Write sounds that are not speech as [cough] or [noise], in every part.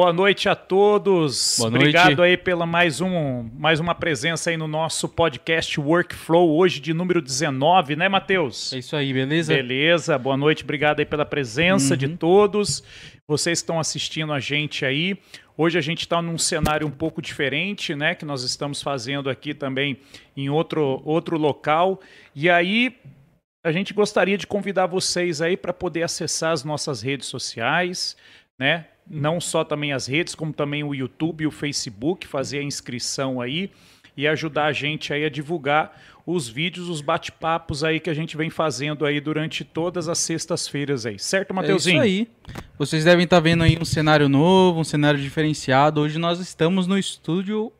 Boa noite a todos. Boa Obrigado noite. aí pela mais, um, mais uma presença aí no nosso podcast Workflow, hoje de número 19, né, Matheus? É isso aí, beleza? Beleza, boa noite, obrigado aí pela presença de todos. Vocês estão assistindo a gente aí. Hoje a gente está num cenário um pouco diferente, né? Que nós estamos fazendo aqui também em outro, outro local. E aí a gente gostaria de convidar vocês aí para poder acessar as nossas redes sociais, né? Não só também as redes, como também o YouTube e o Facebook, fazer a inscrição aí e ajudar a gente aí a divulgar os vídeos, os bate-papos aí que a gente vem fazendo aí durante todas as sextas-feiras aí. Certo, Mateuzinho? É isso aí. Vocês devem estar vendo aí um cenário novo, um cenário diferenciado. Hoje nós estamos no estúdio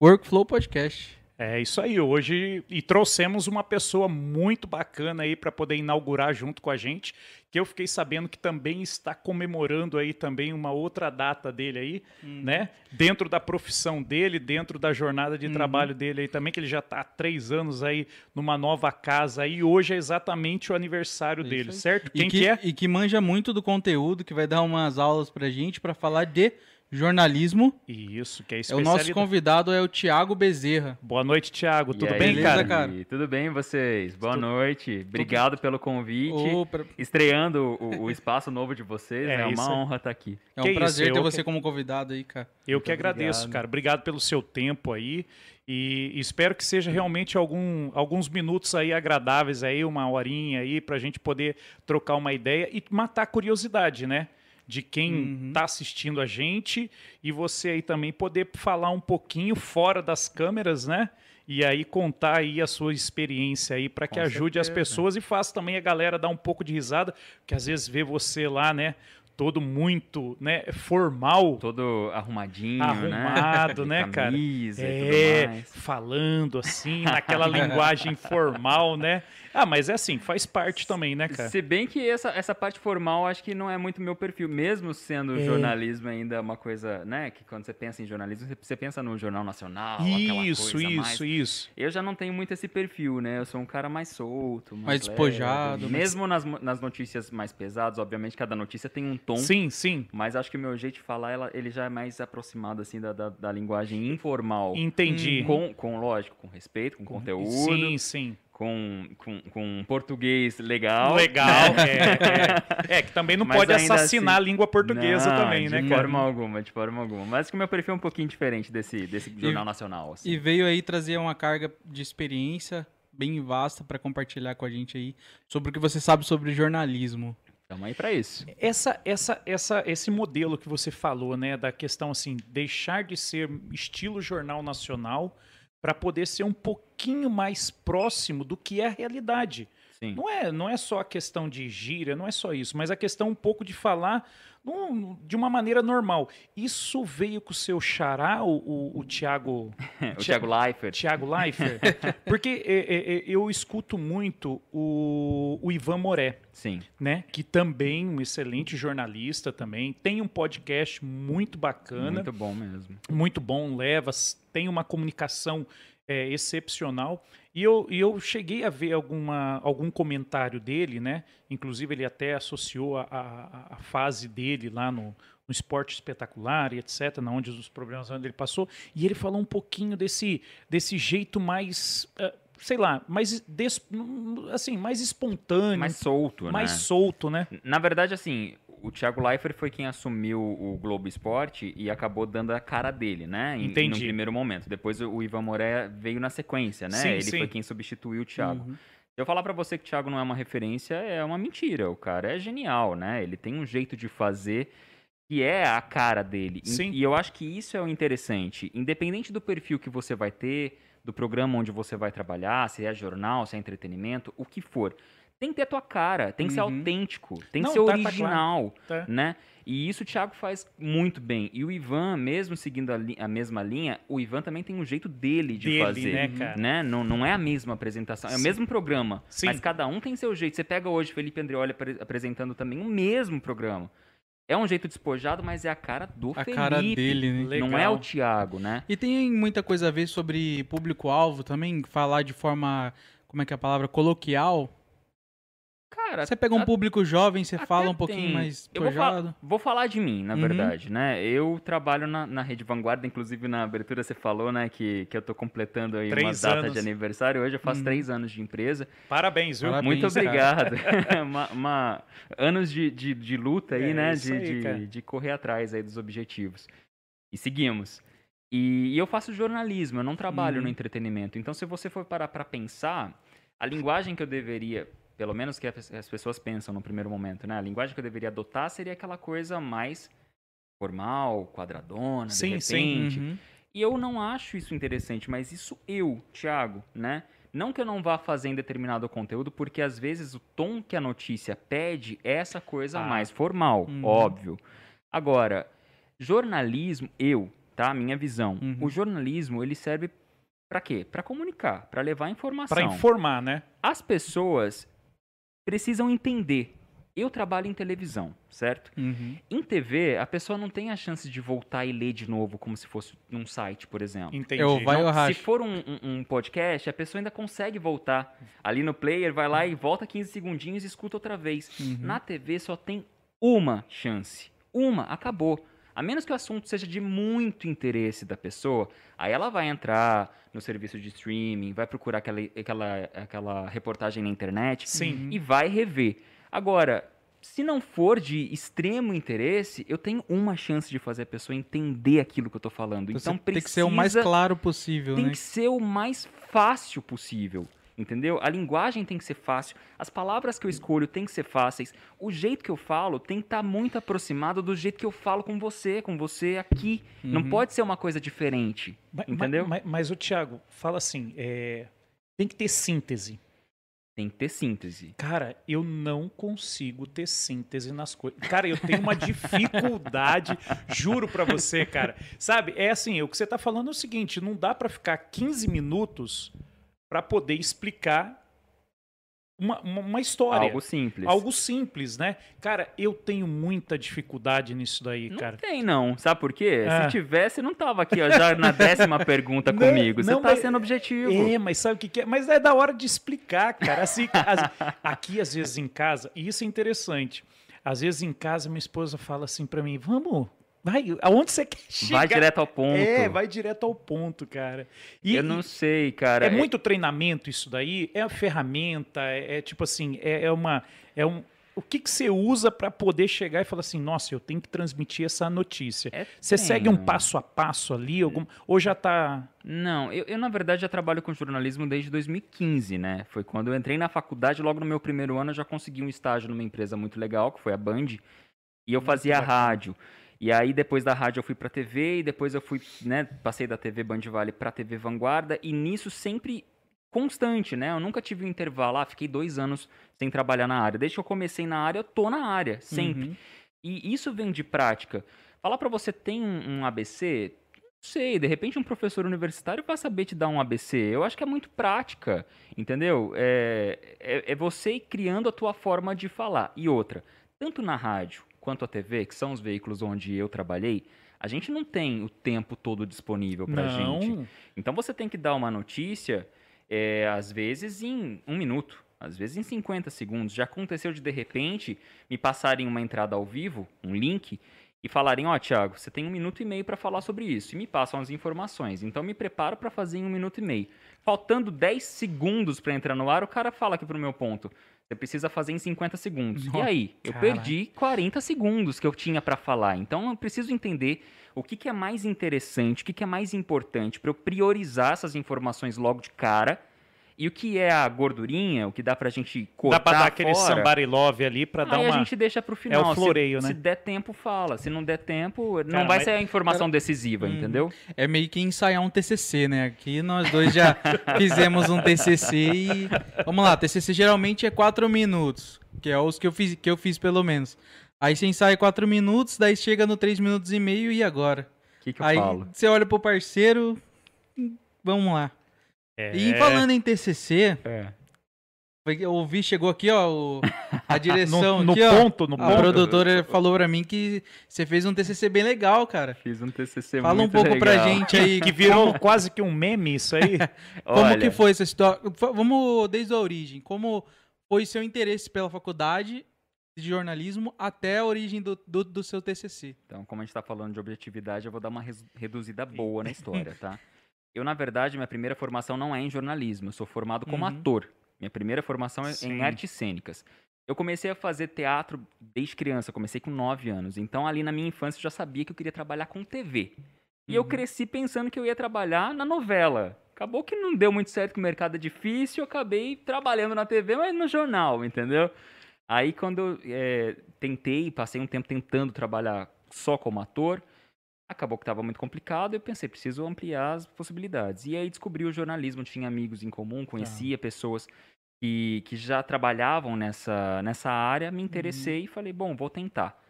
Workflow Podcast. É isso aí, hoje e trouxemos uma pessoa muito bacana aí para poder inaugurar junto com a gente, que eu fiquei sabendo que também está comemorando aí também uma outra data dele aí, né? Dentro da profissão dele, dentro da jornada de trabalho dele aí também, que ele já está há três anos aí numa nova casa aí, e hoje é exatamente o aniversário dele, aí. certo? E Quem que, é? E que manja muito do conteúdo, que vai dar umas aulas pra gente para falar de jornalismo. Isso, que é É o nosso convidado é o Thiago Bezerra. Boa noite, Thiago. E Tudo aí, bem, beleza, cara? cara? Tudo bem vocês? Boa noite. Obrigado pelo convite. Ô, pra- Estreando o, o espaço novo de vocês, É, é, isso uma aí. honra estar aqui. É um Que prazer isso, ter eu você que- como convidado aí, cara. Eu Muito que agradeço, obrigado. cara. Obrigado pelo seu tempo aí. E espero que seja realmente algum, alguns minutos aí agradáveis aí, uma horinha aí, pra gente poder trocar uma ideia e matar a curiosidade, né? De quem Uhum. tá assistindo a gente e você aí também poder falar um pouquinho fora das câmeras, né? E aí contar aí a sua experiência aí para que Com ajude as certeza. pessoas e faça também a galera dar um pouco de risada, porque às vezes vê você lá, né, todo muito, né, formal, Todo arrumadinho, arrumado, né? né, [laughs] cara? camisa e É, tudo mais. falando assim, naquela linguagem formal, né? [laughs] Ah, mas é assim, faz parte também, né, cara? Se bem que essa, essa parte formal acho que não é muito meu perfil, mesmo sendo É. jornalismo ainda uma coisa, né? Que quando você pensa em jornalismo, você- você pensa no Jornal Nacional, aquela Isso, coisa isso, mais isso. Eu já não tenho muito esse perfil, né? Eu sou um cara mais solto, mais, Mais leve. despojado, Mesmo nas, mo- nas notícias mais pesadas, obviamente cada notícia tem um tom. Sim, sim. Mas acho que o meu jeito de falar, ela- ele já é mais aproximado, assim, da, da, da linguagem informal. Entendi. Com, com, lógico, com respeito, com conteúdo, Sim, sim. Com, com, com um português legal. Legal. [laughs] É, é. É, que também não Mas pode assassinar assim- a língua portuguesa Não, também, né, de cara? forma alguma, de forma alguma. Mas que o meu perfil é um pouquinho diferente desse, desse jornal nacional, assim. E veio aí trazer uma carga de experiência bem vasta para compartilhar com a gente aí sobre o que você sabe sobre jornalismo. Tamo aí pra isso. Essa, essa, essa, esse modelo que você falou, né, da questão assim, deixar de ser estilo jornal nacional para poder ser um pouquinho mais próximo do que é a realidade. Sim. Não é, não é só a questão de gíria, não é só isso, mas a questão um pouco de falar num- de uma maneira normal. Isso veio com o seu xará, o, o, o Tiago [laughs] o Thiago Leifert. Tiago Leifert? [laughs] Porque é, é, é, eu escuto muito o, o Ivan Moré Sim. né? Que também um excelente jornalista também, tem um podcast muito bacana, Muito bom mesmo. muito bom, leva, tem uma comunicação é, excepcional. E eu, e eu cheguei a ver alguma, algum comentário dele, né? Inclusive ele até associou a, a, a fase dele lá no, no esporte espetacular e etc, na onde os problemas onde ele passou, e ele falou um pouquinho desse, desse jeito mais, eh, sei lá, mais des- assim, mais espontâneo, Mais solto, né? mais solto, né? Na verdade, assim, o Thiago Leifert foi quem assumiu o Globo Esporte e acabou dando a cara dele, né? Em, Entendi. No primeiro momento. Depois o Ivan Moré veio na sequência, né? Sim, Ele sim. foi quem substituiu o Thiago. Uhum. Se eu falar pra você que o Thiago não é uma referência, é uma mentira. O cara é genial, né? Ele tem um jeito de fazer que é a cara dele. E- Sim. E eu acho que isso é o interessante. Independente do perfil que você vai ter, do programa onde você vai trabalhar, se é jornal, se é entretenimento, o que for. Tem que ter a tua cara, tem que ser Uhum. autêntico, tem Não, que ser tá- tá original, Tá. né? E isso o Thiago faz muito bem. E o Ivan, mesmo seguindo a, a mesma linha, o Ivan também tem um jeito dele de Dele, fazer. né, cara? né? Não, não é a mesma apresentação, é o Sim. mesmo programa. Sim. Mas cada um tem seu jeito. Você pega hoje Felipe Andreoli apre- apresentando também o mesmo programa. É um jeito despojado, mas é a cara do A Felipe. cara dele, né? Legal. Não é o Thiago, né? E tem muita coisa a ver sobre público-alvo também, falar de forma, como é que é a palavra, coloquial. Cara, Você pega um a- público jovem, você fala um pouquinho tem. mais Eu vou, fa- pojado. vou falar de mim, na Uhum. verdade, né? Eu trabalho na, na Rede Vanguarda, inclusive na abertura você falou, né, que, que eu tô completando aí uma Três data anos. de aniversário. Hoje eu faço Uhum. três anos de empresa. Parabéns, viu? Parabéns. Muito obrigado. [laughs] [laughs] uma, uma- anos de, de, de luta aí, É, né? De, aí, de, de correr atrás aí dos objetivos. E seguimos. E, e eu faço jornalismo, eu não trabalho Uhum. no entretenimento. Então, se você for parar para pensar, a linguagem que eu deveria, pelo menos que as as pessoas pensam no primeiro momento, né? A linguagem que eu deveria adotar seria aquela coisa mais formal, quadradona, de Sim, sim. repente. Uhum. E eu não acho isso interessante, mas isso eu, Thiago, né? Não que eu não vá fazer em determinado conteúdo, porque às vezes o tom que a notícia pede é essa coisa Ah. mais formal, Uhum. óbvio. Agora, jornalismo, eu, tá? Minha visão. Uhum. O jornalismo, ele serve pra quê? Pra comunicar, pra levar informação. Para informar, né? As pessoas precisam entender. Eu trabalho em televisão, certo? Uhum. Em TV, a pessoa não tem a chance de voltar e ler de novo, como se fosse num site, por exemplo. Entendi. Eu vai- eu se for um, um- um podcast, a pessoa ainda consegue voltar. Ali no player, vai lá e volta 15 segundinhos e escuta outra vez. Uhum. Na TV só tem uma chance. Uma, acabou. A menos que o assunto seja de muito interesse da pessoa, aí ela vai entrar no serviço de streaming, vai procurar aquela, aquela, aquela reportagem na internet Sim. e vai rever. Agora, se não for de extremo interesse, eu tenho uma chance de fazer a pessoa entender aquilo que eu tô falando. Você então tem que ser o mais precisa- claro possível, tem né? que ser o mais fácil possível. Entendeu? A linguagem tem que ser fácil, as palavras que eu escolho tem que ser fáceis, o jeito que eu falo tem que estar muito aproximado do jeito que eu falo com você, com você aqui. Não Uhum. pode ser uma coisa diferente. Ma- ma- Entendeu? Mas, mas, o Thiago, fala assim, é, tem que ter síntese. Tem que ter síntese. Cara, eu não consigo ter síntese nas coisas. Cara, eu tenho uma dificuldade, [laughs] juro pra você, cara. Sabe, é assim, o que você tá falando é o seguinte, não dá pra ficar 15 minutos pra poder explicar uma, uma, uma história. Algo simples. Algo simples, né? Cara, eu tenho muita dificuldade nisso daí, Não cara. tem, não. Sabe por quê? Ah. Se tivesse, não tava aqui ó, já na [laughs] décima pergunta Não, comigo. Você não, tá mas- sendo objetivo. É, mas sabe o que, que é? Mas é da hora de explicar, cara. Assim, as- aqui, às vezes, em casa, e isso é interessante. Às vezes, em casa, minha esposa fala assim pra mim: vamos, vai, aonde você quer chegar? Vai direto ao ponto. É, vai direto ao ponto, cara. E, Eu não sei, cara. é muito treinamento isso daí? É uma ferramenta? É, é tipo assim, é, é uma. É um, o que, que você usa pra poder chegar e falar assim, nossa, eu tenho que transmitir essa notícia? É Você segue um passo a passo ali? Algum, ou já tá. Não, eu, eu, na verdade já trabalho com jornalismo desde 2015, né? Foi quando eu entrei na faculdade, logo no meu primeiro ano eu já consegui um estágio numa empresa muito legal, que foi a Band, e eu fazia bacana. rádio. E aí depois da rádio eu fui pra TV e depois eu fui, né, passei da TV Band Vale pra TV Vanguarda e nisso sempre constante, né? Eu nunca tive um intervalo, ah, fiquei dois anos sem trabalhar na área. Desde que eu comecei na área, eu tô na área, sempre. Uhum. E isso vem de prática. Falar pra você tem um, ABC, não sei, de repente um professor universitário vai saber te dar um ABC. Eu acho que é muito prática, entendeu? É, é, é você criando a tua forma de falar. E outra, tanto na rádio quanto a TV, que são os veículos onde eu trabalhei, a gente não tem o tempo todo disponível pra gente. Então você tem que dar uma notícia, é, às vezes em um minuto, às vezes em 50 segundos. Já aconteceu de, de repente, me passarem uma entrada ao vivo, um link, e falarem: Ó, Thiago, você tem um minuto e meio para falar sobre isso. E me passam as informações. Então me preparo para fazer em um minuto e meio. Faltando 10 segundos para entrar no ar, o cara fala aqui pro meu ponto. Você precisa fazer em 50 segundos. e Nossa, aí? Eu perdi 40 segundos que eu tinha para falar. Então eu preciso entender o que, que é mais interessante, o que, que é mais importante para eu priorizar essas informações logo de cara. E o que é a gordurinha, o que dá pra gente cortar Dá pra dar aquele fora, somebody love ali pra dar aí uma. a gente deixa pro final. É o floreio, se, né? Se der tempo, fala. Se não der tempo, Cara, não vai mas- ser a informação decisiva, Hum. entendeu? É meio que ensaiar um TCC, né? Aqui nós dois já [laughs] fizemos um TCC e... Vamos lá, TCC geralmente é quatro minutos, que é os que eu fiz, que eu fiz pelo menos. Aí você ensaia quatro minutos, daí chega no três minutos e meio e agora? O que, que eu Aí falo? você olha pro parceiro, hum, vamos lá. É. E falando em TCC, É. eu ouvi, chegou aqui, ó, o- a [laughs] direção no, no aqui, ó. ponto, no A ponto. produtora falou pra mim que você fez um TCC bem legal, cara. Fiz um TCC Fala um muito pouco pra legal. gente aí. Que virou quase que um meme isso aí. [laughs] Como Olha, que foi essa história? Vamos desde a origem. Como foi seu interesse pela faculdade de jornalismo até a origem do, do, do seu TCC? Então, como a gente está falando de objetividade, eu vou dar uma reduzida boa na história, tá? [laughs] Eu, na verdade, minha primeira formação não é em jornalismo. Eu sou formado como Uhum. ator. Minha primeira formação é Sim. em artes cênicas. Eu comecei a fazer teatro desde criança. eu Comecei com 9 anos. Então, ali na minha infância, eu já sabia que eu queria trabalhar com TV. E eu Uhum. cresci pensando que eu ia trabalhar na novela. Acabou que não deu muito certo, que o mercado é difícil. Eu acabei trabalhando na TV, mas no jornal, entendeu? Aí, quando eu eh, tentei, passei um tempo tentando trabalhar só como ator, acabou que estava muito complicado. Eu pensei, preciso ampliar as possibilidades. E aí descobri o jornalismo, tinha amigos em comum, conhecia pessoas que, que já trabalhavam nessa, nessa área, me interessei e falei, bom, vou tentar.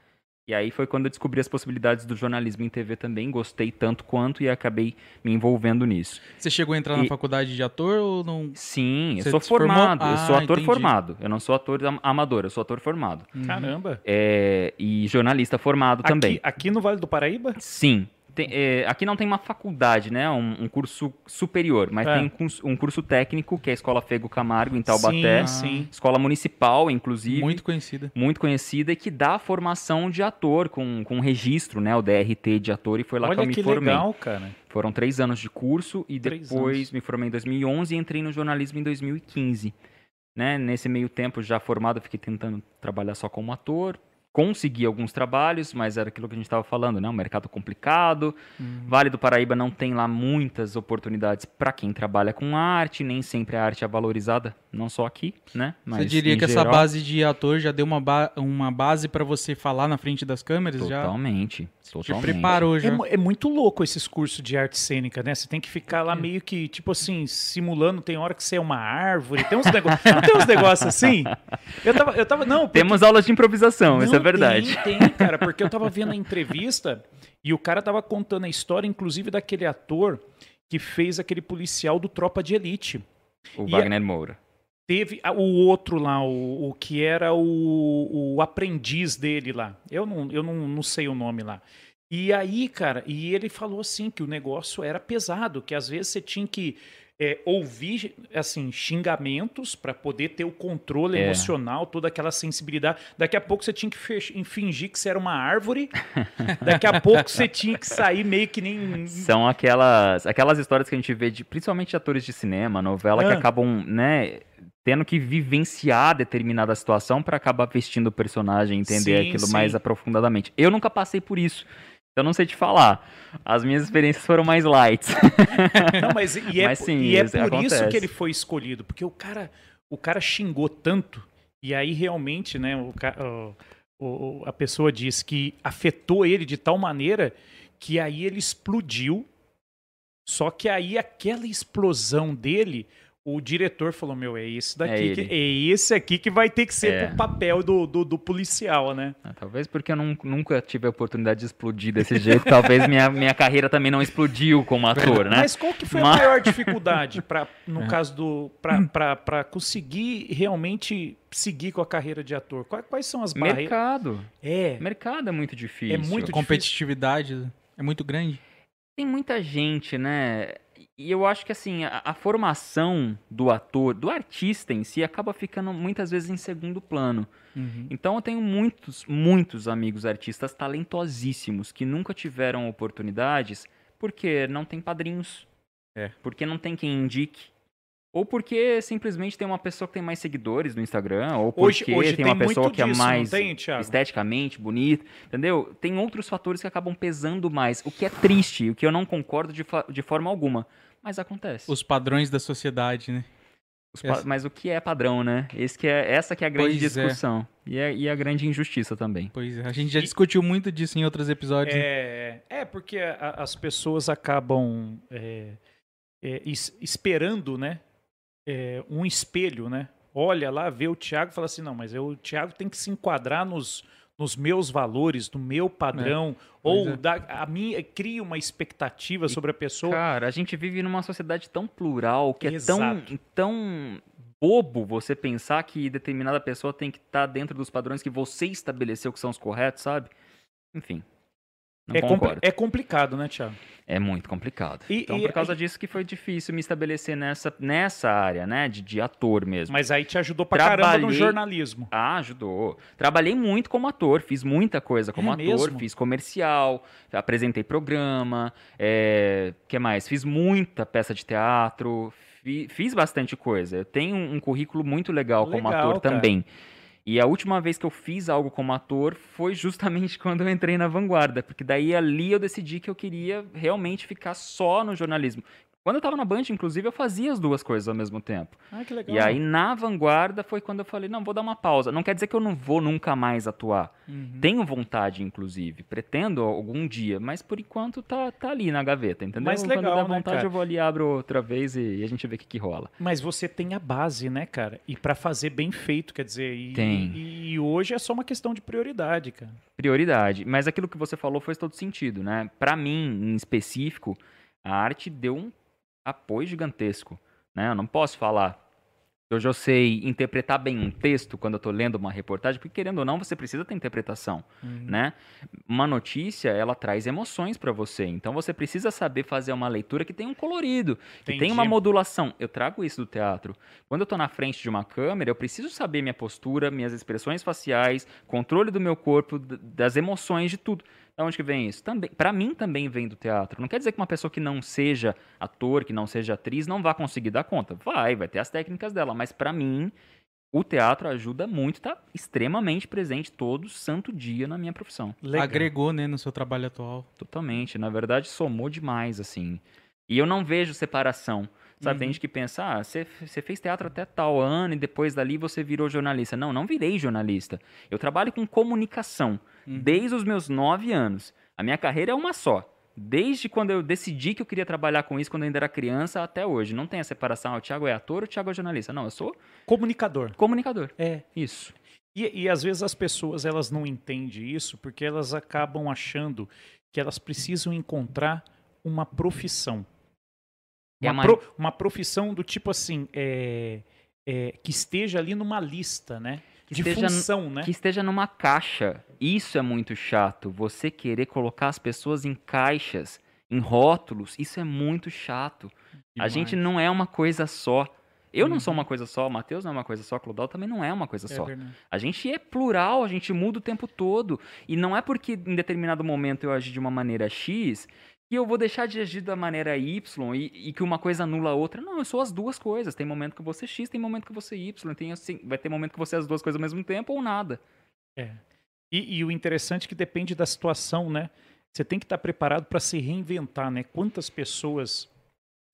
E aí foi quando eu descobri as possibilidades do jornalismo em TV também, gostei tanto quanto e acabei me envolvendo nisso. Você chegou a entrar na E- faculdade de ator ou não? Sim, eu Você sou se formou? formado, eu sou Ah, ator entendi. formado. Eu não sou ator am- amador, eu sou ator formado. Uhum. Caramba. É, e jornalista formado também. Aqui, aqui no Vale do Paraíba? Sim. Tem- é, aqui não tem uma faculdade, né? Um, um curso superior, mas É. tem um curso, um curso técnico, que é a Escola Fego Camargo, em Taubaté. Sim, sim. Escola municipal, inclusive. Muito conhecida. muito conhecida e que dá formação de ator, com, com registro, né? O DRT de ator, e foi lá que eu Olha me que formei. legal, cara. Foram três anos de curso e Três depois anos. me formei em 2011 e entrei no jornalismo em 2015. Né? Nesse meio tempo, já formado, fiquei tentando trabalhar só como ator. Consegui alguns trabalhos, mas era aquilo que a gente estava falando, né? Um mercado complicado. Uhum. Vale do Paraíba não tem lá muitas oportunidades para quem trabalha com arte, nem sempre a arte é valorizada, não só aqui, né? Você diria que essa geral, base de ator já deu uma, ba- uma base pra você falar na frente das câmeras? Já Totalmente. te preparou É, já? mu- é muito louco esses cursos de arte cênica, né? Você tem que ficar lá meio que, tipo assim, simulando. Tem hora que você é uma árvore. Tem uns negócios. não tem uns negócios assim? Eu tava. Eu tava não, porque- Temos aulas de improvisação, isso é Não, verdade. Tem, tem, cara, porque eu tava vendo a entrevista e o cara tava contando a história, inclusive, daquele ator que fez aquele policial do Tropa de Elite. O E Wagner Moura. Teve o outro lá, o, o que era o, o aprendiz dele lá. Eu, não, eu não, não sei o nome lá. E aí, cara, e ele falou assim que o negócio era pesado, que às vezes você tinha que é, ouvir assim xingamentos para poder ter o controle É. emocional, toda aquela sensibilidade. Daqui a pouco você tinha que fingir que você era uma árvore. [laughs] Daqui a pouco você tinha que sair meio que nem São aquelas, aquelas histórias que a gente vê de, principalmente de atores de cinema, novela, que Ah. acabam, né, tendo que vivenciar determinada situação para acabar vestindo o personagem, entender Sim, aquilo sim. mais aprofundadamente. Eu nunca passei por isso. Então não sei te falar. As minhas experiências foram mais light. [laughs] Não, mas e é, Mas sim, e é isso por isso acontece. que ele foi escolhido, porque o cara, o cara xingou tanto, e aí realmente, né, o- o- a pessoa diz que afetou ele de tal maneira que aí ele explodiu. Só que aí aquela explosão dele, o diretor falou: Meu, é esse daqui, É que, é esse aqui que vai ter que ser É. o papel do, do, do policial, né? Ah, Talvez porque eu nun- nunca tive a oportunidade de explodir desse jeito. Talvez minha, [laughs] minha carreira também não explodiu como ator, né? Mas qual que foi Mas- a maior dificuldade para [laughs] no É. caso do para conseguir realmente seguir com a carreira de ator? Quais, quais são as barreiras? Mercado. É, Mercado é muito difícil. É muito competitividade é muito grande. Tem muita gente, né? E eu acho que assim, a, a formação do ator, do artista em si, acaba ficando muitas vezes em segundo plano. Uhum. Então eu tenho muitos, muitos amigos artistas talentosíssimos que nunca tiveram oportunidades porque não tem padrinhos. É. Porque não tem quem indique. Ou porque simplesmente tem uma pessoa que tem mais seguidores no Instagram, ou hoje, porque hoje tem uma pessoa que é disso, mais não tem, esteticamente bonita, entendeu? Tem outros fatores que acabam pesando mais, o que é triste, o que eu não concordo de, de forma alguma, mas acontece. Os padrões da sociedade, né? Os pa- essa- Mas o que é padrão, né? Esse que é, essa que é a grande Pois é. discussão. E, é, e a grande injustiça também. Pois é. A gente já E- discutiu muito disso em outros episódios. né? É, é porque a- as pessoas acabam é, é, es- esperando, né? É, um espelho, né? Olha lá, vê o Thiago e fala assim, não, mas eu, o Thiago tem que se enquadrar nos, nos meus valores, no meu padrão, pois ou é. da, a minha cria uma expectativa sobre a pessoa. Cara, a gente vive numa sociedade tão plural que é tão, Exato. tão bobo você pensar que determinada pessoa tem que estar dentro dos padrões que você estabeleceu que são os corretos, sabe? Enfim. Não É, concordo. é complicado, né, Thiago? É muito complicado. E- então, e- por causa disso que foi difícil me estabelecer nessa, nessa área, né? De, de ator mesmo. Mas aí te ajudou pra caramba no Trabalhei- jornalismo. Ah, ajudou. Trabalhei muito como ator, fiz muita coisa como É ator, mesmo? fiz comercial, apresentei programa, é, que mais? Fiz muita peça de teatro, fi- fiz bastante coisa. Eu tenho um currículo muito legal, como Legal, ator cara. também. E a última vez que eu fiz algo como ator foi justamente [laughs] quando eu entrei na Vanguarda, porque daí ali eu decidi que eu queria realmente ficar só no jornalismo. Quando eu tava na Band, inclusive, eu fazia as duas coisas ao mesmo tempo. Ah, que legal. E aí, na vanguarda, foi quando eu falei, não, vou dar uma pausa. Não quer dizer que eu não vou nunca mais atuar. Uhum. Tenho vontade, inclusive. Pretendo algum dia, mas por enquanto tá, tá ali na gaveta, entendeu? Mas Quando legal, der né, vontade, cara? eu vou ali, abro outra vez e, e a gente vê o que, que rola. Mas você tem a base, né, cara? E pra fazer bem feito, quer dizer, e, Tem. e, e hoje é só uma questão de prioridade, cara. Prioridade. Mas aquilo que você falou faz todo sentido, né? Pra mim, em específico, a arte deu um apoio gigantesco, né? Eu não posso falar que eu já sei interpretar bem um texto quando eu tô lendo uma reportagem, porque querendo ou não, você precisa ter interpretação, né? Uma notícia, ela traz emoções pra você, então você precisa saber fazer uma leitura que tem um colorido, que tem uma modulação. Eu trago isso do teatro. Quando eu tô na frente de uma câmera, eu preciso saber minha postura, minhas expressões faciais, controle do meu corpo, das emoções, de tudo. Da onde que vem isso? Também, para mim também vem do teatro. Não quer dizer que uma pessoa que não seja ator, que não seja atriz, não vai conseguir dar conta. Vai, vai ter as técnicas dela, mas pra mim o teatro ajuda muito, tá extremamente presente todo santo dia na minha profissão. Legal. Agregou, né, no seu trabalho atual. Totalmente. Na verdade, somou demais, assim. E eu não vejo separação. Sabe, tem Uhum. gente que pensa, ah, você você fez teatro até tal ano e depois dali você virou jornalista. Não, não virei jornalista. Eu trabalho com comunicação Uhum. desde os meus nove anos. A minha carreira é uma só. Desde quando eu decidi que eu queria trabalhar com isso, quando eu ainda era criança, até hoje. Não tem a separação, ah, o Thiago é ator, o Thiago é jornalista. Não, eu sou Comunicador. comunicador. É. Isso. E, e às vezes as pessoas elas não entendem isso porque elas acabam achando que elas precisam encontrar uma profissão. É Uma, uma- pro- uma profissão do tipo assim, é, é, que esteja ali numa lista, né? Que de esteja função, né? Que esteja numa caixa. Isso é muito chato. Você querer colocar as pessoas em caixas, em rótulos, isso é muito chato. A gente não é uma coisa só. Eu não sou uma coisa só, o Matheus não é uma coisa só, o Clodal também não é uma coisa É só. verdade. A gente é plural, a gente muda o tempo todo. E não é porque em determinado momento eu agi de uma maneira X que eu vou deixar de agir da maneira Y e, e que uma coisa anula a outra. Não, eu sou as duas coisas. Tem momento que vou ser X, tem momento que vou ser Y. Tem, assim, vai ter momento que você é as duas coisas ao mesmo tempo ou nada. É. E, e o interessante é que depende da situação, né? Você tem que estar preparado para se reinventar, né? Quantas pessoas.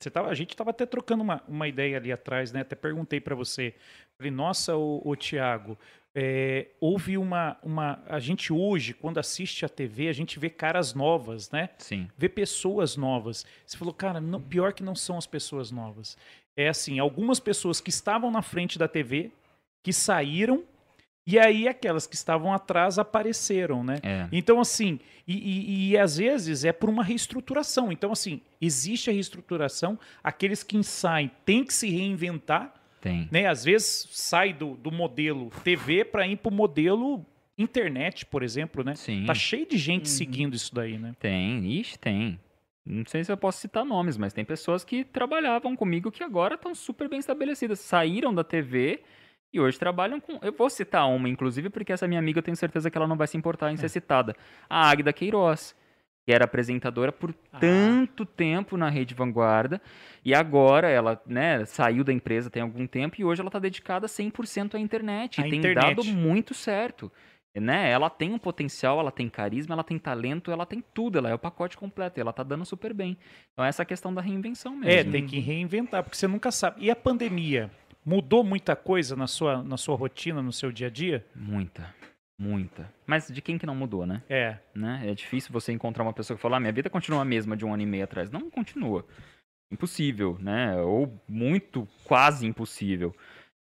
Você tava, a gente estava até trocando uma, uma ideia ali atrás, né? Até perguntei para você. Falei, nossa, o Tiago, houve uma, uma. A gente hoje, quando assiste a TV, a gente vê caras novas, né? Sim. Vê pessoas novas. Você falou, cara, não- pior que não são as pessoas novas. É assim, algumas pessoas que estavam na frente da TV, que saíram, e aí aquelas que estavam atrás apareceram, né? É. Então, assim, e, e- e às vezes é por uma reestruturação. Então, assim, existe a reestruturação, aqueles que saem têm que se reinventar, Tem. né? Às vezes sai do, do modelo TV para ir para o modelo internet, por exemplo, né? Sim. Tá cheio de gente Uhum. seguindo isso daí, né? Tem, ixi, tem. Não sei se eu posso citar nomes, mas tem pessoas que trabalhavam comigo que agora estão super bem estabelecidas. Saíram da TV e hoje trabalham com. Eu vou citar uma, inclusive, porque essa minha amiga eu tenho certeza que ela não vai se importar em ser citada. A Águida Queiroz, que era apresentadora por Ah. tanto tempo na Rede Vanguarda. E agora ela né, saiu da empresa tem algum tempo e hoje ela está dedicada 100% à internet. À e tem internet. dado muito certo né? Ela tem um potencial, ela tem carisma, ela tem talento, ela tem tudo, ela é o pacote completo, ela tá dando super bem. Então essa é a questão da reinvenção mesmo. É, tem que reinventar, porque você nunca sabe. E a pandemia mudou muita coisa na sua, na sua rotina, no seu dia a dia? Muita, muita. Mas de quem que não mudou, né? É. né? É difícil você encontrar uma pessoa que fala, ah, minha vida continua a mesma de um ano e meio atrás. Não continua. Impossível, né? Ou muito, quase impossível.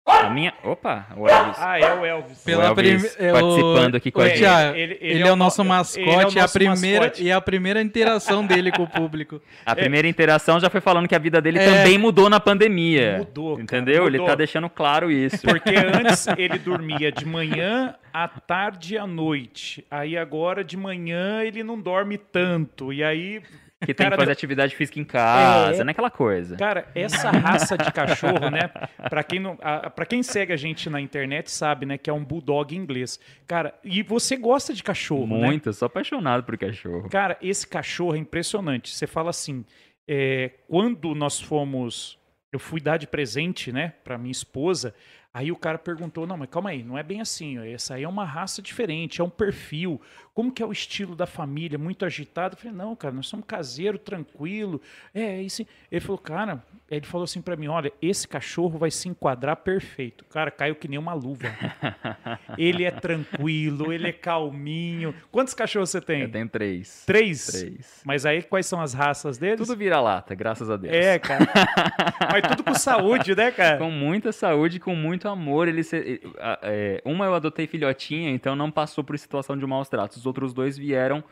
A minha. Opa, o Elvis. Ah, é o Elvis. Pela- Pela Elvis prime- é participando o- aqui com a gente. Thiago, Ele- ele, ele é é o o nosso no- mascote, ele é o e a nosso primeira mascote. e a primeira interação dele com o público. A primeira interação já foi falando que a vida dele É. também mudou na pandemia. Mudou, cara, Entendeu? Ele mudou. tá deixando claro isso. Porque [laughs] antes ele dormia de manhã, à tarde e à noite. Aí agora de manhã ele não dorme tanto. E aí, Que tem Cara, que fazer atividade física em casa, É. não é aquela coisa. cara, essa raça de cachorro, né? Pra quem, não, a, pra quem segue a gente na internet sabe, né? Que é um bulldog inglês. Cara, e você gosta de cachorro, né? Muito, eu sou apaixonado por cachorro. Cara, esse cachorro é impressionante. Você fala assim, é, quando nós fomos, eu fui dar de presente, né, para minha esposa. Aí o cara perguntou, não, mas calma aí, não é bem assim. Essa aí é uma raça diferente, é um perfil. Como que é o estilo da família? Muito agitado. Eu falei, não, cara, nós somos caseiro, tranquilo. É, isso. Ele falou, cara, ele falou assim para mim, olha, esse cachorro vai se enquadrar perfeito. Cara, caiu que nem uma luva. [laughs] ele é tranquilo, ele é calminho. Quantos cachorros você tem? Eu tenho três. Três? Três. Mas aí quais são as raças deles? Tudo vira lata, graças a Deus. É, cara. [laughs] Mas tudo com saúde, né, cara? Com muita saúde, com muito amor. Ele se- a- é, uma eu adotei filhotinha, então não passou por situação de maus tratos. Os outros dois vieram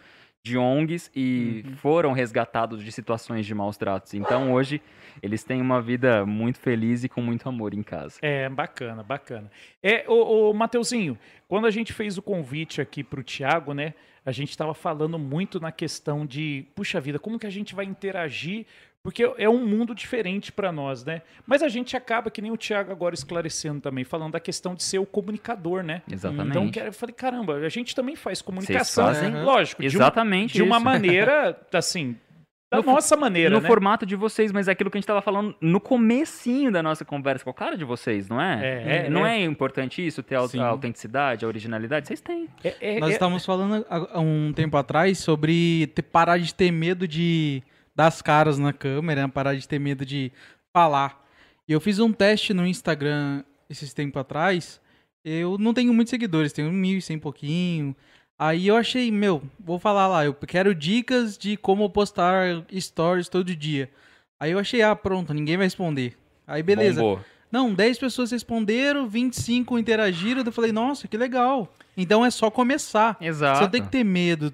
de ONGs e Uhum. foram resgatados de situações de maus tratos. Então hoje eles têm uma vida muito feliz e com muito amor em casa. É, bacana, bacana. É, ô, ô Mateuzinho, quando a gente fez o convite aqui pro Thiago, né? A gente estava falando muito na questão de, puxa vida, como que a gente vai interagir? Porque é um mundo diferente para nós, né? Mas a gente acaba, que nem o Thiago agora esclarecendo também, falando da questão de ser o comunicador, né? Exatamente. Então, eu falei, caramba, a gente também faz comunicação, fazem? lógico, de uma, Exatamente. de uma maneira, assim, da No nossa maneira, no né? formato de vocês, mas é aquilo que a gente estava falando no comecinho da nossa conversa com o cara de vocês, não é? É, é, não é. é, importante isso, ter a, Sim. a autenticidade, a originalidade? Vocês têm. É- é- Nós é- estávamos falando há há um tempo atrás sobre ter, parar de ter medo de das caras na câmera, né? parar de ter medo de falar. E eu fiz um teste no Instagram esses tempos atrás. Eu não tenho muitos seguidores, tenho 1.100 e pouquinho. Aí eu achei, meu, vou falar lá, eu quero dicas de como postar stories todo dia. Aí eu achei, ah, pronto, ninguém vai responder. Aí beleza. Bombou. Não, 10 pessoas responderam, 25 interagiram. Eu falei, nossa, que legal. Então é só começar. Exato. Você não tem que ter medo.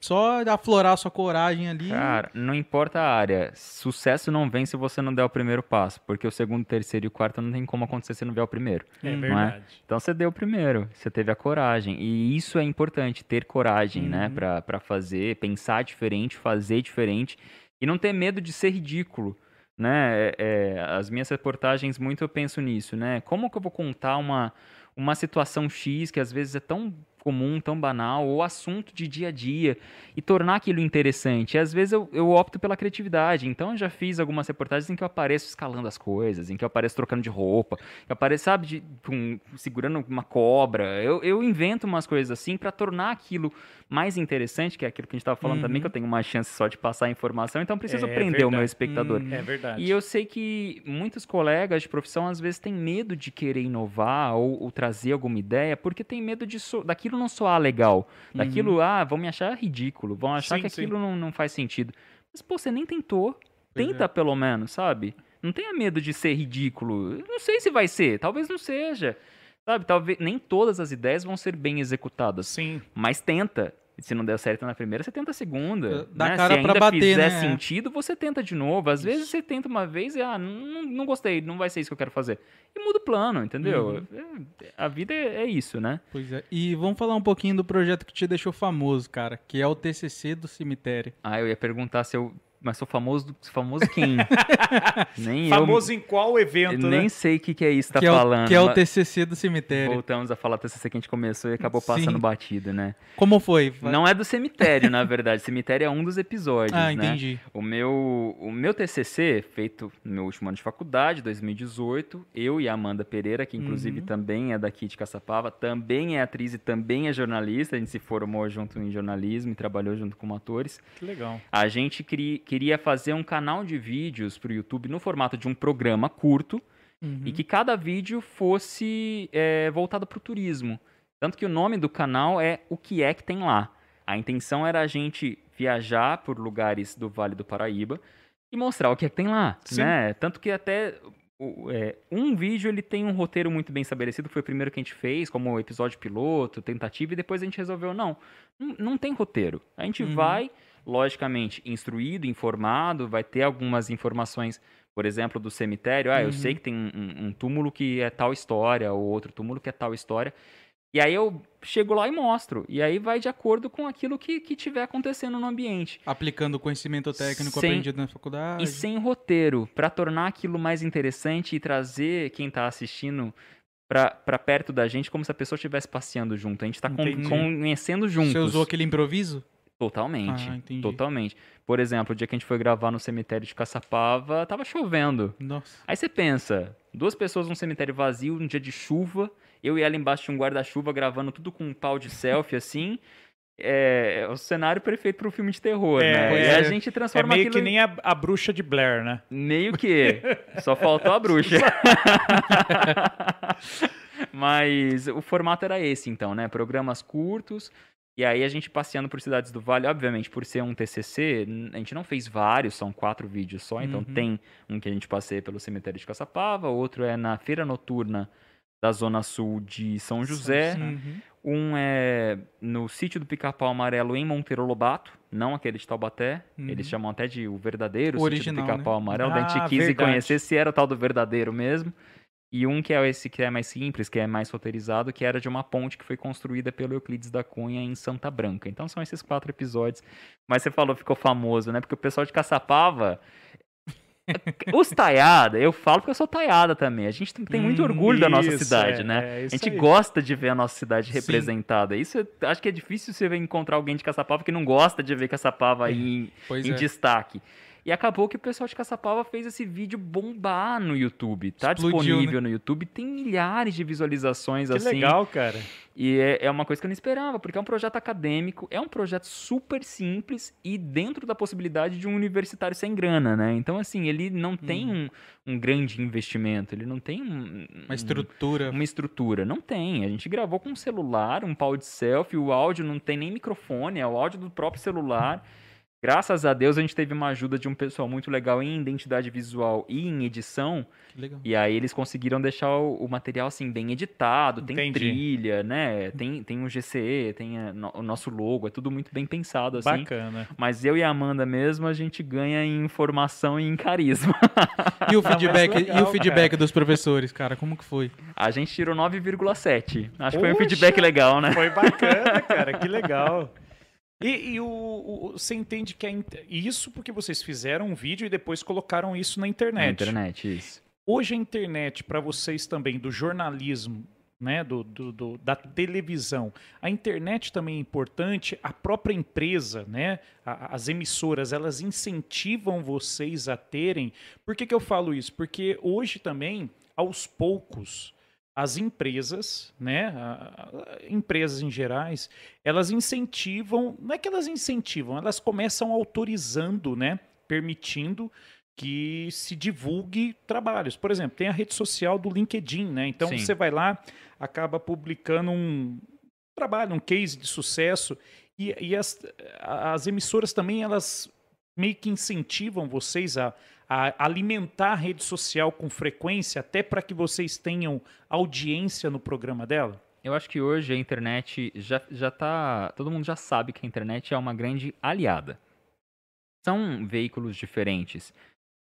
Só aflorar sua coragem ali. Cara, não importa a área. Sucesso não vem se você não der o primeiro passo. Porque o segundo, terceiro e o quarto não tem como acontecer se não vier o primeiro. é Não é? verdade. Então você deu o primeiro, você teve a coragem. E isso é importante, ter coragem, né? Uhum. Pra, pra fazer, pensar diferente, fazer diferente. E não ter medo de ser ridículo. Né? É, é, as minhas reportagens, muito eu penso nisso, né? Como que eu vou contar uma, uma situação X que às vezes é tão comum, tão banal, ou assunto de dia a dia, e tornar aquilo interessante. E às vezes eu, eu opto pela criatividade. Então eu já fiz algumas reportagens em que eu apareço escalando as coisas, em que eu apareço trocando de roupa, que eu apareço, sabe, de- com- segurando uma cobra. Eu, eu invento umas coisas assim para tornar aquilo mais interessante, que é aquilo que a gente estava falando também, Uhum. que eu tenho uma chance só de passar a informação, então eu preciso É prender o meu espectador. Hum. É verdade. E eu sei que muitos colegas de profissão às vezes têm medo de querer inovar ou, ou trazer alguma ideia, porque tem medo de so- daquilo não soar legal. Daquilo, ah, vão me achar ridículo, vão achar Sim, que sim. aquilo não, não faz sentido. Mas, pô, você nem tentou. Tenta é. pelo menos, sabe? Não tenha medo de ser ridículo. Não sei se vai ser, talvez não seja. Sabe, talvez nem todas as ideias vão ser bem executadas, Sim, mas tenta. Se não der certo na primeira, você tenta a segunda. Dá né? cara se pra ainda bater, fizer né? sentido, você tenta de novo. Às vezes você tenta uma vez e, ah, não, não gostei, não vai ser isso que eu quero fazer. E muda o plano, entendeu? Uhum. É- A vida é, é isso, né? Pois é. E vamos falar um pouquinho do projeto que te deixou famoso, cara, que é o TCC do cemitério. Ah, eu ia perguntar se eu. Mas sou famoso, famoso quem? [laughs] nem famoso em qual eu. evento, Nem né? sei o que, que é isso que tá que, é o, falando. que é o TCC do cemitério. Voltamos a falar TCC que a gente começou e acabou passando Sim. batido, né? Como foi? Não é do cemitério, na verdade. Cemitério é um dos episódios, Ah, né? entendi. O meu, o meu TCC, feito no meu último ano de faculdade, 2018, eu e a Amanda Pereira, que inclusive Uhum. também é daqui de Caçapava, também é atriz e também é jornalista, a gente se formou junto em jornalismo e trabalhou junto com atores. Que legal. A gente cri- queria fazer um canal de vídeos para o YouTube no formato de um programa curto Uhum. e que cada vídeo fosse é, voltado para o turismo. Tanto que o nome do canal é O Que É Que Tem Lá. A intenção era a gente viajar por lugares do Vale do Paraíba e mostrar o que é que tem lá, Sim. né? Tanto que até é, um vídeo ele tem um roteiro muito bem estabelecido, foi o primeiro que a gente fez, como episódio piloto, tentativa, e depois a gente resolveu, não, não, não tem roteiro. A gente Uhum. vai, logicamente, instruído, informado, vai ter algumas informações, por exemplo, do cemitério. Ah, eu Uhum. sei que tem um, um- túmulo que é tal história, ou outro túmulo que é tal história. E aí eu chego lá e mostro. E aí vai de acordo com aquilo que, que tiver acontecendo no ambiente. Aplicando o conhecimento técnico Sem- aprendido na faculdade. E sem roteiro, pra tornar aquilo mais interessante e trazer quem tá assistindo pra, pra perto da gente, como se a pessoa estivesse passeando junto. A gente tá Entendi. conhecendo juntos. Você usou aquele improviso? Totalmente. Ah, entendi. totalmente. Por exemplo, o dia que a gente foi gravar no cemitério de Caçapava, tava chovendo. Nossa. Aí você pensa, duas pessoas num cemitério vazio, num dia de chuva, eu e ela embaixo de um guarda-chuva gravando tudo com um pau de selfie, assim. É, é o cenário perfeito para um filme de terror, É, né? pois E a é. gente É transforma meio aquilo que em- nem a, a bruxa de Blair, né? Meio que. Só faltou a bruxa. [laughs] Mas o formato era esse, então, né? Programas curtos. E aí a gente passeando por cidades do Vale, obviamente, por ser um TCC, a gente não fez vários, são quatro vídeos só. Então Uhum. tem um que a gente passeia pelo cemitério de Caçapava, outro é na feira noturna da zona sul de São José. Uhum. Um é no sítio do Pica-Pau Amarelo em Monteiro Lobato, não aquele de Taubaté. Uhum. Eles chamam até de o verdadeiro O sítio original, do Pica-Pau né? Amarelo. Daí a gente Ah, quis verdade. conhecer se era o tal do verdadeiro mesmo. E um que é esse que é mais simples, que é mais roteirizado, que era de uma ponte que foi construída pelo Euclides da Cunha em Santa Branca. Então são esses quatro episódios. Mas você falou, ficou famoso, né? Porque o pessoal de Caçapava. [laughs] Os taiada, eu falo porque eu sou taiada também. A gente tem muito Hum, orgulho da nossa isso, cidade, é, né? é a isso gente aí. gosta de ver a nossa cidade Sim. representada. Isso é- acho que é difícil você encontrar alguém de Caçapava que não gosta de ver Caçapava aí em, Pois em é. destaque. E acabou que o pessoal de Caçapava fez esse vídeo bombar no YouTube. Tá Explodiu, disponível no YouTube, tem milhares de visualizações Que assim. legal, cara. E é, é uma coisa que eu não esperava, porque é um projeto acadêmico, é um projeto super simples e dentro da possibilidade de um universitário sem grana, né? Então, assim, ele não tem um, um grande investimento, ele não tem um, Uma estrutura. uma estrutura. Não tem. A gente gravou com um celular, um pau de selfie, o áudio não tem nem microfone, é o áudio do próprio celular. Graças a Deus a gente teve uma ajuda de um pessoal muito legal em identidade visual e em edição. Que legal. E aí eles conseguiram deixar o, o material assim bem editado, tem Entendi. trilha, né? Tem, tem um GCE, tem a- no- o nosso logo, é tudo muito bem pensado assim. Bacana. Mas eu e a Amanda mesmo, a gente ganha em informação e em carisma. E o [laughs] feedback, legal, e o feedback dos professores, cara, como que foi? A gente tirou 9,7. Acho que foi um Poxa! feedback legal, né? Foi bacana, cara. Que legal. [laughs] E, e o, o- você entende que é isso porque vocês fizeram um vídeo e depois colocaram isso na internet. Na internet, isso. Hoje a internet, para vocês também, do jornalismo, né, do, do- do- da televisão, a internet também é importante, a própria empresa, né, a- as emissoras, elas incentivam vocês a terem. Por que, que eu falo isso? Porque hoje também, aos poucos, as empresas, né, empresas em gerais, elas incentivam, não é que elas incentivam, elas começam autorizando, né, permitindo que se divulgue trabalhos. Por exemplo, tem a rede social do LinkedIn, né? Então Sim. você vai lá, acaba publicando um trabalho, um case de sucesso e, e as, as emissoras também elas meio que incentivam vocês a, a alimentar a rede social com frequência, até para que vocês tenham audiência no programa dela. Eu acho que hoje a internet já, já tá. Todo mundo já sabe que a internet é uma grande aliada. São veículos diferentes.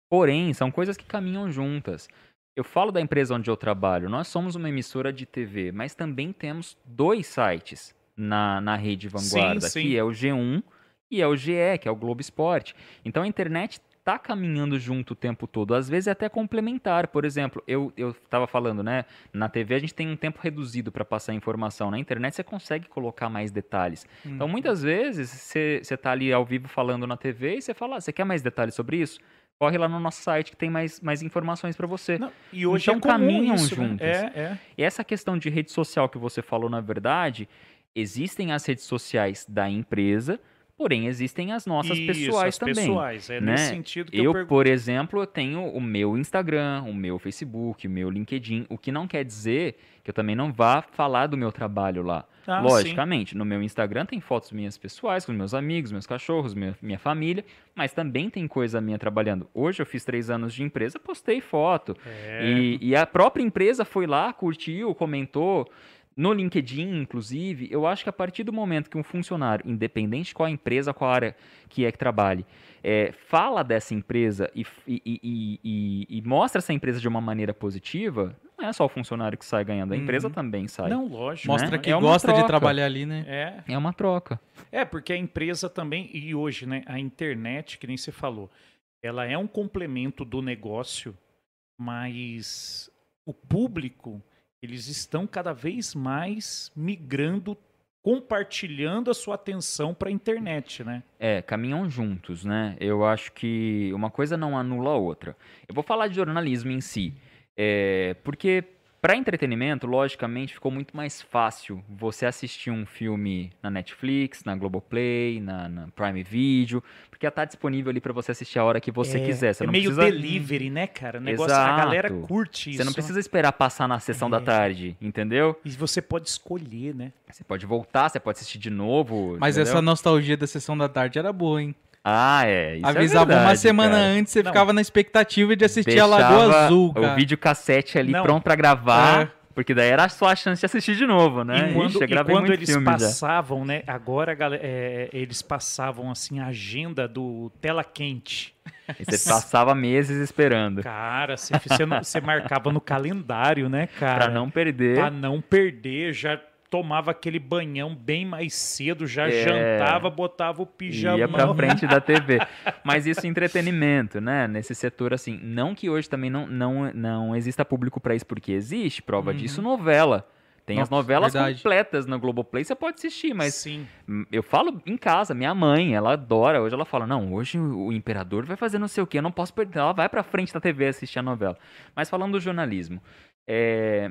Porém, são coisas que caminham juntas. Eu falo da empresa onde eu trabalho. Nós somos uma emissora de TV, mas também temos dois sites na, na rede Vanguarda, Sim, sim. que é o G1 e é o GE, que é o Globo Esporte. Então a internet tá caminhando junto o tempo todo. Às vezes é até complementar. Por exemplo, eu, eu tava falando, né? Na TV a gente tem um tempo reduzido para passar informação. Na internet você consegue colocar mais detalhes. Então muitas vezes você você tá ali ao vivo falando na TV e você fala, ah, você quer mais detalhes sobre isso? Corre lá no nosso site que tem mais, mais informações para você. Não, e hoje Então é caminham isso, né? juntos. É, é. E essa questão de rede social que você falou, na verdade, existem as redes sociais da empresa, Porém, existem as nossas Isso, pessoais as também. pessoais. É né? nesse sentido que Eu, eu, pergunto. por exemplo, eu tenho o meu Instagram, o meu Facebook, o meu LinkedIn, o que não quer dizer que eu também não vá falar do meu trabalho lá. Ah, Logicamente, no meu Instagram tem fotos minhas pessoais, com meus amigos, meus cachorros, minha, minha família, mas também tem coisa minha trabalhando. Hoje eu fiz três anos de empresa, postei foto. É. E, e a própria empresa foi lá, curtiu, comentou. No LinkedIn, inclusive, eu acho que a partir do momento que um funcionário, independente de qual empresa, qual área que é que trabalhe, é, fala dessa empresa e, e- e- e- e mostra essa empresa de uma maneira positiva, não é só o funcionário que sai ganhando, a empresa Uhum. também sai. Não, lógico. Mostra né? que É gosta de troca. trabalhar ali, né? É. É uma troca. É, porque a empresa também, e hoje, né, a internet, que nem você falou, ela é um complemento do negócio, mas o público, eles estão cada vez mais migrando, compartilhando a sua atenção para a internet, né? É, caminham juntos, né? Eu acho que uma coisa não anula a outra. Eu vou falar de jornalismo em si, é, porque para entretenimento, logicamente, ficou muito mais fácil você assistir um filme na Netflix, na Globoplay, na, na Prime Video, porque tá disponível ali para você assistir a hora que você é, quiser. Você é não meio precisa... delivery, né, cara? O negócio, a galera Exato. curte isso. Você não precisa esperar passar na sessão da É. tarde, entendeu? E você pode escolher, né? Você pode voltar, você pode assistir de novo. Mas entendeu? essa nostalgia da sessão da tarde era boa, hein? Ah, é. Isso é Avisava uma verdade, semana cara. antes, você Não. ficava na expectativa de assistir a Lagoa Azul, cara. O videocassete ali Não. pronto pra gravar, É. porque daí era só a chance de assistir de novo, né? E quando, Ixi, e quando eles filme já. passavam, né? Agora é, eles passavam assim a agenda do tela quente. E você passava meses esperando. Cara, você, você, não- você marcava no calendário, né, cara? Pra não perder. Pra não perder, já tomava aquele banhão bem mais cedo, já É. jantava, botava o e pijamão. ia pra frente da TV. [laughs] Mas isso é entretenimento, né? Nesse setor, assim. Não que hoje também não, não, não exista público pra isso, porque existe. Prova Uhum. disso, novela. Tem as Nossa, novelas verdade. completas no Globoplay, você pode assistir, mas Sim. Hum, Eu falo em casa, minha mãe, ela adora. Hoje ela fala: Não, hoje o o imperador vai fazer não sei o que, eu não posso perder. Ela vai pra frente da TV assistir a novela. Mas falando do jornalismo, é,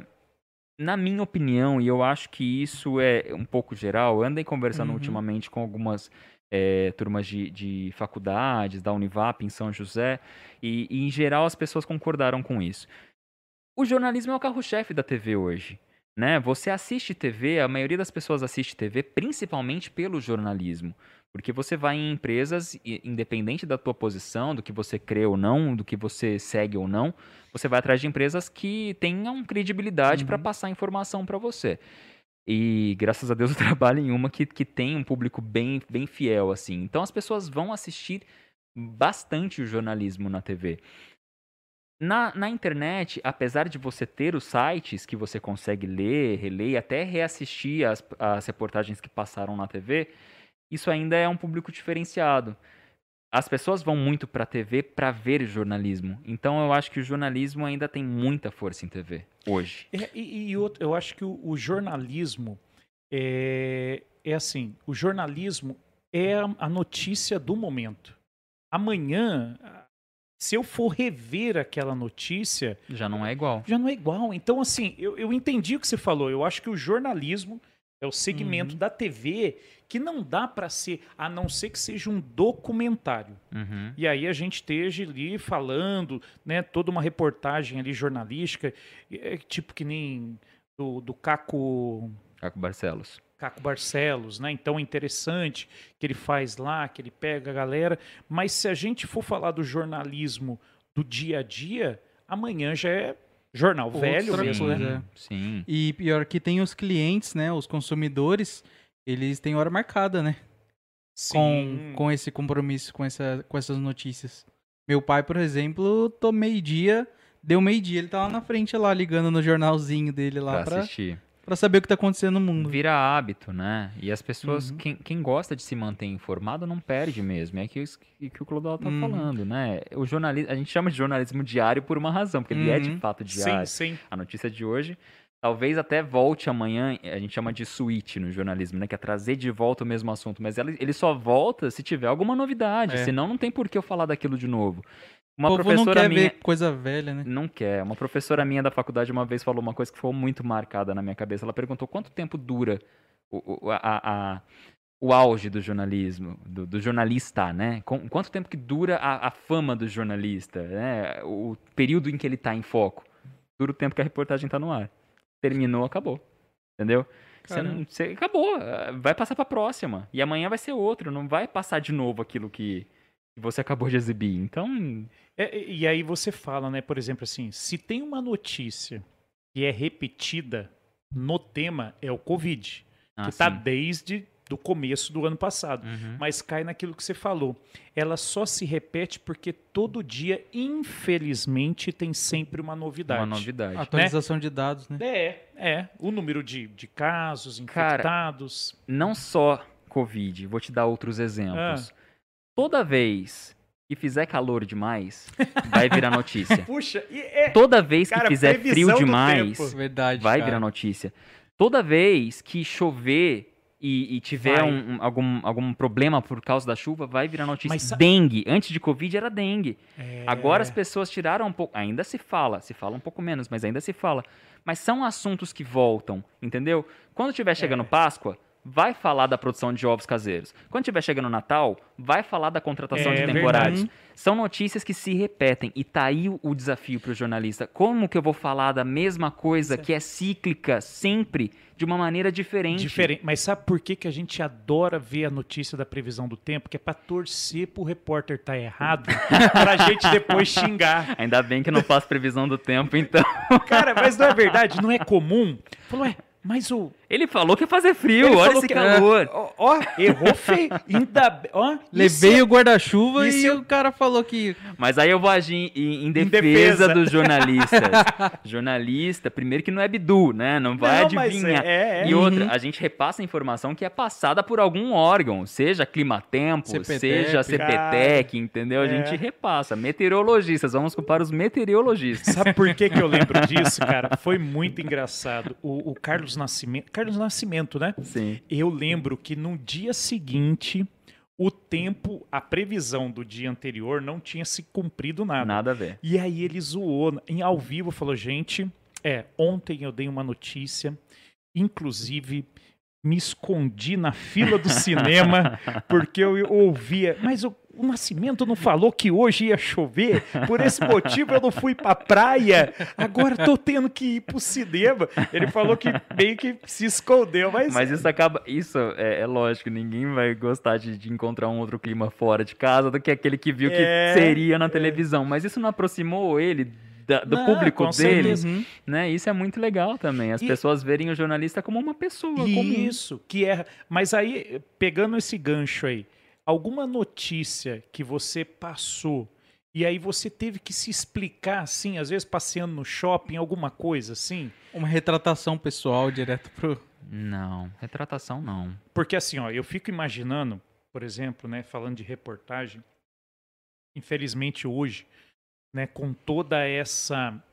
na minha opinião, e eu acho que isso é um pouco geral, andei conversando Uhum. ultimamente com algumas é, turmas de, de faculdades, da Univap em São José, e, e em geral as pessoas concordaram com isso. O jornalismo é o carro-chefe da TV hoje. Né? Você assiste TV, a maioria das pessoas assiste TV principalmente pelo jornalismo. Porque você vai em empresas, independente da tua posição, do que você crê ou não, do que você segue ou não, você vai atrás de empresas que tenham credibilidade para Uhum. passar informação para você. E graças a Deus eu [laughs] trabalho em uma que, que tem um público bem, bem fiel, assim. Então as pessoas vão assistir bastante o jornalismo na TV. Na, na internet, apesar de você ter os sites que você consegue ler, reler e até reassistir as, as reportagens que passaram na TV, isso ainda é um público diferenciado. As pessoas vão muito para a TV para ver jornalismo. Então eu acho que o jornalismo ainda tem muita força em TV hoje. É, e e outro, eu acho que o, o jornalismo é, é assim: o jornalismo é a, a notícia do momento. Amanhã, se eu for rever aquela notícia, Já não é igual. já não é igual. Então, assim, eu, eu entendi o que você falou. Eu acho que o jornalismo é o segmento Uhum. da TV que não dá para ser, a não ser que seja um documentário. Uhum. E aí a gente esteja ali falando, né, toda uma reportagem ali jornalística, é, tipo que nem do, do Caco, Caco Barcelos. Caco Barcelos, né? Então é interessante que ele faz lá, que ele pega a galera. Mas se a gente for falar do jornalismo do dia a dia, amanhã já é jornal Outra velho mesmo, né? é. Sim. E pior que tem os clientes, né? Os consumidores, eles têm hora marcada, né? Com, com esse compromisso, com, essa, com essas notícias. Meu pai, por exemplo, tô meio-dia, deu meio-dia, ele tá lá na frente, lá, ligando no jornalzinho dele lá Pra pra, assistir. pra saber o que tá acontecendo no mundo. Vira hábito, né? E as pessoas, Uhum. quem, quem gosta de se manter informado não perde mesmo. É que isso que, que o Clodal tá Uhum. falando, né? O jornalismo, a gente chama de jornalismo diário por uma razão, porque ele é de Uhum. fato Sim, diário. sim. A notícia de hoje talvez até volte amanhã, a gente chama de switch no jornalismo, né? Que é trazer de volta o mesmo assunto, mas ele só volta se tiver alguma novidade, É. senão não tem por que eu falar daquilo de novo. Uma o povo não professora quer minha... ver coisa velha, né? Não quer. Uma professora minha da faculdade uma vez falou uma coisa que ficou muito marcada na minha cabeça. Ela perguntou quanto tempo dura o, o- a, a- o auge do jornalismo, do, do jornalista, né? Com, quanto tempo que dura a, a fama do jornalista, né? O período em que ele está em foco. Dura o tempo que a reportagem está no ar. Terminou, acabou. Entendeu? Você não, você acabou, eh, vai passar para a próxima. E amanhã vai ser outro, não vai passar de novo aquilo que, que você acabou de exibir. Então, É, e aí você fala, né, por exemplo, assim, se tem uma notícia que é repetida no tema, é o Covid, que está assim, desde do começo do ano passado. uhum. Mas cai naquilo que você falou. Ela só se repete porque todo dia, infelizmente, tem sempre uma novidade. uma novidade. Atualização de dados, né? É, é. O número de, de casos Cara, infectados. Não só Covid, vou te dar outros exemplos. Ah. Toda vez que fizer calor demais, vai virar [laughs] notícia. Puxa, e é. Toda vez que Cara, fizer frio demais, tempo. Verdade. vai cara. virar notícia. Toda vez que chover e, e tiver um- um- algum, algum problema por causa da chuva, vai virar notícia. Mas Dengue. Antes de Covid era dengue. É. Agora as pessoas tiraram um pouco. Ainda se fala, se fala um pouco menos, mas ainda se fala. Mas são assuntos que voltam, entendeu? Quando estiver chegando É. Páscoa, vai falar da produção de ovos caseiros. Quando estiver chegando Natal, vai falar da contratação É de verdade. temporários. São notícias que se repetem. E tá aí o, o desafio para o jornalista. Como que eu vou falar da mesma coisa que é cíclica sempre, de uma maneira diferente? Diferente. Mas sabe por que, que a gente adora ver a notícia da previsão do tempo? Que é pra torcer pro repórter estar errado, [laughs] pra gente depois xingar. Ainda bem que eu não faço previsão do tempo, então. Cara, mas não é verdade? Não é comum? Falou, ué, mas o. Ele falou que ia fazer frio, Ele olha esse que- calor. Ó, ó, errou feio. Ainda. Ó, Levei isso o guarda-chuva e e, eu- o cara falou que. Mas aí eu vou agir em, em defesa, defesa. dos jornalistas. [laughs] Jornalista, primeiro que não é Bidu, né? Não vai Não, mas adivinhar. é- é. E outra, Uhum. a gente repassa a informação que é passada por algum órgão, seja Climatempo, CPTEC, seja CPTEC, entendeu? A É. gente repassa. Meteorologistas, vamos culpar os meteorologistas. Sabe por que, que eu lembro [laughs] disso, cara? Foi muito engraçado. O, o Carlos Nascimento. Carlos Nascimento, né? Sim. Eu lembro que no dia seguinte, o tempo, a previsão do dia anterior não tinha se cumprido nada. Nada a ver. E aí ele zoou em ao vivo, falou: gente, é, ontem eu dei uma notícia, inclusive me escondi na fila do cinema [laughs] porque eu ouvia, mas o, o Nascimento não falou que hoje ia chover, por esse motivo eu não fui pra praia, agora tô tendo que ir pro cinema. Ele falou que meio que se escondeu, mas, Mas isso acaba. Isso é, é lógico, ninguém vai gostar de, de encontrar um outro clima fora de casa do que aquele que viu que É, seria na televisão. Mas isso não aproximou ele da- do Não, público com dele. certeza. Uhum. né? Isso é muito legal também. As E- pessoas verem o jornalista como uma pessoa comum. Isso, que é. Mas aí, pegando esse gancho aí, alguma notícia que você passou e aí você teve que se explicar, assim, às vezes passeando no shopping, alguma coisa assim? Uma retratação pessoal direto pro. Não, retratação não. Porque assim, ó, eu fico imaginando, por exemplo, né, falando de reportagem, infelizmente hoje, né, com toda essa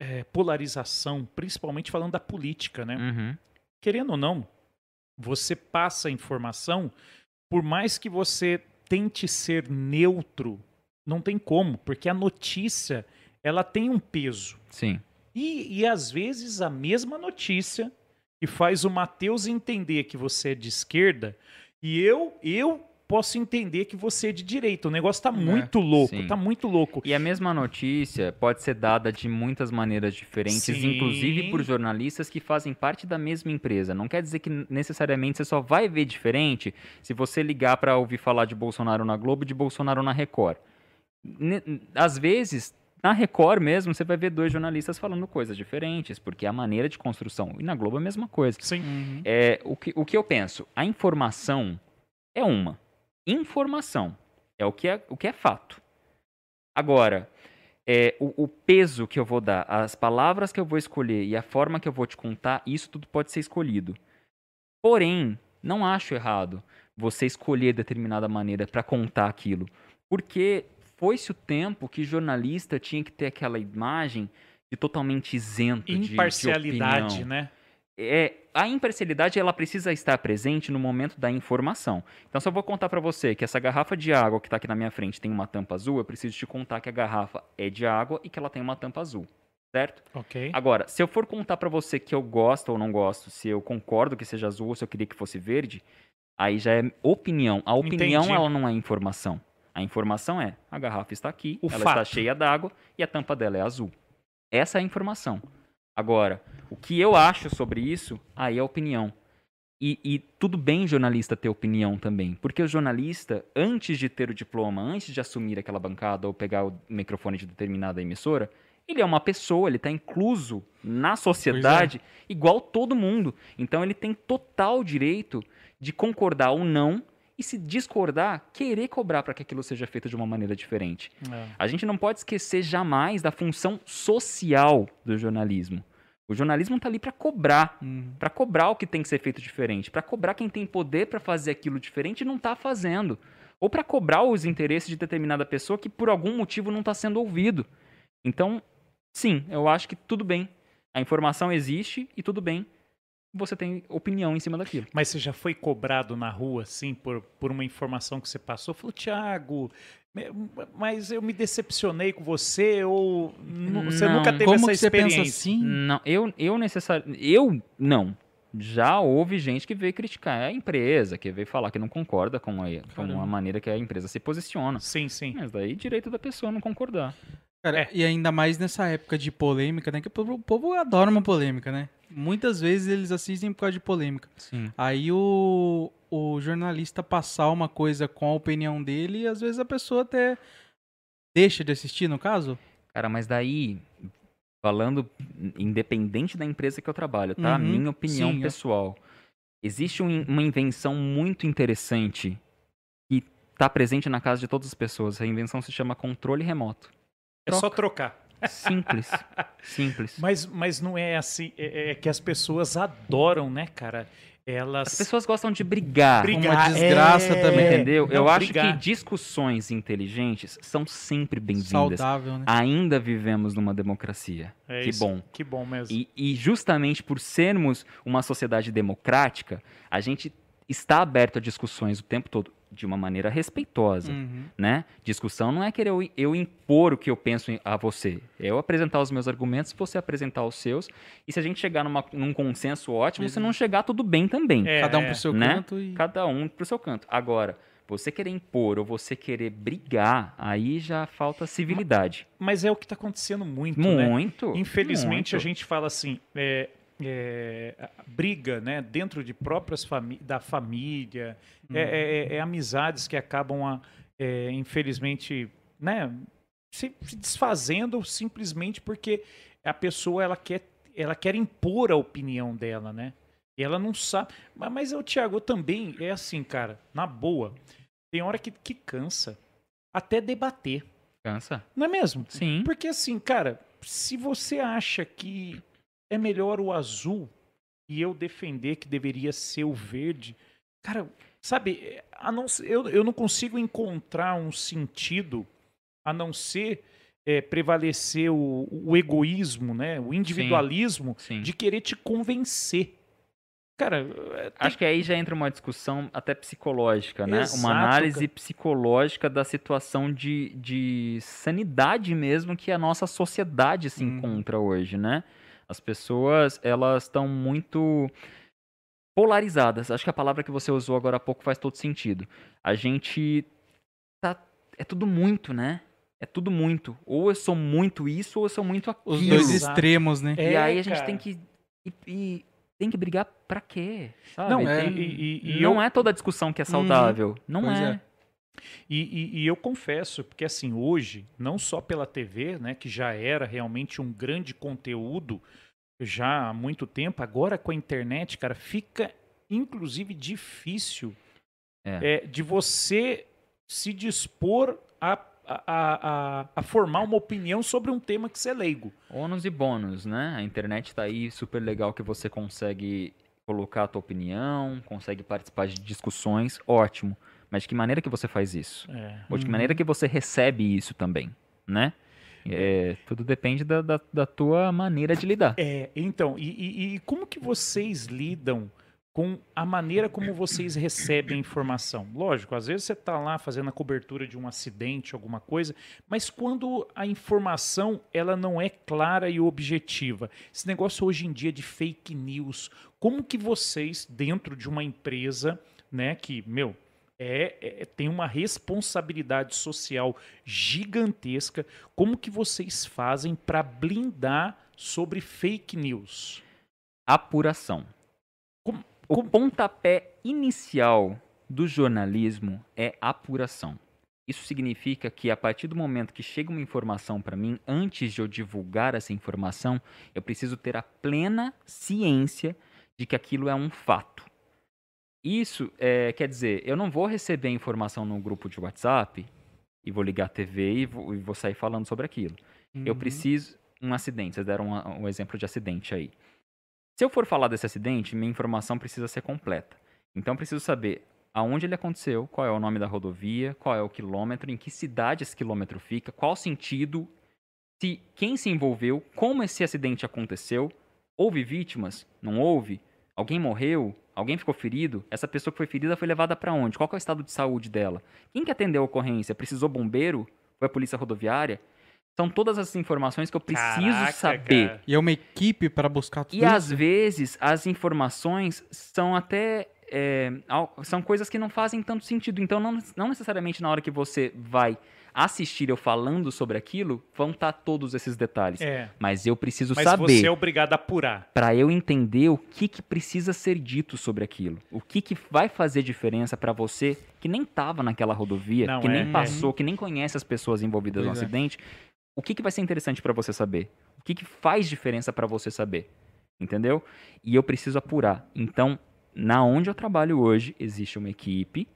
eh, polarização, principalmente falando da política, né? Uhum. querendo ou não, você passa a informação, por mais que você tente ser neutro, não tem como, porque a notícia ela tem um peso. Sim. E, e às vezes a mesma notícia que faz o Matheus entender que você é de esquerda e eu eu posso entender que você é de direita. O negócio tá muito louco, sim. tá muito louco. E a mesma notícia pode ser dada de muitas maneiras diferentes, Sim. inclusive por jornalistas que fazem parte da mesma empresa. Não quer dizer que necessariamente você só vai ver diferente se você ligar para ouvir falar de Bolsonaro na Globo e de Bolsonaro na Record. Às vezes, na Record mesmo, você vai ver dois jornalistas falando coisas diferentes, porque é a maneira de construção. E na Globo é a mesma coisa. Sim. Uhum. É, o, que, o que eu penso? A informação é uma. Informação é o que é, o que é fato. Agora, é, o, o peso que eu vou dar, as palavras que eu vou escolher e a forma que eu vou te contar, isso tudo pode ser escolhido. Porém, não acho errado você escolher determinada maneira para contar aquilo. Porque foi-se o tempo que jornalista tinha que ter aquela imagem de totalmente isento de- de Imparcialidade, né? É, a imparcialidade ela precisa estar presente no momento da informação. Então, se eu vou contar para você que essa garrafa de água que está aqui na minha frente tem uma tampa azul, eu preciso te contar que a garrafa é de água e que ela tem uma tampa azul, certo? OK. Agora, se eu for contar para você que eu gosto ou não gosto, se eu concordo que seja azul ou se eu queria que fosse verde, Aí já é opinião. A opinião, Entendi. ela não é informação. A informação é, a garrafa está aqui, O ela está fato. cheia d'água e a tampa dela é azul. Essa é a informação. Agora, o que eu acho sobre isso, aí é opinião. E, e tudo bem jornalista ter opinião também, porque o jornalista, antes de ter o diploma, antes de assumir aquela bancada ou pegar o microfone de determinada emissora, ele é uma pessoa, ele está incluso na sociedade igual todo mundo. Então ele tem total direito de concordar ou não e se discordar, querer cobrar para que aquilo seja feito de uma maneira diferente. É. A gente não pode esquecer jamais da função social do jornalismo. O jornalismo está ali para cobrar, Uhum. para cobrar o que tem que ser feito diferente, para cobrar quem tem poder para fazer aquilo diferente e não está fazendo, ou para cobrar os interesses de determinada pessoa que por algum motivo não está sendo ouvido. Então, sim, eu acho que tudo bem. A informação existe e tudo bem. Você tem opinião em cima daquilo. Mas você já foi cobrado na rua, assim, por, por uma informação que você passou? Falou, Thiago, mas eu me decepcionei com você ou nu- você Não. nunca teve Como essa que você experiência? pensa assim? Não, eu, eu necessariamente. Eu não. Já houve gente que veio criticar a empresa, que veio falar que não concorda com a, com a maneira que a empresa se posiciona. Sim, sim. Mas daí direito da pessoa não concordar. Cara, É. E ainda mais nessa época de polêmica, né? Que o povo, o povo adora uma polêmica, né? Muitas vezes eles assistem por causa de polêmica. Sim. Aí o, o jornalista passar uma coisa com a opinião dele e às vezes a pessoa até deixa de assistir, no caso. Cara, mas daí, falando independente da empresa que eu trabalho, tá? Uhum, Minha opinião sim, é. pessoal. Existe um- uma invenção muito interessante que está presente na casa de todas as pessoas. A invenção se chama controle remoto. É só trocar. Simples. [laughs] Simples. Mas, mas não é assim, é, é que as pessoas adoram, né, cara? Elas. As pessoas gostam de brigar. brigar. Uma desgraça é, também, Entendeu? não, eu acho brigar. que discussões inteligentes são sempre bem-vindas. Saudável, né? Ainda vivemos numa democracia. É que isso. bom. Que bom mesmo. E, e justamente por sermos uma sociedade democrática, a gente está aberto a discussões o tempo todo de uma maneira respeitosa, Uhum. né? Discussão não é querer eu, eu impor o que eu penso a você. É eu apresentar os meus argumentos, você apresentar os seus. E se a gente chegar numa- num consenso ótimo, se não chegar, tudo bem também. É, Cada um é. pro seu né? canto e. Cada um pro seu canto. Agora, você querer impor ou você querer brigar, aí já falta civilidade. Mas é o que está acontecendo muito, né? Muito. Infelizmente, a muito. gente fala assim, é, é, briga, né, dentro de próprias fami da família, é, é- é amizades que acabam, a- é, infelizmente, né, se, se desfazendo simplesmente porque a pessoa ela quer, ela quer impor a opinião dela, né? E ela não sabe. Mas, mas o Thiago também é assim, cara, na boa. Tem hora que, que cansa até debater, Cansa. não é mesmo? Sim. Porque assim, cara, se você acha que é melhor o azul e eu defender que deveria ser o verde, cara, sabe, não eu, eu não consigo encontrar um sentido a não ser é, prevalecer o, o egoísmo, né, o individualismo Sim. de querer te convencer. Cara, é, tem- Acho que aí já entra uma discussão até psicológica, né? Exato, uma análise cara. psicológica da situação de, de sanidade mesmo que a nossa sociedade se Uhum. encontra hoje, né? As pessoas, elas estão muito polarizadas. Acho que a palavra que você usou agora há pouco faz todo sentido. A gente tá... É tudo muito, né? É tudo muito. Ou eu sou muito isso, ou eu sou muito aquilo. Os dois extremos, né? É, e aí a gente cara. tem que... e- e tem que brigar pra quê? Sabe? não, é. Tem- e, e- e não eu, é toda discussão que é saudável. Não Pois é. é. E, e- e eu confesso, porque assim, hoje, não só pela TV, né, que já era realmente um grande conteúdo já há muito tempo, agora com a internet, cara, fica inclusive difícil É. é, de você se dispor a, a, a, a- formar uma opinião sobre um tema que você é leigo. Ônus e bônus, né? A internet tá aí super legal que você consegue colocar a tua opinião, consegue participar de discussões, ótimo. Mas de que maneira que você faz isso? É. Ou de que Uhum. maneira que você recebe isso também, né? É, tudo depende da, da, da tua maneira de lidar. É, então, e, e- e como que vocês lidam com a maneira como vocês recebem a informação? Lógico, às vezes você está lá fazendo a cobertura de um acidente, alguma coisa, mas quando a informação ela não é clara e objetiva, esse negócio hoje em dia de fake news, como que vocês, dentro de uma empresa, né, que, meu, é, é- tem uma responsabilidade social gigantesca. Como que vocês fazem para blindar sobre fake news? Apuração. Como- o pontapé inicial do jornalismo é apuração. Isso significa que a partir do momento que chega uma informação para mim, antes de eu divulgar essa informação, eu preciso ter a plena ciência de que aquilo é um fato. Isso é, quer dizer, eu não vou receber informação no grupo de WhatsApp e vou ligar a TV e vou, e vou sair falando sobre aquilo. Eu Uhum. preciso. Um acidente, vocês deram um, um exemplo de acidente aí. Se eu for falar desse acidente, minha informação precisa ser completa. Então eu preciso saber aonde ele aconteceu, qual é o nome da rodovia, qual é o quilômetro, em que cidade esse quilômetro fica, qual o sentido, se quem se envolveu, como esse acidente aconteceu, houve vítimas, não houve, alguém morreu, alguém ficou ferido, essa pessoa que foi ferida foi levada para onde, qual que é o estado de saúde dela, quem que atendeu a ocorrência, precisou bombeiro, foi a polícia rodoviária, são todas essas informações que eu preciso Caraca, saber. cara. E é uma equipe para buscar tudo E às isso? vezes as informações são até. é, são coisas que não fazem tanto sentido. Então, não, não necessariamente na hora que você vai assistir eu falando sobre aquilo, vão estar todos esses detalhes. É, Mas eu preciso mas saber. você é obrigado a apurar. Para eu entender o que, que precisa ser dito sobre aquilo. O que, que vai fazer diferença para você que nem estava naquela rodovia, Não, que é, nem é. passou, que nem conhece as pessoas envolvidas no Pois é. acidente. O que, que vai ser interessante para você saber? O que, que faz diferença para você saber? Entendeu? E eu preciso apurar. Então, na onde eu trabalho hoje, existe uma equipe.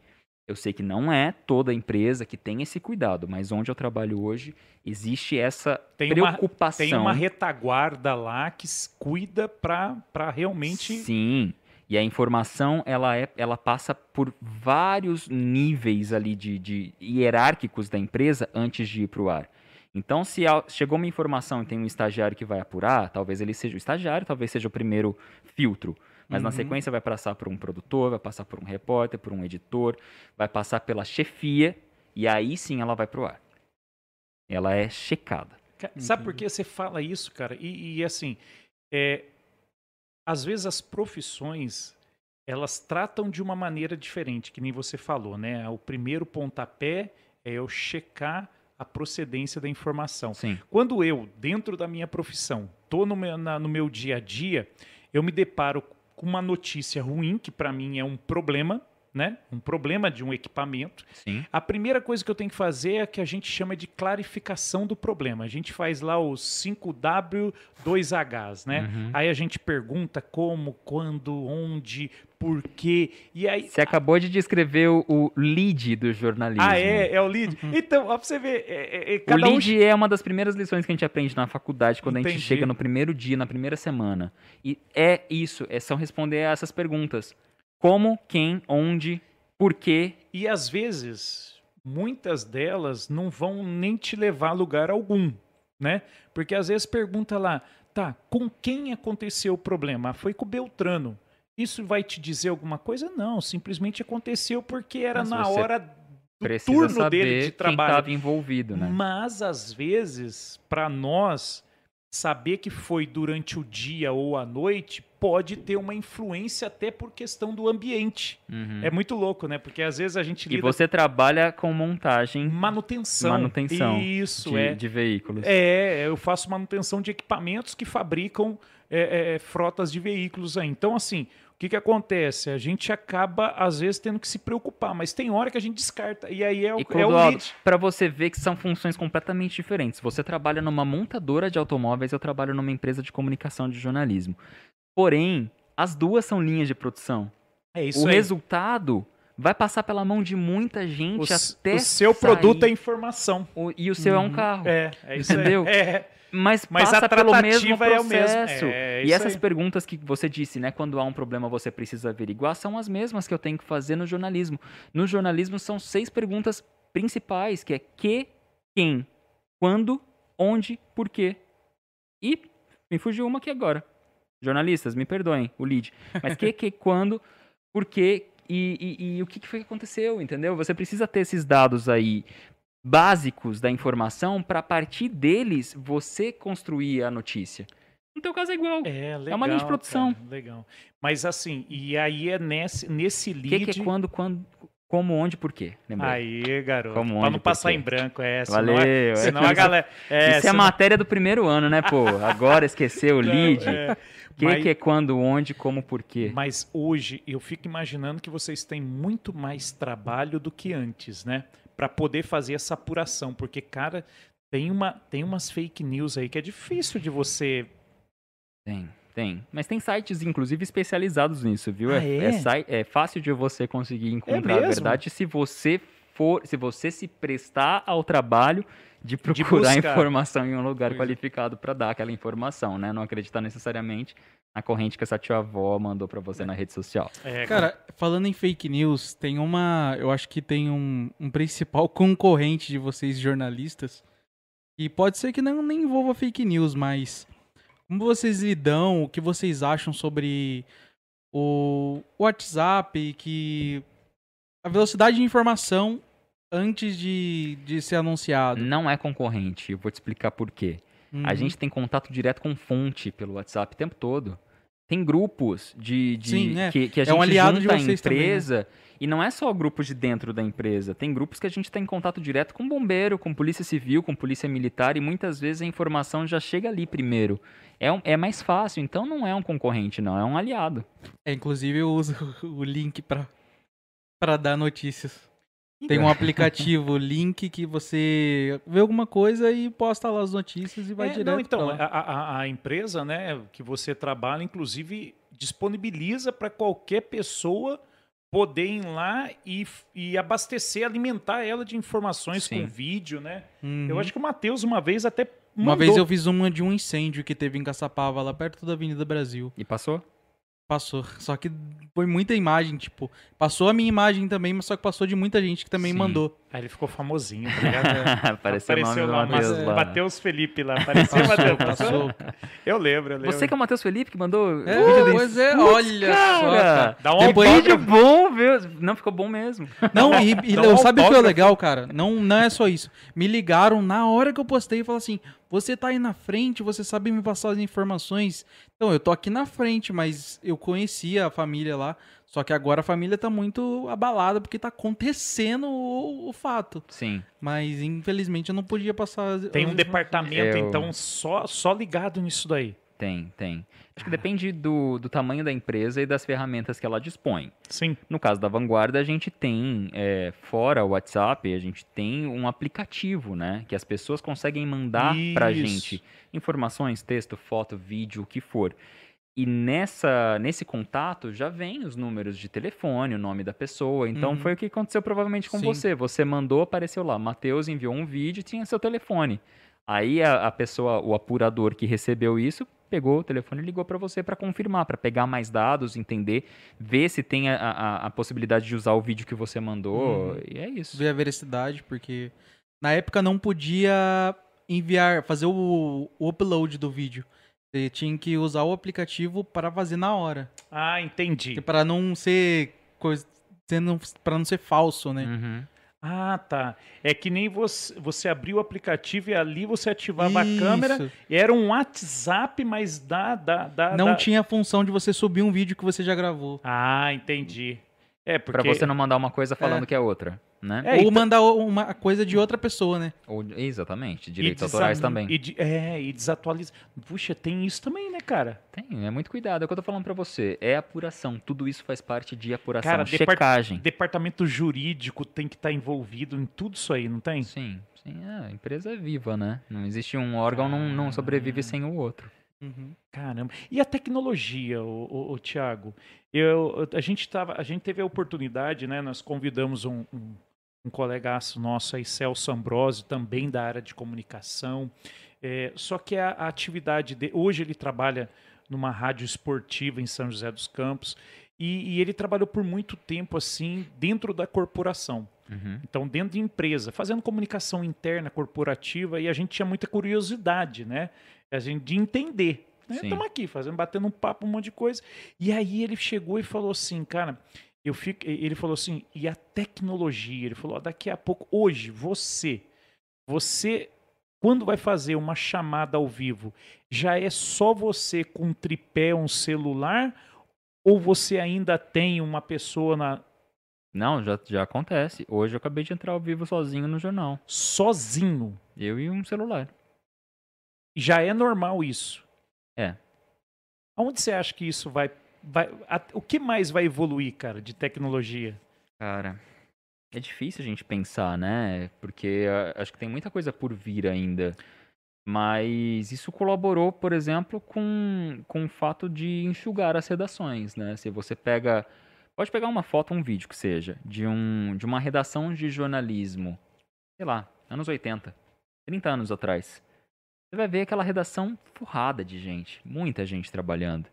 Eu sei que não é toda empresa que tem esse cuidado, mas onde eu trabalho hoje, existe essa Tem uma, preocupação. tem uma retaguarda lá que cuida para realmente. Sim. E a informação, ela, é, ela passa por vários níveis ali de, de hierárquicos da empresa antes de ir para o ar. Então, se chegou uma informação e tem um estagiário que vai apurar, talvez ele seja o estagiário, talvez seja o primeiro filtro. Mas na Uhum. sequência vai passar por um produtor, vai passar por um repórter, por um editor, vai passar pela chefia, e aí sim ela vai para o ar. Ela é checada. Ca- Sabe por que você fala isso, cara? E, e, assim, é, às vezes as profissões elas tratam de uma maneira diferente, que nem você falou, né? O primeiro pontapé é eu checar a procedência da informação. Sim. Quando eu, dentro da minha profissão, estou no meu, na- no meu dia a dia, eu me deparo com uma notícia ruim, que para mim é um problema, né? Um problema de um equipamento. Sim. A primeira coisa que eu tenho que fazer é a que a gente chama de clarificação do problema. A gente faz lá os 5W2Hs, né? Uhum. Aí a gente pergunta como, quando, onde, por quê. E aí. Você acabou de descrever o, o lead do jornalismo. Ah, é, é o lead. Então, ó, pra você ver, é, é- é O cada um lead é uma das primeiras lições que a gente aprende na faculdade quando a Entendi. gente chega no primeiro dia, na primeira semana. E é isso, é só responder a essas perguntas. Como, quem, onde, por quê. E às vezes, muitas delas não vão nem te levar a lugar algum, né? Porque às vezes pergunta lá, tá, com quem aconteceu o problema? Ah, Foi com o Beltrano. Isso vai te dizer alguma coisa? Não, simplesmente aconteceu porque era Mas na hora do turno dele de trabalho. envolvido, né? Mas às vezes, para nós, saber que foi durante o dia ou a noite pode ter uma influência até por questão do ambiente. Uhum. É muito louco, né? Porque às vezes a gente E lida você trabalha com montagem Manutenção. Manutenção Isso, de, é. de veículos. É, eu faço manutenção de equipamentos que fabricam é, é, frotas de veículos aí. Então, assim, que, que acontece? A gente acaba, às vezes, tendo que se preocupar, mas tem hora que a gente descarta. E aí é o, E é o para você ver que são funções completamente diferentes. Você trabalha numa montadora de automóveis, eu trabalho numa empresa de comunicação de jornalismo. Porém, as duas são linhas de produção. É isso o aí. resultado vai passar pela mão de muita O, gente s- até o seu sair. produto é informação. O- e o seu é um Uhum. carro. É, é isso Entendeu? aí. É. Mas, Mas passa pelo mesmo é o mesmo. processo. É, e essas aí. perguntas que você disse, né? Quando há um problema você precisa averiguar, são as mesmas que eu tenho que fazer no jornalismo. No jornalismo são seis perguntas principais, que é que, quem, quando, onde, por quê. E me fugiu uma aqui agora. Jornalistas, me perdoem, o lead. Mas que, que, [laughs] quando, por quê e, e- e o que que foi que aconteceu, entendeu? Você precisa ter esses dados aí básicos da informação para a partir deles você construir a notícia. Não No teu caso é igual. É, legal. uma linha de produção. cara, legal. Mas assim, e aí é nesse, nesse O lead. que, que é quando, quando, como, onde, por quê? Lembrei. Aí, garoto. Como pra onde, não por passar em branco, é. Valeu. é senão a galera. [laughs] É, Isso é senão- matéria do primeiro ano, né, pô? Agora esqueceu o Não, lead. é. O que, Mas- que é quando, onde, como, por quê? Mas hoje eu fico imaginando que vocês têm muito mais trabalho do que antes, né? Pra poder fazer essa apuração, porque cara, tem uma tem umas fake news aí que é difícil de você. Tem, tem. Mas tem sites, inclusive, especializados nisso, viu? Ah, é? sai- é fácil de você conseguir encontrar a mesmo? verdade se você for, se você se prestar ao trabalho de procurar buscar. informação em um lugar Pois é. qualificado para dar aquela informação, né? Não acreditar necessariamente na corrente que essa tia avó mandou para você na rede social. É, Cara, falando em fake news, tem uma. Eu acho que tem um, um principal [laughs] concorrente de vocês, jornalistas. E pode ser que não nem envolva fake news, mas. Como vocês lidam, o que vocês acham sobre o WhatsApp, que. A velocidade de informação antes de, de ser anunciado. Não é concorrente, eu vou te explicar por quê. A Uhum. gente tem contato direto com fonte pelo WhatsApp o tempo todo. Tem grupos de, de- Sim, é. que, que a É gente um aliado de junta a vocês também, né? empresa. E não é só grupos de dentro da empresa. Tem grupos que a gente está em contato direto com bombeiro, com polícia civil, com polícia militar. E muitas vezes a informação já chega ali primeiro. É, um- é mais fácil. Então não é um concorrente, não. É um aliado. É, inclusive eu uso [laughs] o link pra dar notícias. Tem um aplicativo, [laughs] link, que você vê alguma coisa e posta lá as notícias e vai É, direto não, então, lá. a, a- a empresa, né, que você trabalha, inclusive, disponibiliza para qualquer pessoa poder ir lá e, e abastecer, alimentar ela de informações Sim. com vídeo, né? Uhum. Eu acho que o Matheus uma vez até Uma mandou. vez eu fiz uma de um incêndio que teve em Caçapava, lá perto da Avenida Brasil. E passou? Passou. Só que foi muita imagem, tipo, passou a minha imagem também, mas só que passou de muita gente que também Sim. mandou. Aí ele ficou famosinho, tá ligado? [laughs] Apareceu, o nome do lá, Matheus lá. Matheus Felipe lá, apareceu Passou, Matheus. passou. Eu lembro, eu lembro. Você que é o Matheus Felipe que mandou É, o vídeo desse- pois é, Putz, olha só, cara. Dá um Depois vídeo bom, viu? Não ficou bom mesmo. Não, e, [laughs] e um sabe o que é legal, cara? Não, não é só isso. Me ligaram na hora que eu postei e falaram assim: você tá aí na frente, você sabe me passar as informações. Então, eu tô aqui na frente, mas eu conhecia a família lá. Só que agora a família tá muito abalada porque tá acontecendo o, o fato. Sim. Mas infelizmente eu não podia passar. as- Tem um departamento, Eu- então, só, só ligado nisso daí. Tem, tem. Acho que depende do, do tamanho da empresa e das ferramentas que ela dispõe. Sim. No caso da Vanguarda, a gente tem, é, fora o WhatsApp, a gente tem um aplicativo, né? Que as pessoas conseguem mandar pra Isso. gente informações, texto, foto, vídeo, o que for. E nessa, nesse contato já vem os números de telefone, o nome da pessoa. Então Uhum. foi o que aconteceu provavelmente com Sim. você. Você mandou, apareceu lá. Matheus enviou um vídeo e tinha seu telefone. Aí a, a pessoa, o apurador que recebeu isso, pegou o telefone e ligou para você para confirmar, para pegar mais dados, entender, ver se tem a, a, a possibilidade de usar o vídeo que você mandou. Uhum. E é isso. ver a veracidade, porque na época não podia enviar, fazer o, o upload do vídeo. Você tinha que usar o aplicativo para fazer na hora. Ah, entendi. Para não ser coisa, para não ser falso, né? Uhum. Ah, tá. É que nem você, você abriu o aplicativo e ali você ativava Isso. a câmera. Era um WhatsApp, mas da. da, da Não da- tinha a função de você subir um vídeo que você já gravou. Ah, entendi. É, porque. Para você não mandar uma coisa falando que é outra, né? É, Ou mandar uma coisa de outra pessoa, né? Ou- exatamente, direitos autorais também. E de- é, e desatualiza. Puxa, tem isso também, né, cara? Tem, é muito cuidado, é o que eu tô falando pra você. É apuração, tudo isso faz parte de apuração, Cara, depart- checagem. Departamento jurídico tem que estar envolvido em tudo isso aí, não tem? Sim, sim, é, a empresa é viva, né? Não existe um órgão, não, não sobrevive sem o outro. Uhum. Caramba. E a tecnologia, o, o, Tiago? Eu, a gente tava, a gente teve a oportunidade, né? Nós convidamos um, um, um colegaço nosso aí, Celso Ambrosio, também da área de comunicação. É, só que a, a atividade de hoje ele trabalha numa rádio esportiva em São José dos Campos e, e ele trabalhou por muito tempo assim dentro da corporação. Uhum. Então, dentro de empresa, fazendo comunicação interna, corporativa, e a gente tinha muita curiosidade, né? A gente de entender. Estamos aqui, fazendo, batendo um papo, um monte de coisa. E aí ele chegou e falou assim, cara, eu fico. Ele falou assim, e a tecnologia? Ele falou, ó, daqui a pouco, hoje, você, você quando vai fazer uma chamada ao vivo, já é só você com um tripé, um celular, ou você ainda tem uma pessoa na Não, já, já acontece. Hoje eu acabei de entrar ao vivo sozinho no jornal. sozinho? Eu e um celular. Já é normal isso. É. Aonde você acha que isso vai, vai a- o que mais vai evoluir, cara, de tecnologia? Cara, é difícil a gente pensar, né? Porque ah, acho que tem muita coisa por vir ainda. Mas isso colaborou, por exemplo, com, com o fato de enxugar as redações, né? Se você pega. Pode pegar uma foto, um vídeo que seja, de, um, de uma redação de jornalismo, sei lá, anos 80, 30 anos atrás. Você vai ver aquela redação forrada de gente, muita gente trabalhando.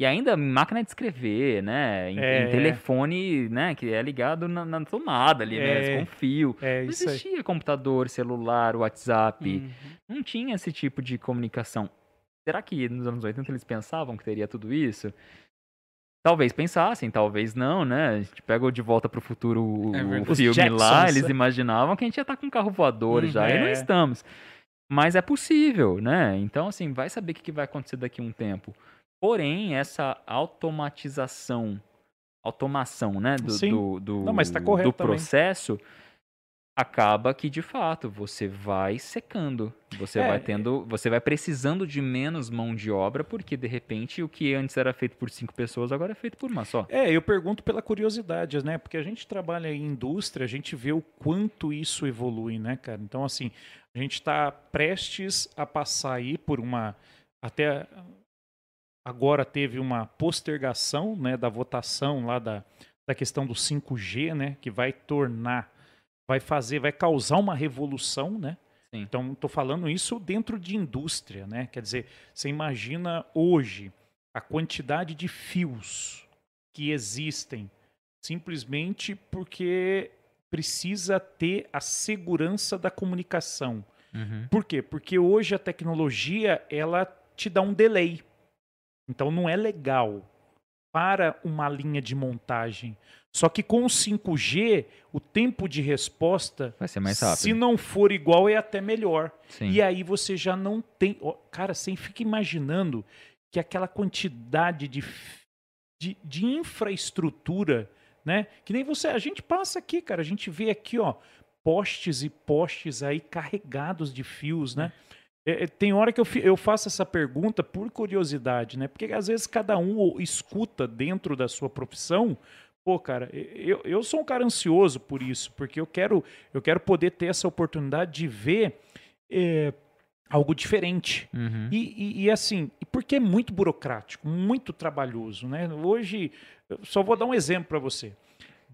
E ainda em máquina de escrever, né? Em, em É. telefone, né? Que é ligado na, na tomada ali, né? É. Com fio. É Não existia computador, celular, WhatsApp. Uhum. Não tinha esse tipo de comunicação. Será que nos anos 80 eles pensavam que teria tudo isso? Talvez pensassem, talvez não, né? A gente pega De Volta pro Futuro, o, É o. Os filme lá, eles imaginavam que a gente ia estar com um carro voador Hum, já, e não é. estamos. Mas é possível, né? Então, assim, vai saber o que que vai acontecer daqui a um tempo. Porém, essa automatização, automação, né, do, Sim. do, do, Não, mas tá correto do também. processo, acaba que, de fato, você vai secando. Você É, vai tendo, você vai precisando de menos mão de obra, porque, de repente, o que antes era feito por cinco pessoas, agora é feito por uma só. É, eu pergunto pela curiosidade, né? Porque a gente trabalha em indústria, a gente vê o quanto isso evolui, né, cara? Então, assim, a gente está prestes a passar aí por uma. Até agora teve uma postergação né, da votação lá da, da questão do 5G, né? Que vai tornar, vai fazer, vai causar uma revolução, né? Sim. Então, estou falando isso dentro de indústria, né? Quer dizer, você imagina hoje a quantidade de fios que existem simplesmente porque precisa ter a segurança da comunicação. Por quê? Porque hoje a tecnologia ela te dá um delay. Então não é legal para uma linha de montagem. Só que com o 5G, o tempo de resposta, Vai ser mais rápido. se não for igual, é até melhor. Sim. E aí você já não tem. Cara, você fica imaginando que aquela quantidade de, de, de infraestrutura, né? Que nem você. A gente passa aqui, cara. A gente vê aqui, ó, postes e postes aí carregados de fios, né? É, é, tem hora que eu, eu faço essa pergunta por curiosidade, né? Porque às vezes cada um escuta dentro da sua profissão. Pô, cara, eu, eu sou um cara ansioso por isso, porque eu quero, eu quero poder ter essa oportunidade de ver é, algo diferente. Uhum. E, e- e, assim, e porque é muito burocrático, muito trabalhoso, né? Hoje, eu só vou dar um exemplo para você.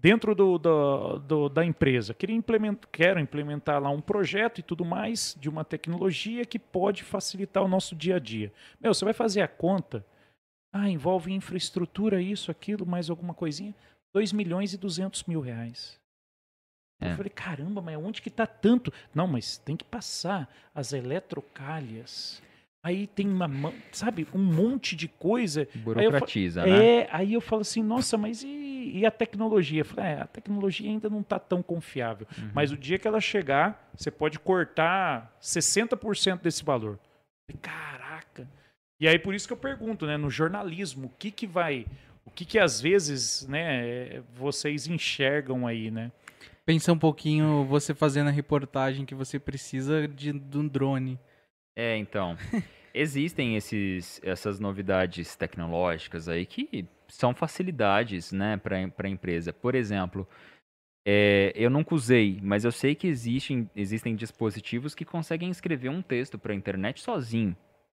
Dentro do, do- do- da empresa, queria implementar, quero implementar lá um projeto e tudo mais de uma tecnologia que pode facilitar o nosso dia a dia. Meu, você vai fazer a conta, ah, envolve infraestrutura, isso, aquilo, mais alguma coisinha, 2 milhões e 200 mil reais. É. Eu falei, caramba, mas onde que tá tanto? Não, mas tem que passar as eletrocalhas. Aí tem uma, mão- sabe, um monte de coisa. Burocratiza, né? É, aí eu falo assim, nossa, mas e, e a tecnologia? Eu falei, é, a tecnologia ainda não tá tão confiável. Uhum. Mas o dia que ela chegar, você pode cortar 60% desse valor. Caraca. E aí por isso que eu pergunto, né, no jornalismo, o que que vai, o que que às vezes, né, vocês enxergam aí, né? Pensa um pouquinho você fazendo a reportagem que você precisa de, de um drone. É, então. [laughs] Existem esses, essas novidades tecnológicas aí que são facilidades, né, para a empresa. Por exemplo, é, eu nunca usei, mas eu sei que existem, existem dispositivos que conseguem escrever um texto para a internet sozinho.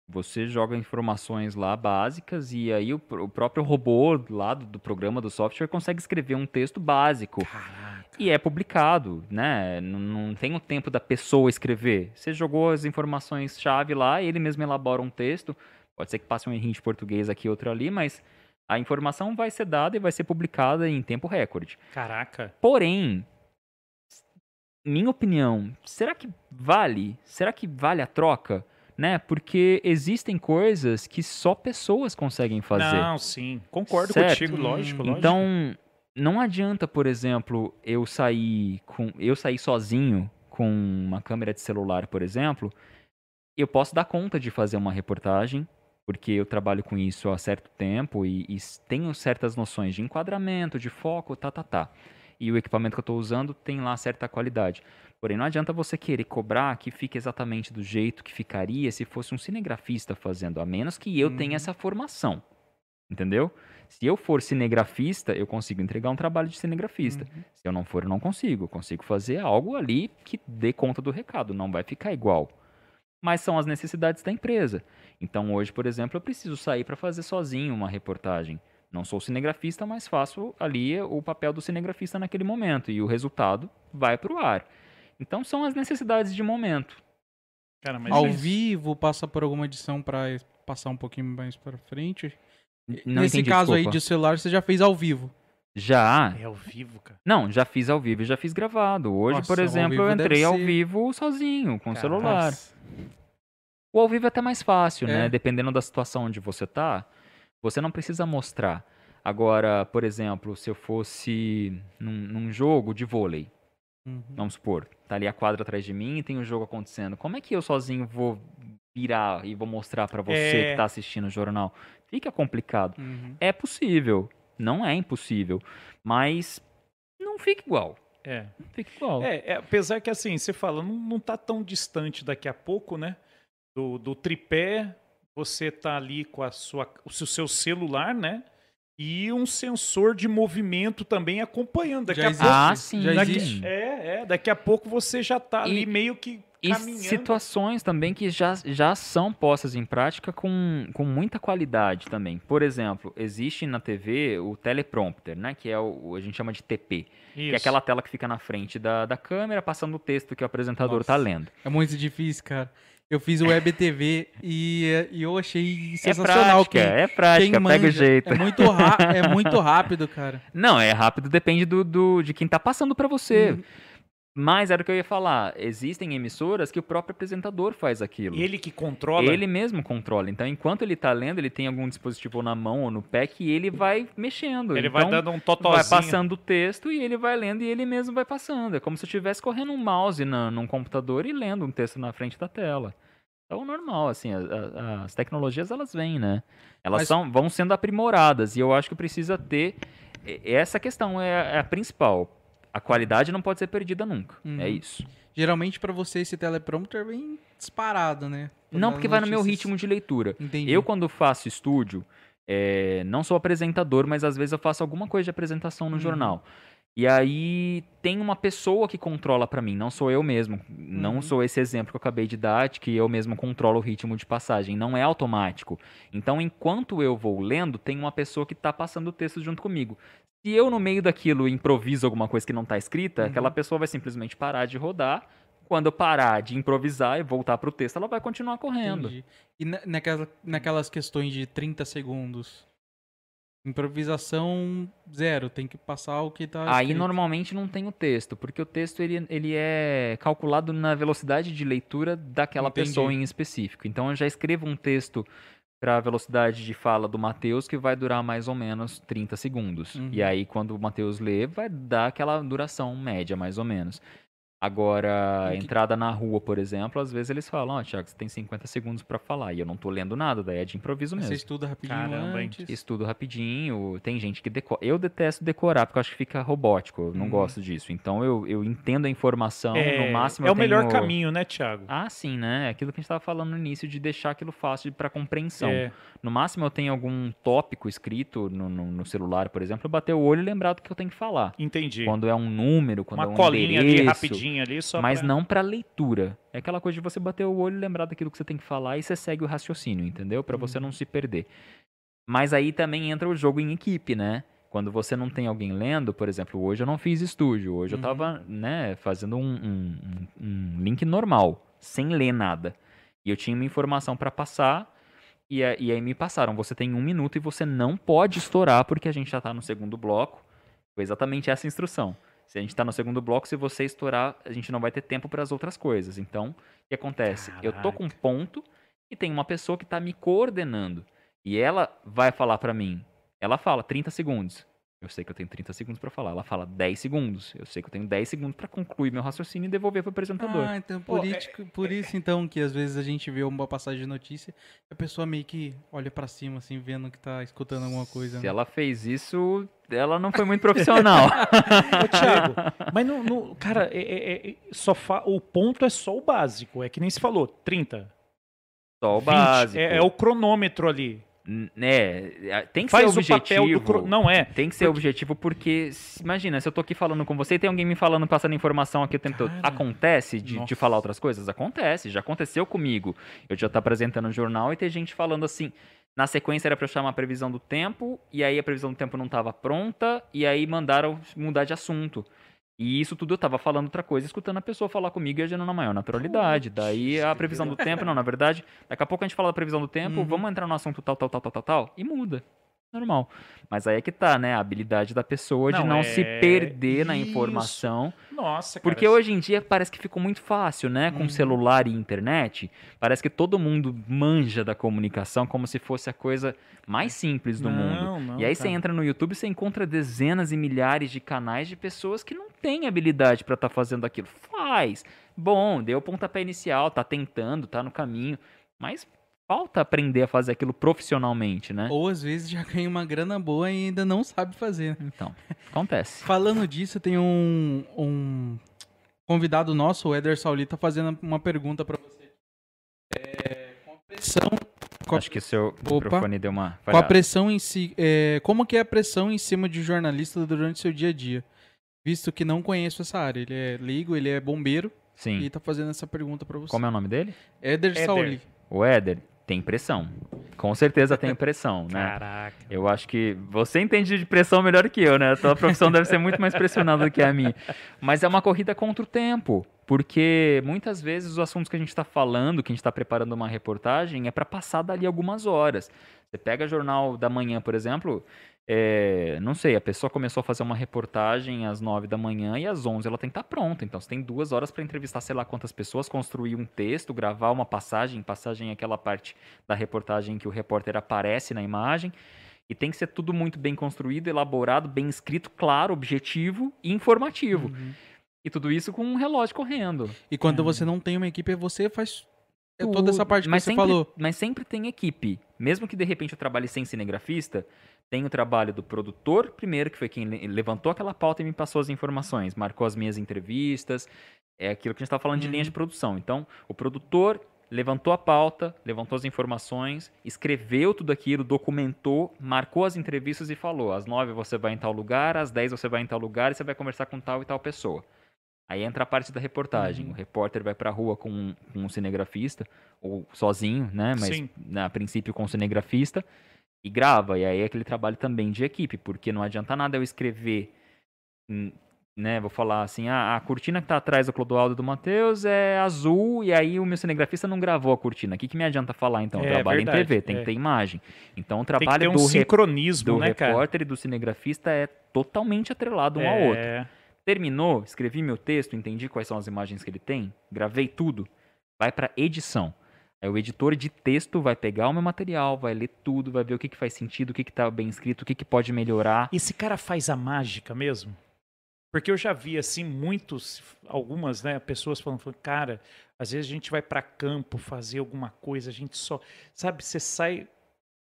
Você joga informações lá básicas e aí o, o próprio robô lá do, do programa do software consegue escrever um texto básico. Caraca. E é publicado, né? Não, não tem o tempo da pessoa escrever. Você jogou as informações-chave lá, ele mesmo elabora um texto. Pode ser que passe um errinho de português aqui, outro ali, mas a informação vai ser dada e vai ser publicada em tempo recorde. Caraca. Porém, minha opinião, será que vale? Será que vale a troca? Né? Porque existem coisas que só pessoas conseguem fazer. Não, sim. Concordo Certo. contigo, lógico, lógico. Então, não adianta, por exemplo, eu sair com eu sair sozinho com uma câmera de celular, por exemplo, eu posso dar conta de fazer uma reportagem, porque eu trabalho com isso há certo tempo e, e tenho certas noções de enquadramento, de foco, tá, tá, tá. E o equipamento que eu estou usando tem lá certa qualidade. Porém, não adianta você querer cobrar que fique exatamente do jeito que ficaria se fosse um cinegrafista fazendo, a menos que eu tenha Uhum. essa formação. Entendeu? Se eu for cinegrafista, eu consigo entregar um trabalho de cinegrafista. Uhum. Se eu não for, eu não consigo. Eu consigo fazer algo ali que dê conta do recado, não vai ficar igual. Mas são as necessidades da empresa. Então, hoje, por exemplo, eu preciso sair para fazer sozinho uma reportagem. Não sou cinegrafista, mas faço ali o papel do cinegrafista naquele momento e o resultado vai para o ar. Então, são as necessidades de momento. Cara, mas Ao é- vivo, passa por alguma edição pra passar um pouquinho mais pra frente. Não Nesse entendi, caso aí desculpa. de celular, você já fez ao vivo. Já. É ao vivo, cara. Não, já fiz ao vivo e já fiz gravado. Hoje, Nossa, por exemplo, eu entrei ao ser- vivo sozinho, com o celular. Nossa. O ao vivo é até mais fácil, né? É. Dependendo da situação onde você tá, você não precisa mostrar. Agora, por exemplo, se eu fosse num, num jogo de vôlei, Uhum. vamos supor, tá ali a quadra atrás de mim e tem o jogo acontecendo. Como é que eu sozinho vou virar e vou mostrar pra você É. que tá assistindo o jornal? Fica complicado. Uhum. É possível, não é impossível, mas não fica igual. É. Não fica igual. É, é, apesar que assim, você fala, não, não tá tão distante daqui a pouco, né? Do, do tripé, você tá ali com a sua, o seu- seu celular, né? E um sensor de movimento também acompanhando. Daqui Já a existe. pouco. Ah, sim. Já daqui, existe. É, é, daqui a pouco você já tá ali meio que E caminhando. situações também que já, já são postas em prática com, com muita qualidade também. Por exemplo, existe na TV o teleprompter, né? Que é o, a gente chama de TP. Que é Isso. aquela tela que fica na frente da, da câmera, passando o texto que o apresentador Nossa. tá lendo. É muito difícil, cara. Eu fiz o Web TV e, e eu achei É sensacional. prática, quem, é prática, quem pega o manja. jeito. É muito, é muito rápido, cara. Não, é rápido, depende do, do- de quem tá passando pra você. Uhum. Mas era o que eu ia falar. Existem emissoras que o próprio apresentador faz aquilo. Ele que controla. Ele mesmo controla. Então, enquanto ele tá lendo, ele tem algum dispositivo na mão ou no pé que ele vai mexendo. Ele então, vai dando um totozinho. vai passando o texto e ele vai lendo e ele mesmo vai passando. É como se eu estivesse correndo um mouse na, num computador e lendo um texto na frente da tela. Então, normal, assim, a- a- as tecnologias elas vêm, né? Elas Mas- são, vão sendo aprimoradas e eu acho que precisa ter. Essa questão é, é a principal. A qualidade não pode ser perdida nunca. Uhum. É isso. Geralmente pra você esse teleprompter vem disparado, né? Não, porque vai no meu ritmo de leitura. Entendi. Eu, quando faço estúdio, é, não sou apresentador, mas às vezes eu faço alguma coisa de apresentação no Uhum. jornal. E aí tem uma pessoa que controla pra mim, não sou eu mesmo. Não Uhum. sou esse exemplo que eu acabei de dar, de que eu mesmo controlo o ritmo de passagem. Não é automático. Então, enquanto eu vou lendo, tem uma pessoa que tá passando o texto junto comigo. Se eu, no meio daquilo, improviso alguma coisa que não tá escrita, Uhum. aquela pessoa vai simplesmente parar de rodar. Quando eu parar de improvisar e voltar pro texto, ela vai continuar correndo. Entendi. E na- naquela, naquelas questões de 30 segundos, improvisação zero, tem que passar o que tá Aí escrito. normalmente não tem o texto, porque o texto ele, ele é calculado na velocidade de leitura daquela Entendi. pessoa em específico. Então eu já escrevo um texto para a velocidade de fala do Matheus que vai durar mais ou menos 30 segundos. Uhum. E aí quando o Matheus lê, vai dar aquela duração média mais ou menos. Agora, E que- entrada na rua, por exemplo, às vezes eles falam, ó, Thiago, você tem 50 segundos para falar. E eu não tô lendo nada, daí é de improviso Você mesmo. estuda rapidinho Caramba, hein? antes. Estudo rapidinho, tem gente que decora. Eu detesto decorar, porque eu acho que fica robótico, eu não Uhum. gosto disso. Então eu, eu entendo a informação, É, no máximo é eu o melhor tenho- caminho, né, Thiago? Ah, sim, né? É Aquilo que a gente tava falando no início, de deixar aquilo fácil para compreensão. É, No máximo eu tenho algum tópico escrito no, no- no celular, por exemplo, eu bater o olho e lembrar do que eu tenho que falar. entendi. Quando é um número, quando é Uma um colinha ali, endereço, rapidinho ali, só mas pra... não para leitura. É aquela coisa de você bater o olho e lembrar daquilo que você tem que falar e você segue o raciocínio, entendeu? Para você Uhum. não se perder. Mas aí também entra o jogo em equipe, né? Quando você não tem alguém lendo, por exemplo, hoje eu não fiz estúdio, hoje eu Uhum. tava, né, fazendo um, um- um- um link normal, sem ler nada. E eu tinha uma informação para passar, e, e aí me passaram, você tem um minuto e você não pode estourar, porque a gente já tá no segundo bloco. Foi exatamente essa instrução. Se a gente tá no segundo bloco, se você estourar, a gente não vai ter tempo para as outras coisas. Então, o que acontece? Eu tô com um ponto e tem uma pessoa que tá me coordenando. E ela vai falar para mim. Ela fala 30 segundos. Eu sei que eu tenho 30 segundos para falar. Ela fala 10 segundos. Eu sei que eu tenho 10 segundos para concluir meu raciocínio e devolver pro apresentador. Ah, então por, Pô, é- isso, por isso então que às vezes a gente vê uma passagem de notícia e a pessoa meio que olha pra cima assim, vendo que tá escutando alguma coisa. Se né? ela fez isso, ela não foi muito profissional. [laughs] Ô, Thiago, mas não, não- cara, é- é- é- só fa- o ponto é só o básico. É que nem se falou, 30. Só o 20, básico. É, é o cronômetro ali. N- É, tem que Faz ser o papel do objetivo. cro... Não é. Tem que ser objetivo porque, imagina, se eu tô aqui falando com você e tem alguém me falando, passando informação aqui o tempo todo. Cara, Acontece de, de falar outras coisas? Acontece, já aconteceu comigo. Eu já tô apresentando um jornal e tem gente falando assim. Na sequência era pra eu chamar a previsão do tempo, e aí a previsão do tempo não tava pronta, e aí mandaram mudar de assunto. E isso tudo eu tava falando outra coisa, escutando a pessoa falar comigo e agindo na maior naturalidade. Daí a previsão do tempo, não, na verdade, daqui a pouco a gente fala da previsão do tempo, Uhum. vamos entrar no assunto tal, tal, tal, tal, tal, tal, e muda. Normal. Mas aí é que tá, né? A habilidade da pessoa de Não, não é- se perder na Isso. informação. Nossa, cara. Porque hoje em dia parece que ficou muito fácil, né? Com Uhum. celular e internet, parece que todo mundo manja da comunicação como se fosse a coisa mais simples do mundo. Não, não, E aí você cara. entra no YouTube e você encontra dezenas e milhares de canais de pessoas que não têm habilidade pra estar fazendo aquilo. Faz. Bom, deu o pontapé inicial, tá tentando, tá no caminho. Mas falta aprender a fazer aquilo profissionalmente, né? Ou às vezes já ganha uma grana boa e ainda não sabe fazer. né? Então, acontece. Falando disso, tem um, um convidado nosso, o Éder Saulita, fazendo uma pergunta pra você. É, com a pressão, com a, Acho que o seu Opa. microfone deu uma. com a pressão em si, é, como que é a pressão em cima de jornalista durante seu dia a dia? Visto que não conheço essa área, ele é leigo, ele é bombeiro Sim. e tá fazendo essa pergunta pra você. Como é o nome dele? Éder, Éder. Sauli. O Éder tem pressão. Com certeza tem [laughs] pressão, né? Caraca. Eu acho que você entende de pressão melhor que eu, né? A tua profissão deve ser muito mais pressionada do que a minha. Mas é uma corrida contra o tempo. Porque muitas vezes os assuntos que a gente está falando, que a gente está preparando uma reportagem, é para passar dali algumas horas. Você pega jornal da manhã, por exemplo, é, não sei, a pessoa começou a fazer uma reportagem às 9 da manhã e às 11 ela tem que estar pronta. Então você tem duas horas para entrevistar sei lá quantas pessoas, construir um texto, gravar uma passagem. Passagem é aquela parte da reportagem em que o repórter aparece na imagem. E tem que ser tudo muito bem construído, elaborado, bem escrito, claro, objetivo e informativo. Uhum. E tudo isso com um relógio correndo. E quando Uhum. você não tem uma equipe, você faz é toda essa parte que mas você sempre, falou. Mas sempre tem equipe. Mesmo que de repente eu trabalhe sem cinegrafista, tem o trabalho do produtor, primeiro, que foi quem le- levantou aquela pauta e me passou as informações, marcou as minhas entrevistas. É aquilo que a gente estava falando de Uhum. linha de produção. Então, o produtor levantou a pauta, levantou as informações, escreveu tudo aquilo, documentou, marcou as entrevistas e falou: às nove você vai em tal lugar, às dez você vai em tal lugar e você vai conversar com tal e tal pessoa. Aí entra a parte da reportagem. Uhum. O repórter vai pra rua com um, com um cinegrafista, ou sozinho, né? Mas Sim. a princípio com um cinegrafista, e grava. E aí é aquele trabalho também de equipe, porque não adianta nada eu escrever, hum, né? Vou falar assim, ah, a cortina que tá atrás do Clodoaldo do Matheus é azul, e aí o meu cinegrafista não gravou a cortina. O que, que me adianta falar então? Eu É, trabalho verdade, em TV, tem é. que ter imagem. Então o Tem que trabalho ter um do, sincronismo, do né, cara? repórter e do cinegrafista é totalmente atrelado um ao outro. É. Terminou, escrevi meu texto, entendi quais são as imagens que ele tem, gravei tudo, vai para edição. Aí o editor de texto vai pegar o meu material, vai ler tudo, vai ver o que, que faz sentido, o que, que tá bem escrito, o que, que pode melhorar. Esse cara faz a mágica mesmo? Porque eu já vi, assim, muitos, algumas, né, pessoas falando, falando, cara, às vezes a gente vai pra campo fazer alguma coisa, a gente só, sabe, você sai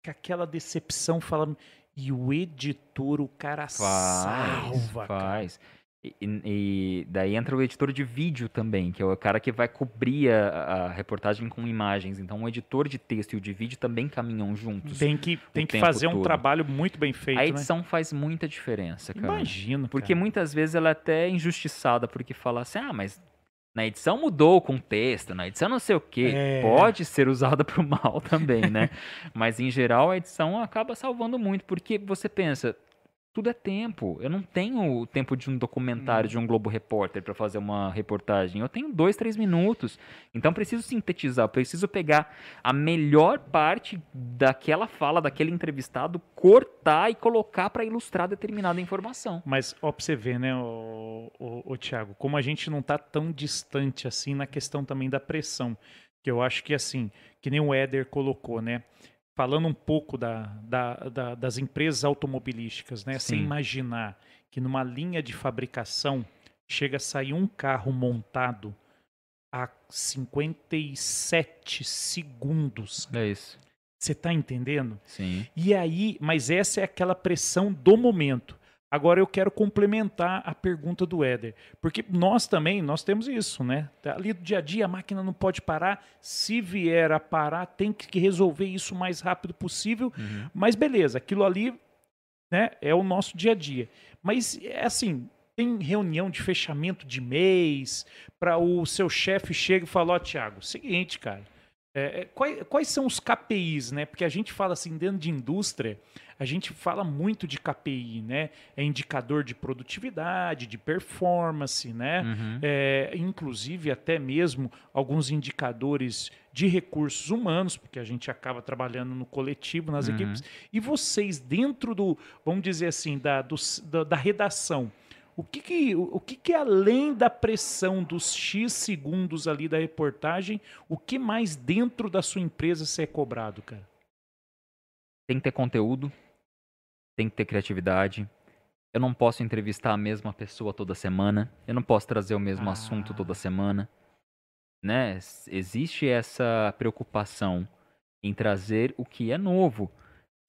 com aquela decepção falando, e o editor, o cara salva, cara. faz. E, e- e daí entra o editor de vídeo também, que é o cara que vai cobrir a, a reportagem com imagens. Então o editor de texto e o de vídeo também caminham juntos. Tem que, tem que fazer um todo. trabalho muito bem feito, a né? edição faz muita diferença, cara. Imagino, Porque cara. muitas vezes ela é até injustiçada, porque fala assim, ah, mas na edição mudou o contexto, na edição não sei o quê. É. Pode ser usada pro [laughs] mal também, né? mas em geral a edição acaba salvando muito, porque você pensa, tudo é tempo. Eu não tenho o tempo de um documentário, de um Globo Repórter para fazer uma reportagem. Eu tenho dois, três minutos. Então preciso sintetizar, preciso pegar a melhor parte daquela fala, daquele entrevistado, cortar e colocar para ilustrar determinada informação. Mas, ó, pra você ver, né, o, o, Tiago, como a gente não tá tão distante assim na questão também da pressão. Que eu acho que, assim, que nem o Éder colocou, né? Falando um pouco da, da, da, das empresas automobilísticas, né? Sem imaginar que numa linha de fabricação chega a sair um carro montado a 57 segundos. É isso. Você tá entendendo? Sim. E aí, mas essa é aquela pressão do momento. Agora eu quero complementar a pergunta do Éder, porque nós também, nós temos isso, né? Tá Ali do dia a dia a máquina não pode parar, se vier a parar, tem que resolver isso o mais rápido possível. Uhum. Mas beleza, aquilo ali, né, é o nosso dia a dia. Mas é assim, tem reunião de fechamento de mês para o seu chefe chega e fala, ó, Thiago, seguinte, cara, é, é, quais, quais são os KPIs, né? Porque a gente fala assim, dentro de indústria, a gente fala muito de KPI, né? É indicador de produtividade, de performance, né? Uhum. É, inclusive até mesmo alguns indicadores de recursos humanos, porque a gente acaba trabalhando no coletivo, nas Uhum. equipes. E vocês, dentro do, vamos dizer assim, da, do da, da redação, o que que, o, o que que além da pressão dos X segundos ali da reportagem, o que mais dentro da sua empresa você é cobrado, cara? Tem que ter conteúdo, tem que ter criatividade. Eu não posso entrevistar a mesma pessoa toda semana. Eu não posso trazer o mesmo Ah. assunto toda semana. Né? Existe essa preocupação em trazer o que é novo.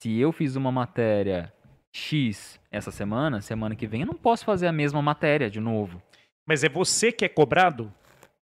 Se eu fiz uma matéria X essa semana, semana que vem eu não posso fazer a mesma matéria de novo. Mas é você que é cobrado?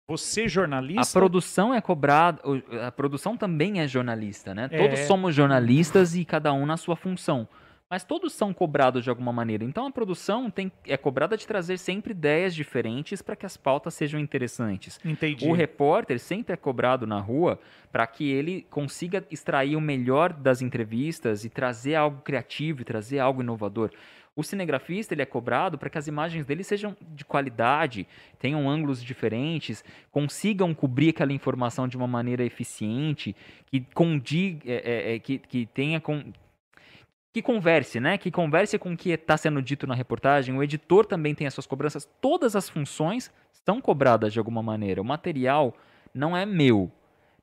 Você, A jornalista? produção é cobrada, a produção também é jornalista, né? É. Todos somos jornalistas e cada um na sua função. Mas todos são cobrados de alguma maneira. Então a produção tem, é cobrada de trazer sempre ideias diferentes para que as pautas sejam interessantes. Entendi. O repórter sempre é cobrado na rua para que ele consiga extrair o melhor das entrevistas e trazer algo criativo e trazer algo inovador. O cinegrafista ele é cobrado para que as imagens dele sejam de qualidade, tenham ângulos diferentes, consigam cobrir aquela informação de uma maneira eficiente, que condiga, é, é, é, que, que tenha com, que converse, né? Que converse com o que está sendo dito na reportagem. O editor também tem as suas cobranças. Todas as funções são cobradas de alguma maneira. O material não é meu.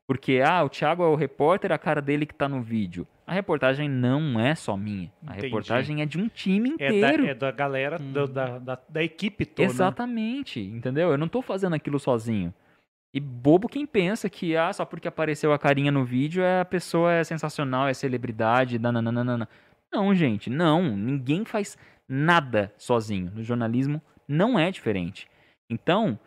Porque, ah, o Thiago é o repórter, a cara dele que está no vídeo. A reportagem não é só minha. A Entendi. reportagem é de um time É da, inteiro. é da galera, do- da, da, da equipe toda. né? Exatamente, entendeu? Eu não tô fazendo aquilo sozinho. E bobo quem pensa que, ah, só porque apareceu a carinha no vídeo, é, a pessoa é sensacional, é celebridade, nananana. Não, gente, não. Ninguém faz nada sozinho. No jornalismo não é diferente. Então,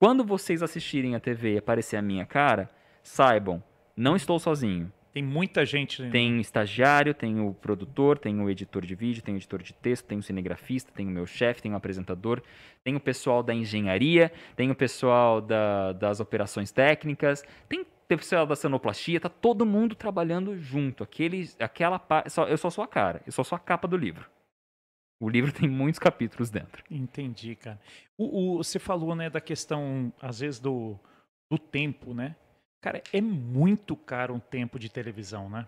quando vocês assistirem a TV e aparecer a minha cara, saibam, não estou sozinho. Tem muita gente. Tem estagiário, tem o produtor, tem o editor de vídeo, tem o editor de texto, tem o cinegrafista, tem o meu chefe, tem o apresentador, tem o pessoal da engenharia, tem o pessoal da- das operações técnicas, tem pessoal da sonoplastia, tá todo mundo trabalhando junto. Aquele, aquela só, eu só sou a cara, eu só sou a capa do livro. O livro tem muitos capítulos dentro. Entendi, cara. O, o- você falou, né, da questão, às vezes, do, do tempo, né? Cara, é muito caro um tempo de televisão, né?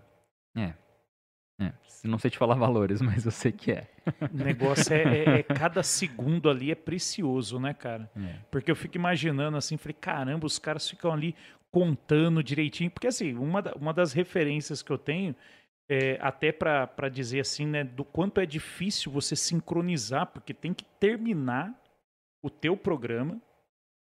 É, não sei te falar valores, mas eu sei que é. O negócio é, é- é- cada segundo ali é precioso, né, cara? É. Porque eu fico imaginando assim, falei, caramba, os caras ficam ali contando direitinho. Porque assim, uma, uma das referências que eu tenho, é, até pra dizer assim, né, do quanto é difícil você sincronizar, porque tem que terminar o teu programa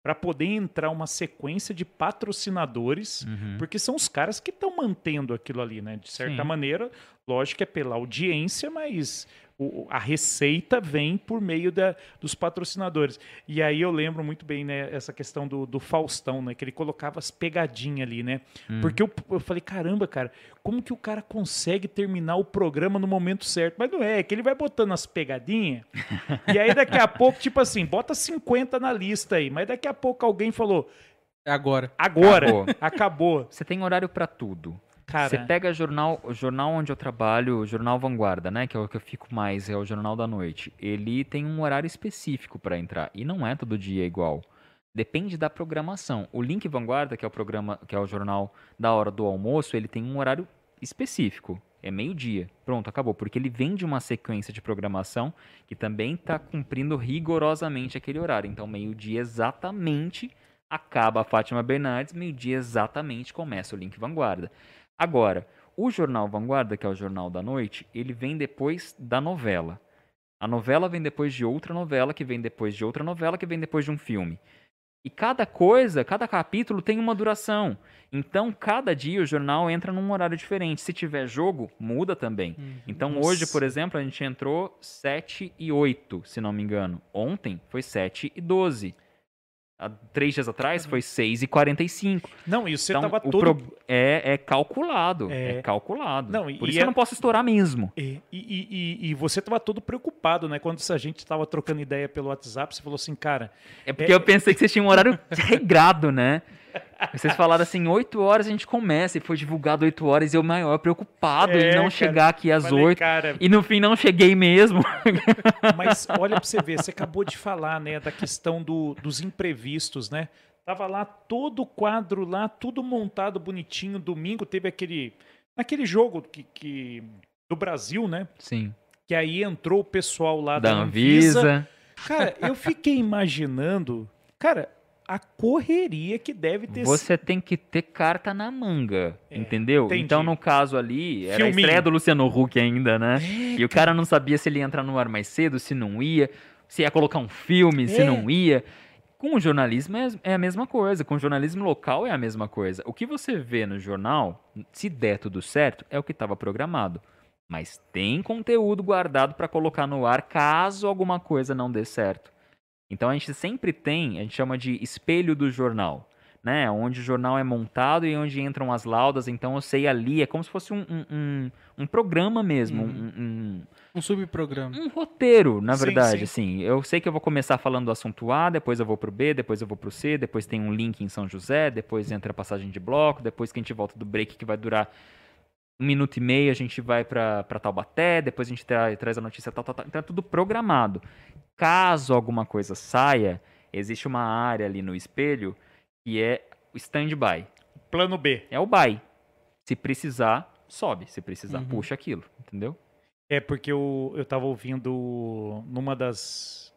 para poder entrar uma sequência de patrocinadores. Uhum. Porque são os caras que estão mantendo aquilo ali, né? De certa Sim. maneira, lógico que é pela audiência, mas o- a receita vem por meio da, dos patrocinadores. E aí eu lembro muito bem, né, essa questão do, do Faustão, né? Que ele colocava as pegadinhas ali, né? Hum. Porque eu, eu falei, caramba, cara, como que o cara consegue terminar o programa no momento certo? Mas não é, é que ele vai botando as pegadinhas, [laughs] e aí daqui a pouco, tipo assim, bota 50 na lista aí, mas daqui a pouco alguém falou, É agora. agora, Acabou. acabou. Você tem horário pra tudo. Cara, Você pega jornal, o jornal onde eu trabalho, o jornal Vanguarda, né, que é o que eu fico mais, é o jornal da noite. Ele tem um horário específico para entrar e não é todo dia igual. Depende da programação. O Link Vanguarda, que é o programa, que é o jornal da hora do almoço, ele tem um horário específico. É meio-dia. Pronto, acabou. Porque ele vem de uma sequência de programação que também está cumprindo rigorosamente aquele horário. Então, meio-dia exatamente acaba a Fátima Bernardes, meio-dia exatamente começa o Link Vanguarda. Agora, o jornal Vanguarda, que é o jornal da noite, ele vem depois da novela. A novela vem depois de outra novela, que vem depois de outra novela, que vem depois de um filme. E cada coisa, cada capítulo tem uma duração. Então, cada dia o jornal entra num horário diferente. Se tiver jogo, muda também. Uhum. Então, Nossa. hoje, por exemplo, a gente entrou 7 e 8, se não me engano. Ontem foi 7 e 12. Há três dias atrás foi 6 e 45. Não, e você Então, tava todo. pro- é, é calculado. É. É, calculado. Não, e- por isso é- eu não posso estourar mesmo. E, e, e, e você tava todo preocupado, né? Quando a gente tava trocando ideia pelo WhatsApp, você falou assim, cara, É porque eu pensei que vocês tinham um horário [laughs] regrado, né? Vocês falaram assim, 8 horas a gente começa, e foi divulgado 8 horas, e eu maior preocupado É, em não cara. chegar aqui às falei, 8. cara, E no fim não cheguei mesmo. [laughs] Mas olha pra você ver, você acabou de falar, né, da questão do- dos imprevistos, né? Tava lá todo o quadro lá, tudo montado bonitinho. Domingo teve aquele naquele jogo que, que- do Brasil, né? Sim. Que aí entrou o pessoal lá Da da, Anvisa. Anvisa. Cara, eu fiquei imaginando, cara, a correria que deve ter sido. Você tem que ter carta na manga, É, entendeu? entendi. Então, no caso ali, era a Filminho. estreia do Luciano Huck ainda, né? É, E o cara não sabia se ele ia entrar no ar mais cedo, se não ia, se ia colocar um filme, se É. não ia. Com o jornalismo é é a mesma coisa, com o jornalismo local é a mesma coisa. O que você vê no jornal, se der tudo certo, é o que estava programado. Mas tem conteúdo guardado para colocar no ar caso alguma coisa não dê certo. Então a gente sempre tem, a gente chama de espelho do jornal, né? Onde o jornal é montado e onde entram as laudas. Então eu sei ali, é como se fosse um, um, um, um programa mesmo, Uhum. um- um, Um subprograma. um roteiro, na Sim, verdade, sim. assim. Eu sei que eu vou começar falando do assunto A, depois eu vou pro B, depois eu vou pro C, depois tem um link em São José, depois entra a passagem de bloco, depois que a gente volta do break que vai durar um minuto e meio, a gente vai pra, pra Taubaté, depois a gente tra- traz a notícia tal, tal, tal. Então é tudo programado. Caso alguma coisa saia, existe uma área ali no espelho que é o stand-by. Plano B. É o buy. Se precisar, sobe. Se precisar, Uhum. puxa aquilo, entendeu? É porque eu, eu tava ouvindo numa das.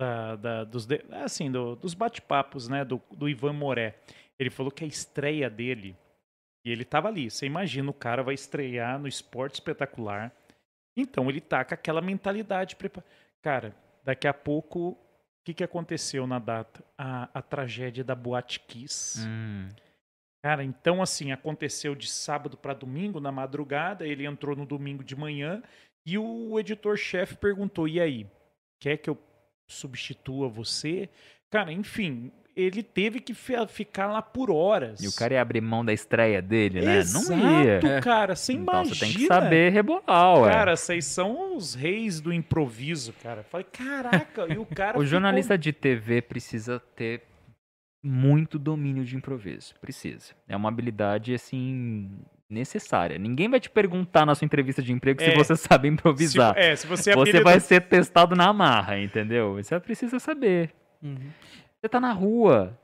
Da, da- dos, de- assim, do- dos bate-papos, né? Do, do Ivan Moré. Ele falou que a estreia dele. E ele tava ali. Você imagina, o cara vai estrear no esporte espetacular. Então ele tá com aquela mentalidade. Cara, daqui a pouco. O que, que aconteceu na data? A, a tragédia da Boate Kiss. Hum. Cara, então assim, aconteceu de sábado para domingo, na madrugada, ele entrou no domingo de manhã e o editor-chefe perguntou: "E aí, quer que eu substitua você?" Cara, enfim, ele teve que fi- ficar lá por horas. E o cara ia abrir mão da estreia dele, né? Exato, Não ia. É. cara, você Então imagina. você tem que saber rebolar, ué. Cara, vocês são os reis do improviso, cara. Falei, caraca, e o [laughs] cara o ficou- jornalista de TV precisa ter muito domínio de improviso. Precisa. É uma habilidade, assim, necessária. Ninguém vai te perguntar na sua entrevista de emprego É. se você sabe se, improvisar. é, se você é Você apelido- vai ser testado na marra, entendeu? Você precisa saber. Uhum. Você tá na rua.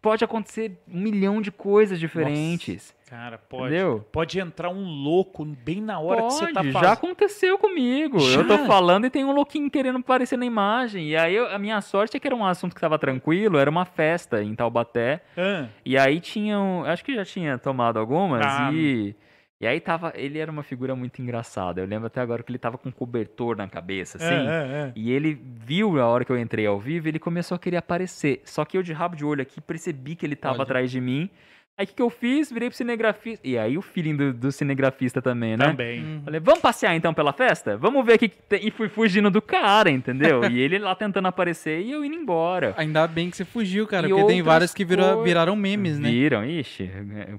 Pode acontecer um milhão de coisas diferentes. Cara, pode. Entendeu? Pode entrar um louco bem na hora Pode, que você tá já fazendo. aconteceu comigo. Eu tô Já? falando e tem um louquinho querendo aparecer na imagem. E aí eu- a minha sorte é que era um assunto que tava tranquilo, era uma festa em Taubaté. Ah, E aí tinham, acho que já tinha tomado algumas Ah. e e aí tava, ele era uma figura muito engraçada. Eu lembro até agora que ele tava com um cobertor na cabeça, assim. é, é, é. E ele viu a hora que eu entrei ao vivo, ele começou a querer aparecer. Só que eu de rabo de olho aqui percebi que ele tava Olha. atrás de mim. Aí o que, que eu fiz? Virei pro cinegrafista. E aí o feeling do, do cinegrafista também, né? Também. Uhum. Falei, vamos passear então pela festa? Vamos ver o que, que tem. E fui fugindo do cara, entendeu? e ele lá tentando aparecer e eu indo embora. Ainda bem que você fugiu, cara, E porque tem vários que coisas. viraram memes, né? Viram? Ixi,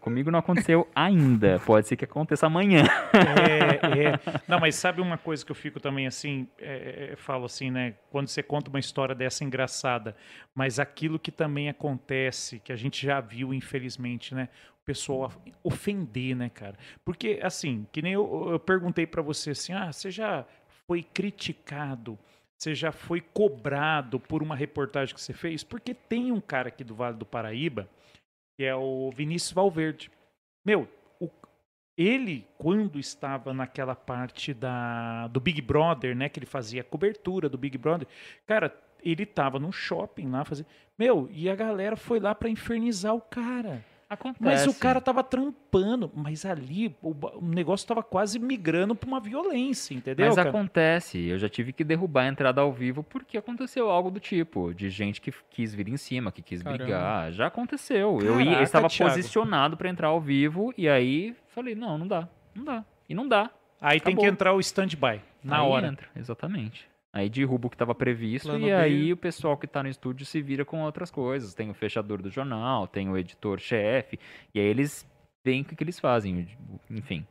comigo não aconteceu ainda. Pode ser que aconteça amanhã. É, é. [laughs] Não, mas sabe uma coisa que eu fico também assim, é, é, falo assim, né? Quando você conta uma história dessa engraçada, mas aquilo que também acontece, que a gente já viu, infelizmente, né? O pessoal ofender, né, cara? Porque, assim, que nem eu, eu perguntei pra você assim, ah, você já foi criticado, você já foi cobrado por uma reportagem que você fez? Porque tem um cara aqui do Vale do Paraíba, que é o Vinícius Valverde. Meu, o, ele, quando estava naquela parte da, do Big Brother, né? Que ele fazia a cobertura do Big Brother, cara, ele tava num shopping lá fazendo. Meu, e a galera foi lá pra infernizar o cara. Acontece. Mas o cara tava trampando, mas ali o, o negócio tava quase migrando pra uma violência, entendeu? Mas cara? acontece, eu já tive que derrubar a entrada ao vivo porque aconteceu algo do tipo, de gente que quis vir em cima, que quis Caramba. brigar. Já aconteceu. eu, ia, eu Caraca, estava Thiago. posicionado pra entrar ao vivo e aí falei, não, não dá, não dá. E não dá. Aí tem que acabou. entrar o stand-by, na Aí hora. entra, exatamente. Aí derruba o que estava previsto Plano e B. aí o pessoal que está no estúdio se vira com outras coisas. Tem o fechador do jornal, tem o editor-chefe, e aí eles veem o que, que eles fazem. Enfim,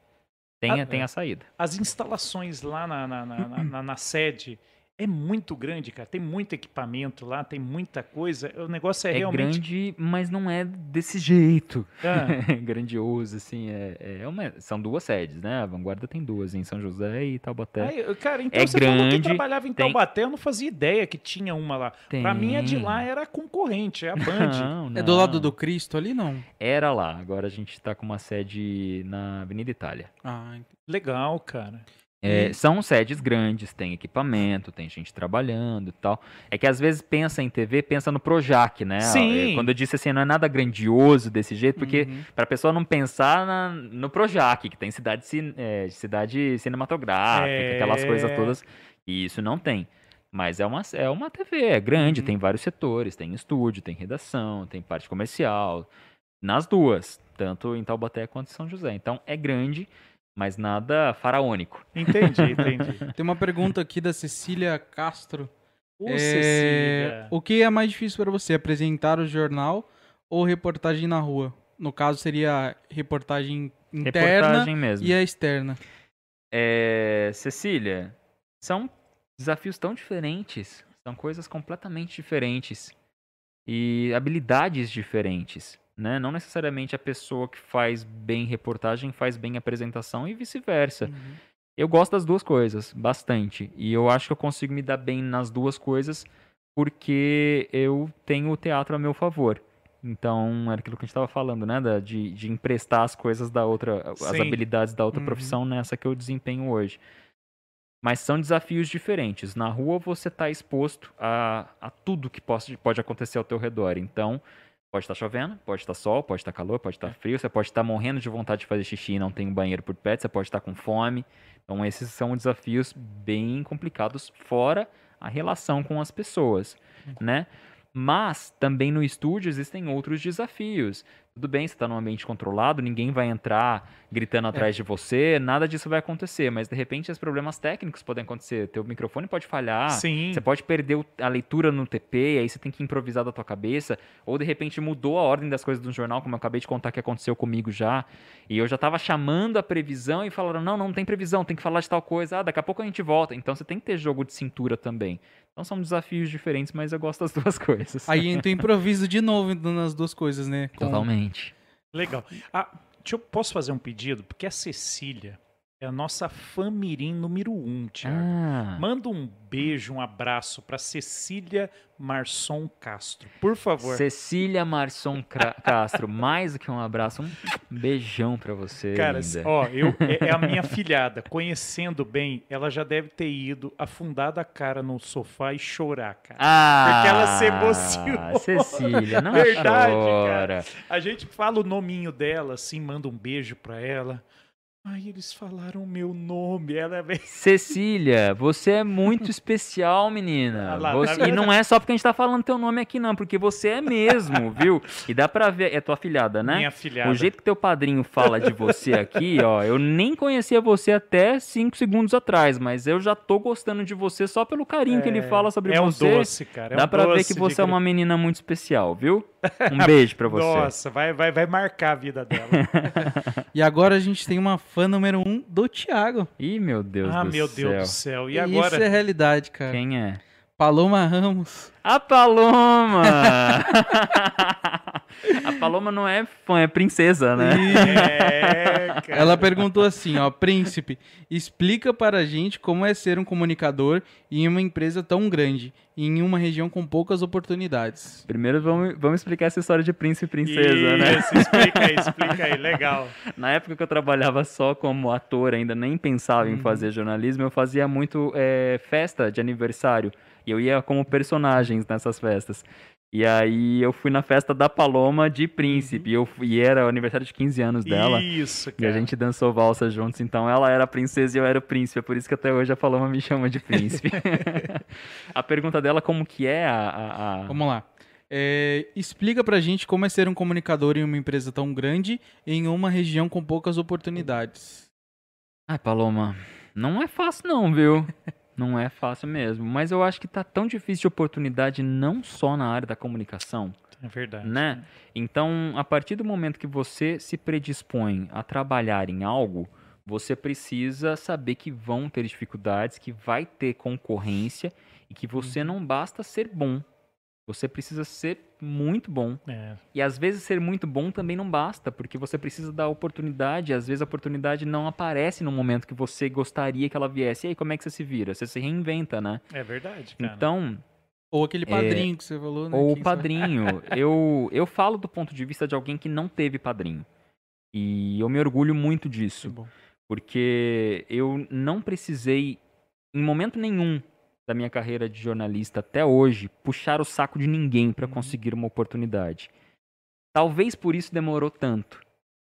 tem, Ah, a, tem é. a saída. As instalações lá na, na, na, na- na- na sede é muito grande, cara. Tem muito equipamento lá, tem muita coisa. O negócio é, É, realmente. grande, mas não é desse jeito. Ah, [laughs] Grandioso, assim. É, é uma- são duas sedes, né? A Vanguarda tem duas, em São José e Taubaté. aí, cara, então É você falou que grande, trabalhava em tem- Taubaté, eu não fazia ideia que tinha uma lá. Pra mim, a de lá Tem. era concorrente, é a Band. [laughs] Não, É do lado não. do Cristo ali, não? Era lá, agora a gente tá com uma sede na Avenida Itália. Ah. Legal, cara. É, são sedes grandes, tem equipamento, tem gente trabalhando e tal. É que às vezes pensa em TV, pensa no Projac, né? Sim. É, Quando eu disse assim, não é nada grandioso desse jeito, porque Uhum. pra pessoa não pensar na- no Projac, que tem cidade, é, cidade cinematográfica, É. aquelas coisas todas. E isso não tem. Mas é uma, é uma TV, é grande, Uhum. tem vários setores, tem estúdio, tem redação, tem parte comercial. Nas duas, tanto em Taubaté quanto em São José. Então é grande, mas nada faraônico. Entendi, [laughs] entendi. Tem uma pergunta aqui da Cecília Castro. Ô, É, Cecília. O que é mais difícil para você, apresentar o jornal ou reportagem na rua? No caso, seria reportagem interna Reportagem mesmo. e a externa. É, Cecília, são desafios tão diferentes, são coisas completamente diferentes e habilidades diferentes, né? Não necessariamente a pessoa que faz bem reportagem faz bem apresentação e vice-versa. Eu gosto das duas coisas, bastante. E eu acho que eu consigo me dar bem nas duas coisas porque eu tenho o teatro a meu favor. Então, era aquilo que a gente estava falando, né? da- de, de emprestar as coisas da outra, as Sim. habilidades da outra Uhum. profissão nessa que eu desempenho hoje. Mas são desafios diferentes. Na rua você está exposto a, a tudo que pode, pode acontecer ao teu redor. Então, pode estar chovendo, pode estar sol, pode estar calor, pode estar frio, você pode estar morrendo de vontade de fazer xixi e não tem um banheiro por perto, você pode estar com fome. Então, esses são desafios bem complicados, fora a relação com as pessoas, né? Mas também no estúdio existem outros desafios. Tudo bem, você está num ambiente controlado, ninguém vai entrar gritando atrás de você, nada disso vai acontecer, mas de repente os problemas técnicos podem acontecer. Teu microfone pode falhar, Sim. você pode perder a leitura no TP, aí você tem que improvisar da tua cabeça, ou de repente mudou a ordem das coisas do jornal, como eu acabei de contar que aconteceu comigo já, e eu já tava chamando a previsão e falaram: "Não, não tem previsão, tem que falar de tal coisa. Ah, daqui a pouco a gente volta". Então você tem que ter jogo de cintura também. Então são desafios diferentes, mas eu gosto das [laughs] duas coisas. Aí entra o improviso de novo nas duas coisas, né? Com- Totalmente. Legal. Ah, deixa eu, posso fazer um pedido? Porque a Cecília é a nossa famirim número um, Thiago. Ah, Manda um beijo, um abraço pra Cecília Marçom Castro, por favor. Cecília Cra- [laughs] Castro, mais do que um abraço, um beijão pra você, Cara, linda. ó, eu, [laughs] é, é a minha filhada. Conhecendo bem, ela já deve ter ido afundada a cara no sofá e chorar, cara. Ah, Porque ela se emocionou. Cecília, não [laughs] Verdade, chora. A gente fala o nominho dela, assim, manda um beijo pra ela. Ai, eles falaram o meu nome. Ela é. [laughs] Cecília, você é muito especial, menina. Ah lá, Você- tá E não é só porque a gente tá falando teu nome aqui, não, porque você é mesmo, [laughs] viu? E dá pra ver. É tua filhada, né? Minha filhada. O jeito que teu padrinho fala de você aqui, ó, eu nem conhecia você até cinco segundos atrás, mas eu já tô gostando de você só pelo carinho que ele fala sobre é você. um doce, cara. É Dá um pra ver que você de é uma menina muito especial, viu? [laughs] Um beijo pra você. Nossa, vai, vai, vai marcar a vida dela. E agora a gente tem uma fã número um do Thiago. Ih, meu Deus ah, do meu céu. Deus do céu. E Isso agora? é realidade, cara. Quem é? Paloma Ramos. A Paloma! [laughs] a Paloma não é fã, é princesa, né? [laughs] É, cara. Ela perguntou assim, ó, príncipe, explica para a gente como é ser um comunicador em uma empresa tão grande, e em uma região com poucas oportunidades. Primeiro vamos, vamos explicar essa história de príncipe e princesa, né? Isso, explica aí, explica aí. Legal. [laughs] Na época que eu trabalhava só como ator, ainda nem pensava em Uhum. fazer jornalismo, eu fazia muito é, festa de aniversário. E eu ia como personagens nessas festas. E aí eu fui na festa da Paloma de Príncipe. E, eu fui, e era o aniversário de 15 anos dela. Isso, E cara. a gente dançou valsa juntos, então ela era a princesa e eu era o príncipe. É por isso que até hoje a Paloma me chama de príncipe. [laughs] a pergunta dela, como que é a... a- a- Vamos lá. É, explica pra gente como é ser um comunicador em uma empresa tão grande em uma região com poucas oportunidades. Ai, Paloma, não é fácil não, viu? [laughs] Não é fácil mesmo. Mas eu acho que tá tão difícil de oportunidade não só na área da comunicação, É verdade. né? Então, a partir do momento que você se predispõe a trabalhar em algo, você precisa saber que vão ter dificuldades, que vai ter concorrência e que você não basta ser bom. Você precisa ser muito bom. É, E às vezes ser muito bom também não basta, porque você precisa dar oportunidade, às vezes a oportunidade não aparece no momento que você gostaria que ela viesse. E aí, como é que você se vira? Você se reinventa, né? é verdade, cara. Então, Ou aquele padrinho que você falou, né? ou o padrinho. [laughs] eu, eu falo do ponto de vista de alguém que não teve padrinho. E eu me orgulho muito disso, bom. porque eu não precisei, em momento nenhum da minha carreira de jornalista até hoje, puxar o saco de ninguém para Uhum. conseguir uma oportunidade. Talvez por isso demorou tanto.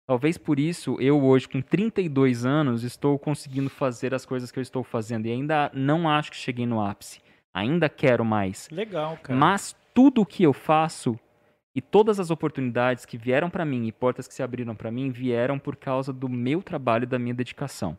Talvez por isso eu hoje, com 32 anos, estou conseguindo fazer as coisas que eu estou fazendo. E ainda não acho que cheguei no ápice. Ainda quero mais. Legal, cara. Mas tudo o que eu faço e todas as oportunidades que vieram para mim e portas que se abriram para mim vieram por causa do meu trabalho e da minha dedicação.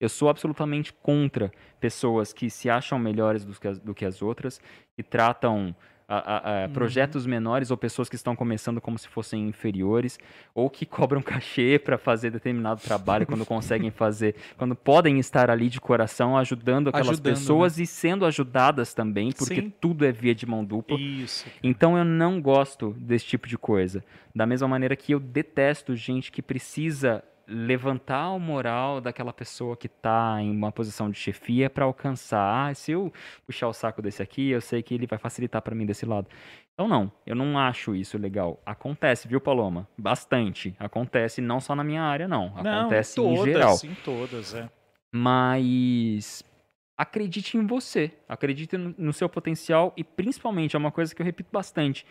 Eu sou absolutamente contra pessoas que se acham melhores do que as, do que as outras, que tratam a- a- a Uhum. projetos menores ou pessoas que estão começando como se fossem inferiores, ou que [laughs] cobram cachê para fazer determinado trabalho quando [laughs] conseguem fazer, quando podem estar ali de coração ajudando aquelas Ajudando, né? pessoas e sendo ajudadas também, porque Sim. tudo é via de mão dupla. Isso. Então eu não gosto desse tipo de coisa. Da mesma maneira que eu detesto gente que precisa levantar o moral daquela pessoa que está em uma posição de chefia para alcançar. Ah, se eu puxar o saco desse aqui, eu sei que ele vai facilitar para mim desse lado. Então não, eu não acho isso legal. Acontece, viu, Paloma? Bastante. Acontece não só na minha área, não. Não, Acontece todas, em geral. em todas, é. Mas acredite em você, acredite no, no seu potencial e principalmente é uma coisa que eu repito bastante.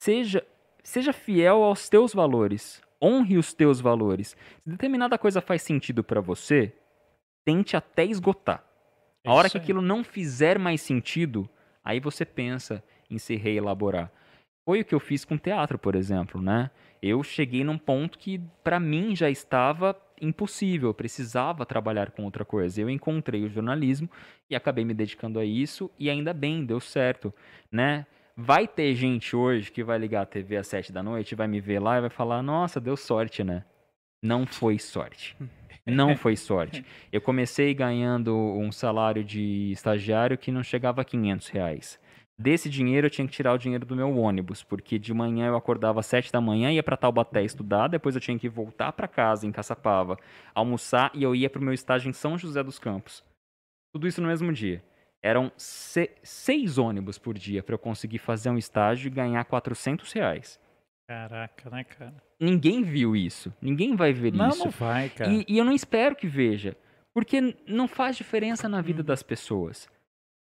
Seja seja fiel aos teus valores, honre os teus valores. Se determinada coisa faz sentido para você, tente até esgotar. A hora que aquilo não fizer mais sentido, aí você pensa em se reelaborar. Foi o que eu fiz com teatro, por exemplo, né? Eu cheguei num ponto que para mim já estava impossível, eu precisava trabalhar com outra coisa. Eu encontrei o jornalismo e acabei me dedicando a isso e ainda bem, deu certo, né? Vai ter gente hoje que vai ligar a TV às sete da noite, vai me ver lá e vai falar: "Nossa, deu sorte, né?" Não foi sorte. Não foi sorte. [laughs] Eu comecei ganhando um salário de estagiário que não chegava a 500 reais. Desse dinheiro eu tinha que tirar o dinheiro do meu ônibus, porque de manhã eu acordava às 7 da manhã, ia para Taubaté estudar, depois eu tinha que voltar para casa em Caçapava, almoçar e eu ia para o meu estágio em São José dos Campos. Tudo isso no mesmo dia. Eram se- seis ônibus por dia para eu conseguir fazer um estágio e ganhar 400 reais. Caraca, né, cara? Ninguém viu isso. Ninguém vai ver Não, isso. não vai, cara. E, e eu não espero que veja, porque não faz diferença na Uhum. vida das pessoas.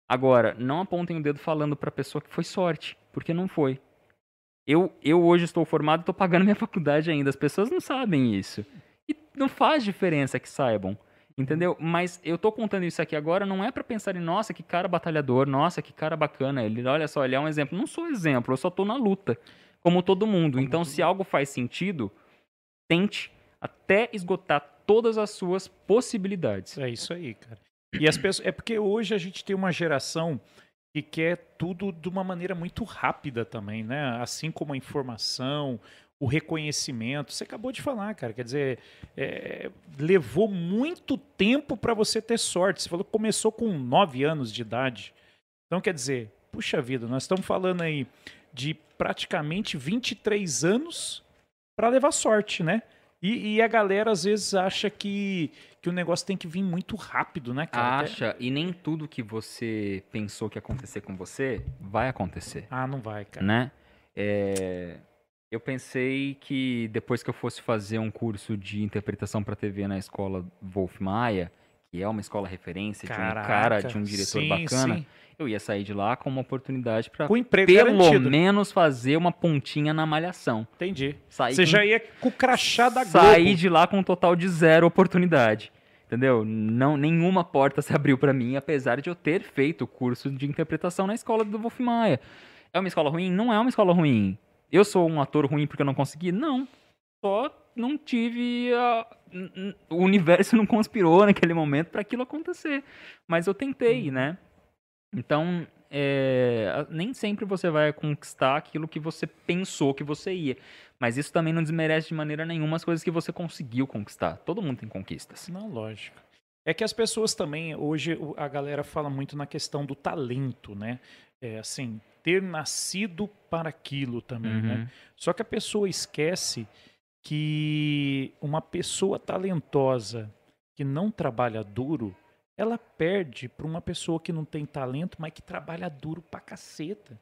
Agora, não apontem o dedo falando pra pessoa que foi sorte, porque não foi. Eu, eu hoje estou formado e estou pagando minha [laughs] faculdade ainda. As pessoas não sabem isso. E não faz diferença que saibam. Entendeu? Mas eu tô contando isso aqui agora não é pra pensar em, nossa, que cara batalhador, nossa, que cara bacana. Ele, olha só, ele é um exemplo. Não sou exemplo, eu só tô na luta, como todo mundo. então, se algo faz sentido, tente até esgotar todas as suas possibilidades. É isso aí, cara. E as pessoas. É porque hoje a gente tem uma geração que quer tudo de uma maneira muito rápida também, né? Assim como a informação, o reconhecimento. Você acabou de falar, cara. Quer dizer, é, levou muito tempo para você ter sorte. Você falou que começou com 9 anos de idade. Então, quer dizer, puxa vida, nós estamos falando aí de praticamente 23 anos para levar sorte, né? E, e a galera às vezes acha que, que o negócio tem que vir muito rápido, né, cara? Até- Acha, e nem tudo que você pensou que ia acontecer com você vai acontecer, Ah, não vai, cara. né? É, Eu pensei que depois que eu fosse fazer um curso de interpretação para TV na escola Wolf Maia, que é uma escola referência, de um Caraca, cara, de um diretor sim, bacana, sim. eu ia sair de lá com uma oportunidade para pelo garantido. menos fazer uma pontinha na malhação. Entendi. Você com- já ia com o crachá da Globo. saí de lá com um total de zero oportunidade. Entendeu? Não, nenhuma porta se abriu pra mim, apesar de eu ter feito o curso de interpretação na escola do Wolf Maia. É uma escola ruim? Não é uma escola ruim. Eu sou um ator ruim porque eu não consegui? Não. Só não tive. a- O universo não conspirou naquele momento pra aquilo acontecer. Mas eu tentei, né? Então, é, nem sempre você vai conquistar aquilo que você pensou que você ia. Mas isso também não desmerece de maneira nenhuma as coisas que você conseguiu conquistar. Todo mundo tem conquistas. Não, lógico. É que as pessoas também, hoje a galera fala muito na questão do talento, né? É assim, ter nascido para aquilo também, né? Uhum. Só que a pessoa esquece que uma pessoa talentosa que não trabalha duro, ela perde para uma pessoa que não tem talento, mas que trabalha duro pra caceta.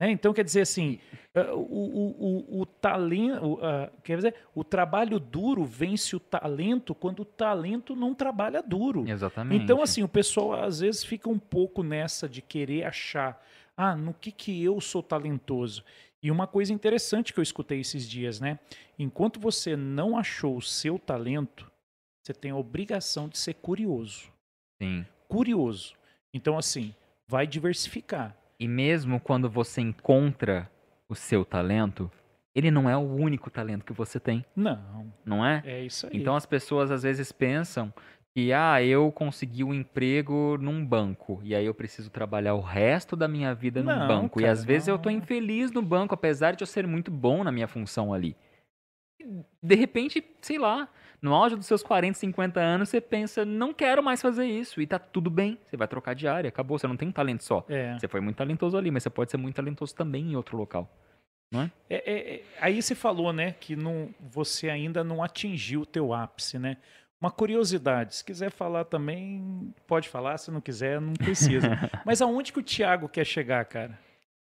Né? Então, quer dizer assim, eh, o, o, o, o talento, quer dizer, o trabalho duro vence o talento quando o talento não trabalha duro. Exatamente. Então, assim, o pessoal às vezes fica um pouco nessa de querer achar, ah, no que que eu sou talentoso? E uma coisa interessante que eu escutei esses dias, né? Enquanto você não achou o seu talento, você tem a obrigação de ser curioso. Sim. Curioso. Então, assim, vai diversificar. E mesmo quando você encontra o seu talento, ele não é o único talento que você tem, Não, não é? é isso aí. Então as pessoas às vezes pensam que, ah, eu consegui um emprego num banco e aí eu preciso trabalhar o resto da minha vida num Não, banco. e cara, às vezes eu tô não. infeliz no banco, apesar de eu ser muito bom na minha função ali. De repente, sei lá, no auge dos seus 40, 50 anos, você pensa, não quero mais fazer isso. E tá tudo bem, você vai trocar de área, acabou, você não tem um talento só. É. Você foi muito talentoso ali, mas você pode ser muito talentoso também em outro local. É, é, é, aí você falou, né, que não, você ainda não atingiu o teu ápice, né? Uma curiosidade, se quiser falar também, pode falar, se não quiser, não precisa. [laughs] Mas aonde que o Thiago quer chegar, cara?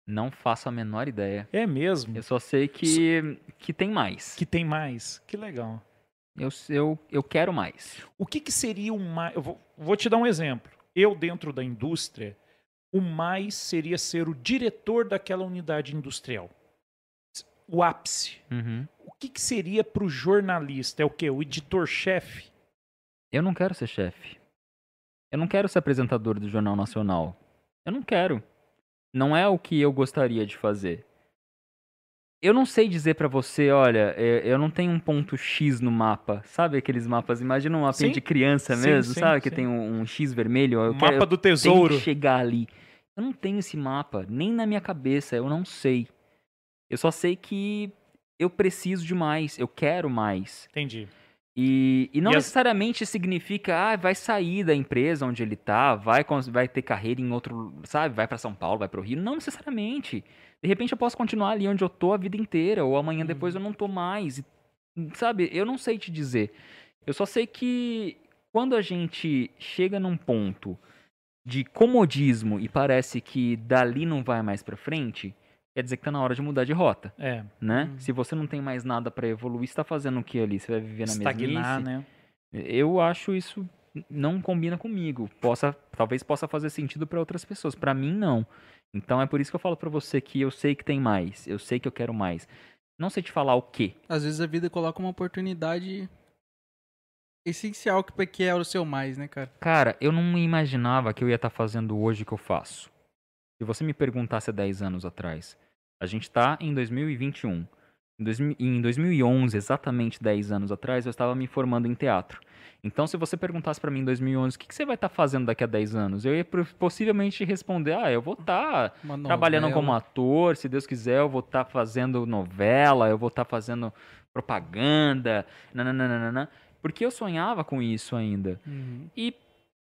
Não faço a menor ideia. É mesmo? Eu só sei que, que tem mais. Que tem mais? Que legal. Eu, eu, eu quero mais. O que, que seria o mais... Eu vou, vou te dar um exemplo. Eu, dentro da indústria, o mais seria ser o diretor daquela unidade industrial. O ápice. Uhum. O que, que seria para o jornalista? É o quê? O editor-chefe? Eu não quero ser chefe. Eu não quero ser apresentador do Jornal Nacional. Eu não quero. Não é o que eu gostaria de fazer. Eu não sei dizer pra você, olha, é, eu não tenho um ponto X no mapa. Sabe aqueles mapas? Imagina um mapinha Sim. de criança Sim, mesmo, sim, sabe? Que tem um, um X vermelho. Eu O quero- mapa do tesouro. chegar ali. Eu não tenho esse mapa, nem na minha cabeça, eu não sei. Eu só sei que eu preciso de mais, eu quero mais. Entendi. E, e não E as- necessariamente significa, ah, vai sair da empresa onde ele tá, vai, vai ter carreira em outro, sabe, vai pra São Paulo, vai pro Rio. Não necessariamente. De repente eu posso continuar ali onde eu tô a vida inteira, ou amanhã depois eu não tô mais. E, sabe, eu não sei te dizer. Eu só sei que quando a gente chega num ponto de comodismo e parece que dali não vai mais pra frente, quer dizer que tá na hora de mudar de rota, É, né? Hum. Se você não tem mais nada pra evoluir, você tá fazendo o que ali? Você vai viver na estagnar, mesmice? né? Eu acho isso não combina comigo. Possa, talvez possa fazer sentido para outras pessoas. Para mim não. Então é por isso que eu falo para você que eu sei que tem mais, eu sei que eu quero mais. Não sei te falar o quê. Às vezes a vida coloca uma oportunidade essencial que que é o seu mais, né, cara? Cara, eu não imaginava que eu ia estar fazendo hoje o que eu faço. Se você me perguntasse há 10 anos atrás, a gente tá em 2021. Em, 2000 em 2011, exatamente 10 anos atrás, eu estava me formando em teatro. Então, se você perguntasse para mim em 2011, o que, que você vai estar fazendo daqui a 10 anos? Eu ia possivelmente responder, ah, eu vou estar Uma trabalhando como ator, se Deus quiser, eu vou estar fazendo novela, eu vou estar fazendo propaganda, nananana, porque eu sonhava com isso ainda. Uhum. E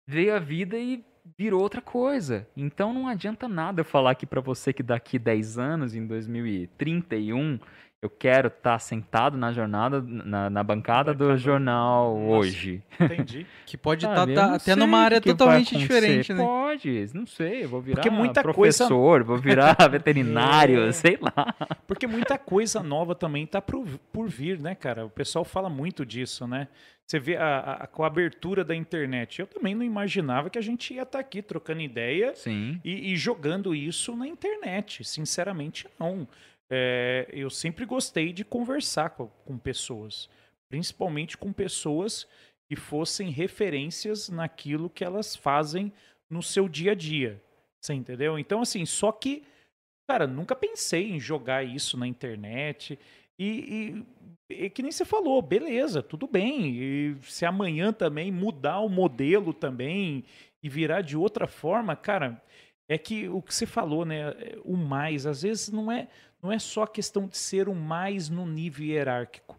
veio a vida e virou outra coisa. Então não adianta nada eu falar aqui pra você que daqui 10 anos, em 2031, Eu quero estar sentado na jornada, na, na bancada do jornal Nossa. hoje. Entendi. Que pode estar [laughs] Sabe, eu não até numa área totalmente diferente, né? Pode, não sei. Eu vou virar Porque muita coisa- professor, vou virar [laughs] veterinário, É. sei lá. Porque muita coisa nova também tá por, por vir, né, cara? O pessoal fala muito disso, né? Você vê a, com a abertura da internet. Eu também não imaginava que a gente ia estar aqui trocando ideia e, e jogando isso na internet. Sinceramente, não. É, eu sempre gostei de conversar com, com pessoas, principalmente com pessoas que fossem referências naquilo que elas fazem no seu dia a dia. Você entendeu? Então, assim, só que, cara, nunca pensei em jogar isso na internet. E, e, e que nem você falou, beleza, tudo bem. E se amanhã também mudar o modelo também e virar de outra forma, cara, é que o que você falou, né? O mais, às vezes não é, não é só a questão de ser o mais no nível hierárquico.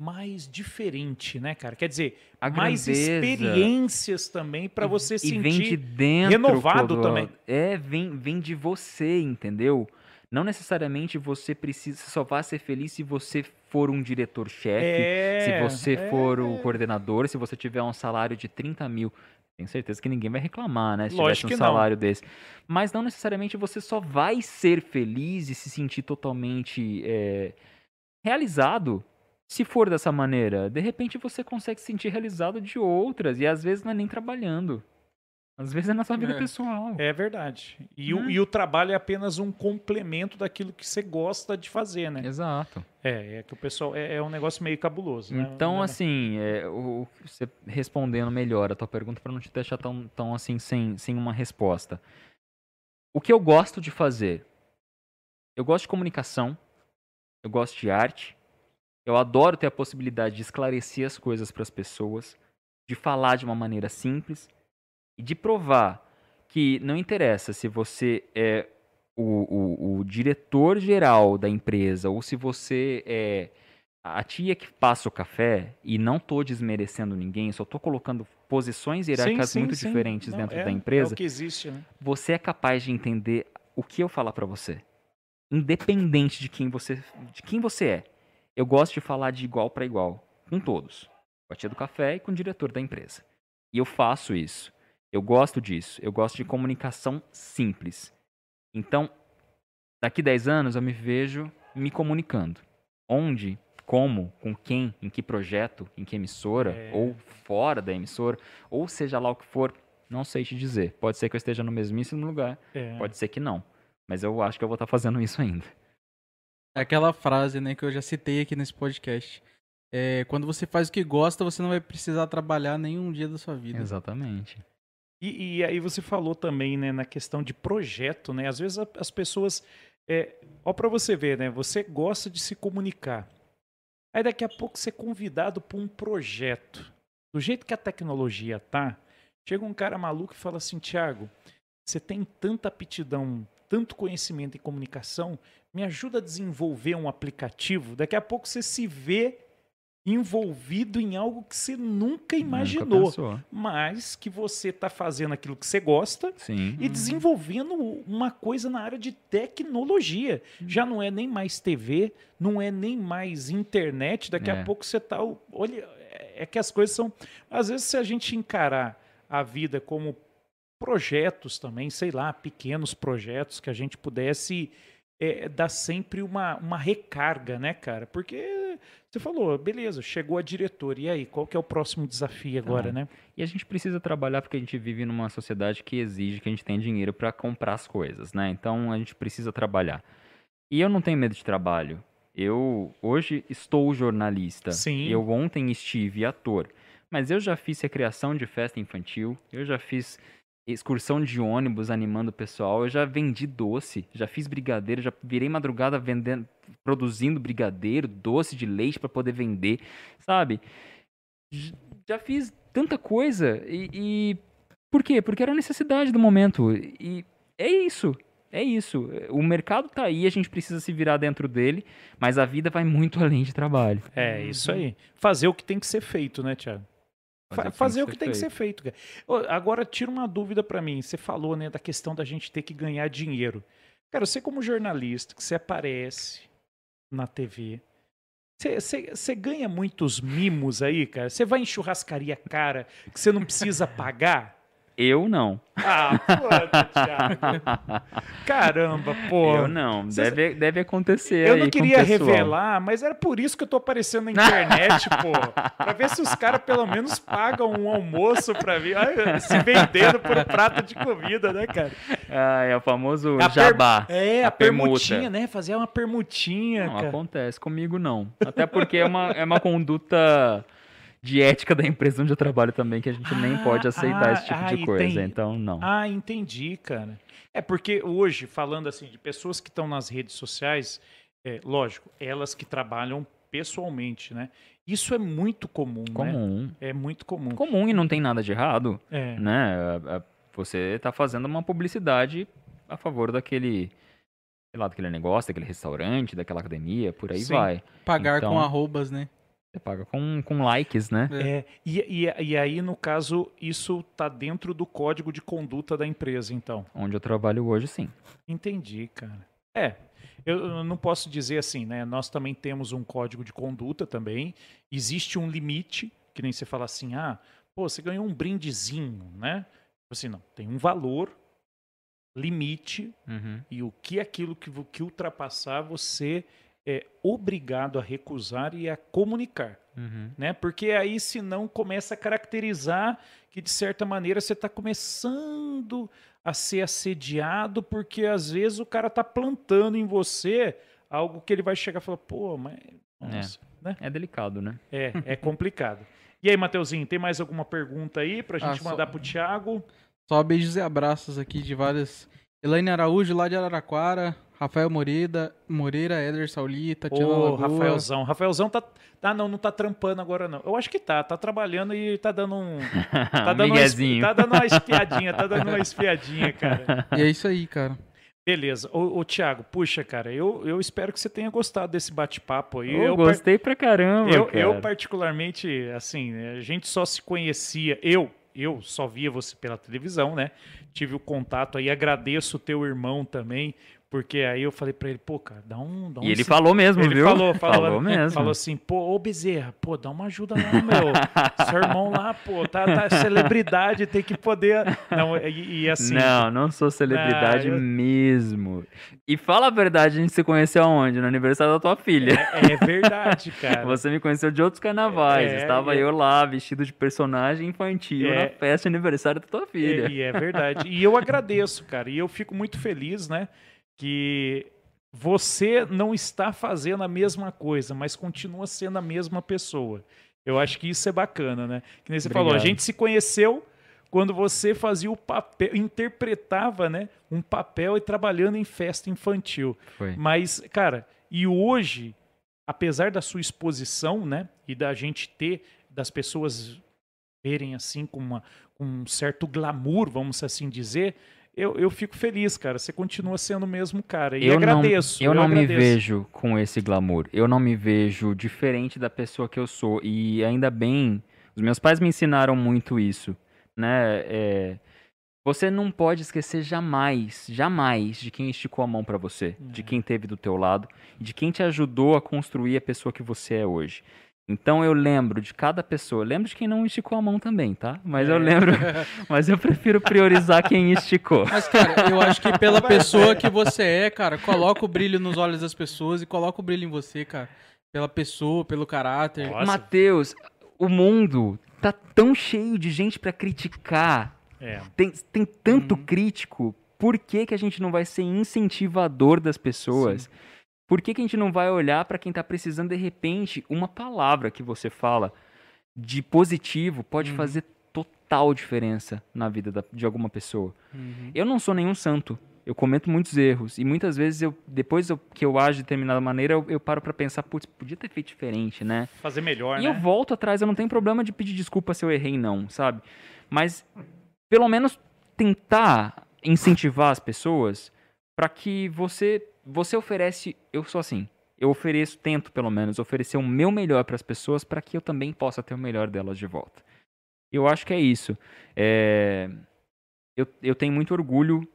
Mais diferente, né, cara? Quer dizer, A mais grandeza. experiências também para você e vem de sentir. dentro, renovado também. É, vem, vem de você, entendeu? Não necessariamente você precisa, só vai ser feliz se você for um diretor-chefe, É, se você é. for o coordenador, se você tiver um salário de 30 mil. Tenho certeza que ninguém vai reclamar, né? Se Lógico tivesse um que não. salário desse. Mas não necessariamente você só vai ser feliz e se sentir totalmente é, realizado se for dessa maneira. De repente você consegue se sentir realizado de outras. E às vezes não é nem trabalhando. Às vezes é na sua vida É. pessoal. É verdade. E, o, Né? e o trabalho é apenas um complemento daquilo que você gosta de fazer, né? Exato. É, é que o pessoal é, é um negócio meio cabuloso, né? Então, Né? assim, é, o- você respondendo melhor a tua pergunta para não te deixar tão, tão assim sem, sem uma resposta. O que eu gosto de fazer? Eu gosto de comunicação, eu gosto de arte, eu adoro ter a possibilidade de esclarecer as coisas para as pessoas, de falar de uma maneira simples e de provar que não interessa se você é o, o, o diretor geral da empresa ou se você é a tia que passa o café, e não tô desmerecendo ninguém, só tô colocando posições hierárquicas Sim, sim, muito sim. diferentes Não, dentro é- da É empresa, o que existe, né? você é capaz de entender o que eu falar pra você. Independente de quem você, de quem você é. Eu gosto de falar de igual para igual, com todos. Com a tia do café e com o diretor da empresa. E eu faço isso. Eu gosto disso. Eu gosto de comunicação simples. Então, daqui 10 anos eu me vejo me comunicando. Onde, como, com quem, em que projeto, em que emissora, É. ou fora da emissora, ou seja lá o que for, não sei te dizer. Pode ser que eu esteja no mesmíssimo lugar, É. pode ser que não. Mas eu acho que eu vou estar fazendo isso ainda. É aquela frase, né, que eu já citei aqui nesse podcast. É, quando você faz o que gosta, você não vai precisar trabalhar nenhum dia da sua vida. Exatamente. E, e aí você falou também, né, na questão de projeto, né? Às vezes as pessoas, é, ó, para você ver, né? Você gosta de se comunicar. Aí daqui a pouco você é convidado para um projeto. Do jeito que a tecnologia tá, chega um cara maluco e fala assim, Thiago, você tem tanta aptidão, tanto conhecimento em comunicação, me ajuda a desenvolver um aplicativo. Daqui a pouco você se vê envolvido em algo que você nunca imaginou Nunca mas que você está fazendo aquilo que você gosta Sim. e desenvolvendo uma coisa na área de tecnologia. Hum. Já não é nem mais TV, não é nem mais internet. Daqui É. a pouco você está. Olha, é que as coisas são. Às vezes, se a gente encarar a vida como projetos também, sei lá, pequenos projetos que a gente pudesse é, dar sempre uma, uma recarga, né, cara? Porque você falou, beleza, chegou a diretora, e aí, qual que é o próximo desafio agora, Então, né? E a gente precisa trabalhar porque a gente vive numa sociedade que exige que a gente tenha dinheiro para comprar as coisas, né? Então a gente precisa trabalhar. E eu não tenho medo de trabalho. Eu hoje estou jornalista. Sim. Eu ontem estive ator. Mas eu já fiz recriação de festa infantil, eu já fiz excursão de ônibus animando o pessoal, eu já vendi doce, já fiz brigadeiro, já virei madrugada vendendo, produzindo brigadeiro, doce de leite para poder vender, sabe? Já fiz tanta coisa e, e por quê? Porque era a necessidade do momento e é isso. É isso. O mercado tá aí, a gente precisa se virar dentro dele, mas a vida vai muito [laughs] além de trabalho. É, isso aí. Fazer o que tem que ser feito, né, Thiago? Fa- Fazer, o que tem que ser feito. cara. Agora, tira uma dúvida pra mim. Você falou, né, da questão da gente ter que ganhar dinheiro. Cara, você como jornalista, que você aparece, na TV. Você ganha muitos mimos aí, cara? Você vai em churrascaria cara que você não precisa [laughs] pagar? Eu não. Ah, pô, Thiago. [laughs] Caramba, pô. Eu não. Deve, deve acontecer. Eu aí não com o queria revelar, mas era por isso que eu tô aparecendo na internet, [laughs] pô. Pra ver se os caras pelo menos pagam um almoço pra mim. Ai, se vendendo por um prato de comida, né, cara? Ah, é o famoso A per- jabá. É, a, A permuta. permutinha, né? Fazer uma permutinha, Não, cara. acontece. Comigo não. Até porque é uma, é uma conduta de ética da empresa onde eu trabalho também que a gente nem Ah, pode aceitar ah, esse tipo ah, de coisa. tem- Então, não. Ah, entendi, cara. É porque hoje, falando assim, de pessoas que estão nas redes sociais, é, lógico, elas que trabalham pessoalmente, né? Isso é muito comum, né? Comum. É muito comum. Comum e não tem nada de errado. É. né? A- a- Você está fazendo uma publicidade a favor daquele, sei lá, daquele negócio, daquele restaurante, daquela academia, por aí Sim. vai. Pagar Então- com arrobas, né? Você paga com, com likes, né? É, e, e, e aí, no caso, isso tá dentro do código de conduta da empresa, então. Onde eu trabalho hoje, sim. Entendi, cara. É, eu não posso dizer assim, né? Nós também temos um código de conduta também. Existe um limite, que nem você fala assim, ah, pô, você ganhou um brindezinho, né? Assim, não, tem um valor, limite, Uhum. e o que aquilo que, que ultrapassar, você é obrigado a recusar e a comunicar Uhum. né? Porque aí senão começa a caracterizar que de certa maneira você está começando a ser assediado porque às vezes o cara tá plantando em você algo que ele vai chegar e falar, pô, mas nossa, né? É delicado, né? É, é complicado. E aí, Mateuzinho, tem mais alguma pergunta aí pra gente Ah, só- mandar pro Thiago? Só beijos e abraços aqui de várias. Elaine Araújo, lá de Araraquara. Rafael Moreira, Moreira, Éder Sauli, Tatiana Ô, Lagoa. Rafaelzão. Rafaelzão tá, tá. Não, não tá trampando agora, não. Eu acho que tá. Tá trabalhando e tá dando um. [laughs] Tá um dando, uma, espi- tá dando uma [laughs] espiadinha, tá dando uma espiadinha, cara. E é isso aí, cara. Beleza. Ô, ô Thiago, puxa, cara, eu, eu espero que você tenha gostado desse bate-papo aí. Eu, par- gostei pra caramba, eu, cara. eu, particularmente, assim, a gente só se conhecia, eu, eu só via você pela televisão, né? Tive o contato aí, agradeço o teu irmão também, porque aí eu falei pra ele, pô, cara, dá um. Dá um E ele falou mesmo, ele viu? falou, falou, Falou mesmo. Falou assim, pô, ô Bezerra, pô, dá uma ajuda lá, meu. Seu irmão lá, pô, tá, tá celebridade, tem que poder. Não, e, e assim. não, não sou celebridade Ah, eu- mesmo. E fala a verdade, a gente se conheceu aonde? No aniversário da tua filha. É, é verdade, cara. [laughs] Você me conheceu de outros carnavais. É, Estava e- eu lá, vestido de personagem infantil, É. na festa de aniversário da tua filha. E, e é verdade. E eu agradeço, cara. E eu fico muito feliz, né? Que você não está fazendo a mesma coisa, mas continua sendo a mesma pessoa. Eu acho que isso é bacana, né? Que nem você falou, a Obrigado. gente se conheceu quando você fazia o papel, interpretava, né, um papel e trabalhando em festa infantil. Foi. Mas, cara, e hoje, apesar da sua exposição, né, e da gente ter, das pessoas verem assim com, uma, com um certo glamour, vamos assim dizer, eu, eu fico feliz, cara. Você continua sendo o mesmo cara. E eu agradeço. Não, eu não me agradeço. vejo com esse glamour. Eu não me vejo diferente da pessoa que eu sou. E ainda bem, os meus pais me ensinaram muito isso, né? É, você não pode esquecer jamais, jamais de quem esticou a mão pra você, de É. quem teve do teu lado, de quem te ajudou a construir a pessoa que você é hoje. Então eu lembro de cada pessoa, eu lembro de quem não esticou a mão também, tá? Mas eu É. lembro, [laughs] mas eu prefiro priorizar quem esticou. Mas, cara, eu acho que pela pessoa que você é, cara, coloca o brilho nos olhos das pessoas e coloca o brilho em você, cara. Pela pessoa, pelo caráter. Matheus, o mundo tá tão cheio de gente pra criticar. É. Tem, tem tanto Uhum. crítico. Por que, que a gente não vai ser incentivador das pessoas? Por que, que a gente não vai olhar pra quem tá precisando de repente uma palavra que você fala de positivo pode Uhum. fazer total diferença na vida da- de alguma pessoa? Uhum. Eu não sou nenhum santo. Eu cometo muitos erros. E muitas vezes, eu, depois eu- que eu ajo de determinada maneira, eu, eu paro pra pensar, putz, podia ter feito diferente, né? Fazer melhor, E né? eu volto atrás, eu não tenho problema de pedir desculpa se eu errei, não, sabe? Mas, pelo menos, tentar incentivar as pessoas para que você você oferece, eu sou assim, eu ofereço, tento pelo menos oferecer o meu melhor para as pessoas para que eu também possa ter o melhor delas de volta. Eu acho que é isso. É, eu, eu tenho muito orgulho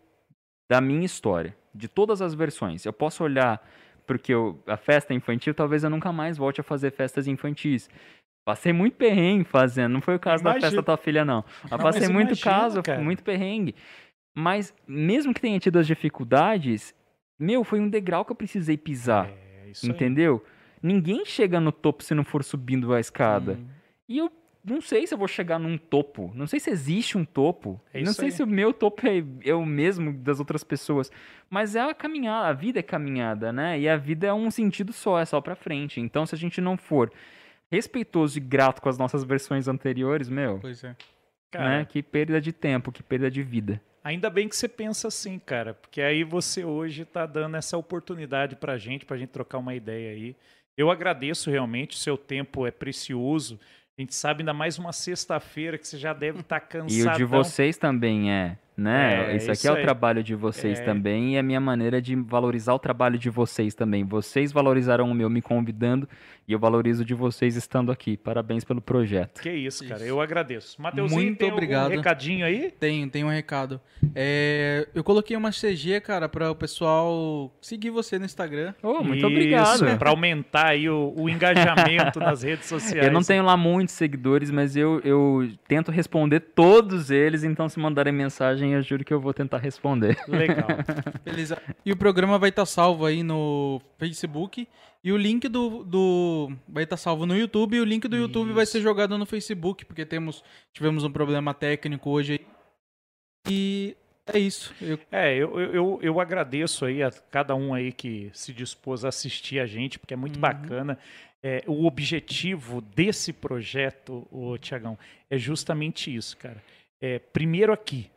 da minha história, de todas as versões. Eu posso olhar porque eu, a festa infantil, talvez eu nunca mais volte a fazer festas infantis. Passei muito perrengue fazendo, não foi o caso Imagina. da festa da tua filha, não. [laughs] Eu Não, passei muito imagina, caso, cara. muito perrengue. Mas, mesmo que tenha tido as dificuldades, meu, foi um degrau que eu precisei pisar, É, isso aí. entendeu? Ninguém chega no topo se não for subindo a escada. Hum. E eu não sei se eu vou chegar num topo. Não sei se existe um topo. É não sei aí. se o meu topo é, é o mesmo das outras pessoas. Mas é a caminhada, a vida é caminhada, né? E a vida é um sentido só, é só pra frente. Então, se a gente não for respeitoso e grato com as nossas versões anteriores, meu, Pois é. Cara, né? Que perda de tempo, que perda de vida. Ainda bem que você pensa assim, cara, porque aí você hoje tá dando essa oportunidade pra gente, pra gente trocar uma ideia aí. Eu agradeço realmente, o seu tempo é precioso. A gente sabe ainda mais uma sexta-feira que você já deve estar E cansado. o de vocês também é, né? É, isso aqui isso é o aí. trabalho de vocês É. também e é a minha maneira de valorizar o trabalho de vocês também. Vocês valorizaram o meu me convidando e eu valorizo de vocês estando aqui. Parabéns pelo projeto. Que isso, cara. Isso. Eu agradeço. Mateuzinho, Muito tem algum obrigado. recadinho aí? Tem, tem um recado. É, eu coloquei uma CG, cara, para o pessoal seguir você no Instagram. Oh, muito Isso, obrigado. Para aumentar aí o, o engajamento nas redes sociais. Eu não tenho lá muitos seguidores, mas eu, eu tento responder todos eles, então se mandarem mensagem, eu juro que eu vou tentar responder. Legal. [laughs] Beleza. E o programa vai estar salvo aí no Facebook. E o link do, do vai estar salvo no YouTube. E o link do YouTube vai ser jogado no Facebook, porque temos tivemos um problema técnico hoje. aí. E é isso. Eu- É, eu, eu, eu- eu agradeço aí a cada um aí que se dispôs a assistir a gente, porque é muito Uhum. bacana. É, o objetivo desse projeto, o Tiagão, é justamente isso, cara. É, primeiro aqui,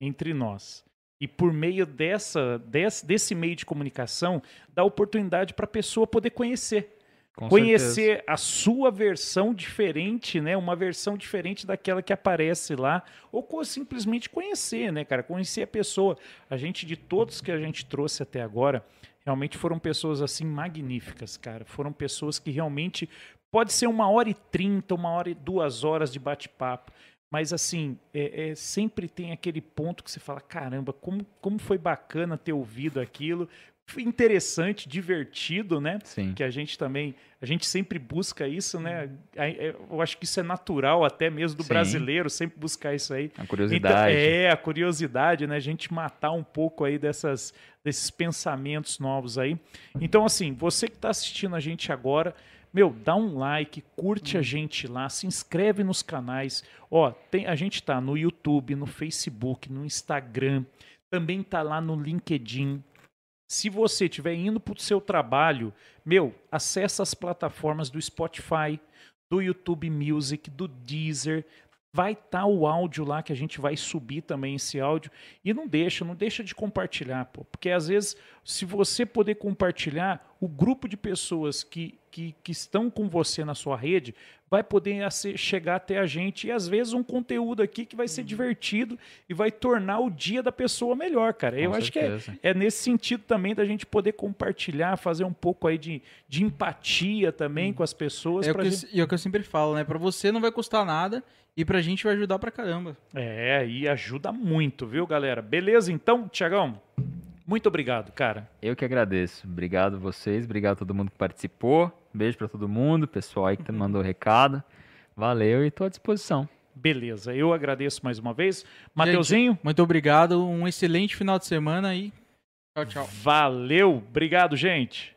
entre nós. E por meio dessa, desse, desse meio de comunicação, dá oportunidade para a pessoa poder conhecer. Com conhecer a sua versão diferente, né? Uma versão diferente daquela que aparece lá, ou simplesmente conhecer, né, cara? Conhecer a pessoa. A gente de todos que a gente trouxe até agora, realmente foram pessoas assim magníficas, cara. Foram pessoas que realmente pode ser uma hora e trinta, uma hora e duas horas de bate-papo. Mas assim, é, é, sempre tem aquele ponto que você fala, caramba, como, como foi bacana ter ouvido aquilo. Foi interessante, divertido, né? Sim. que a gente também, a gente sempre busca isso, né? É, Eu acho que isso é natural até mesmo do Sim. brasileiro, sempre buscar isso aí. A Então, curiosidade. é, a curiosidade, né? A gente matar um pouco aí dessas, desses pensamentos novos aí. Então, assim, você que está assistindo a gente agora, meu, dá um like, curte a gente lá, se inscreve nos canais. Ó, tem, a gente tá no YouTube, no Facebook, no Instagram, também tá lá no LinkedIn. Se você estiver indo para o seu trabalho, meu, acessa as plataformas do Spotify, do YouTube Music, do Deezer. Vai estar o áudio lá que a gente vai subir também esse áudio. E não deixa, não deixa de compartilhar, pô. Porque às vezes, se você poder compartilhar, o grupo de pessoas que, que, que estão com você na sua rede vai poder chegar até a gente. E às vezes um conteúdo aqui que vai ser divertido e vai tornar o dia da pessoa melhor, cara. Eu Com acho que é, certeza. é nesse sentido também da gente poder compartilhar, fazer um pouco aí de, de empatia também com as pessoas. É o, que eu, gente- e é o que eu sempre falo, né? Pra você não vai custar nada e pra gente vai ajudar pra caramba. É, e ajuda muito, viu, galera? Beleza, então, Tiagão, muito obrigado, cara. Eu que agradeço. Obrigado vocês, obrigado a todo mundo que participou. Beijo pra todo mundo, pessoal aí que [laughs] mandou recado. Valeu e tô à disposição. Beleza, eu agradeço mais uma vez. Mateuzinho, Muito obrigado, um excelente final de semana e tchau, tchau. valeu, obrigado, gente.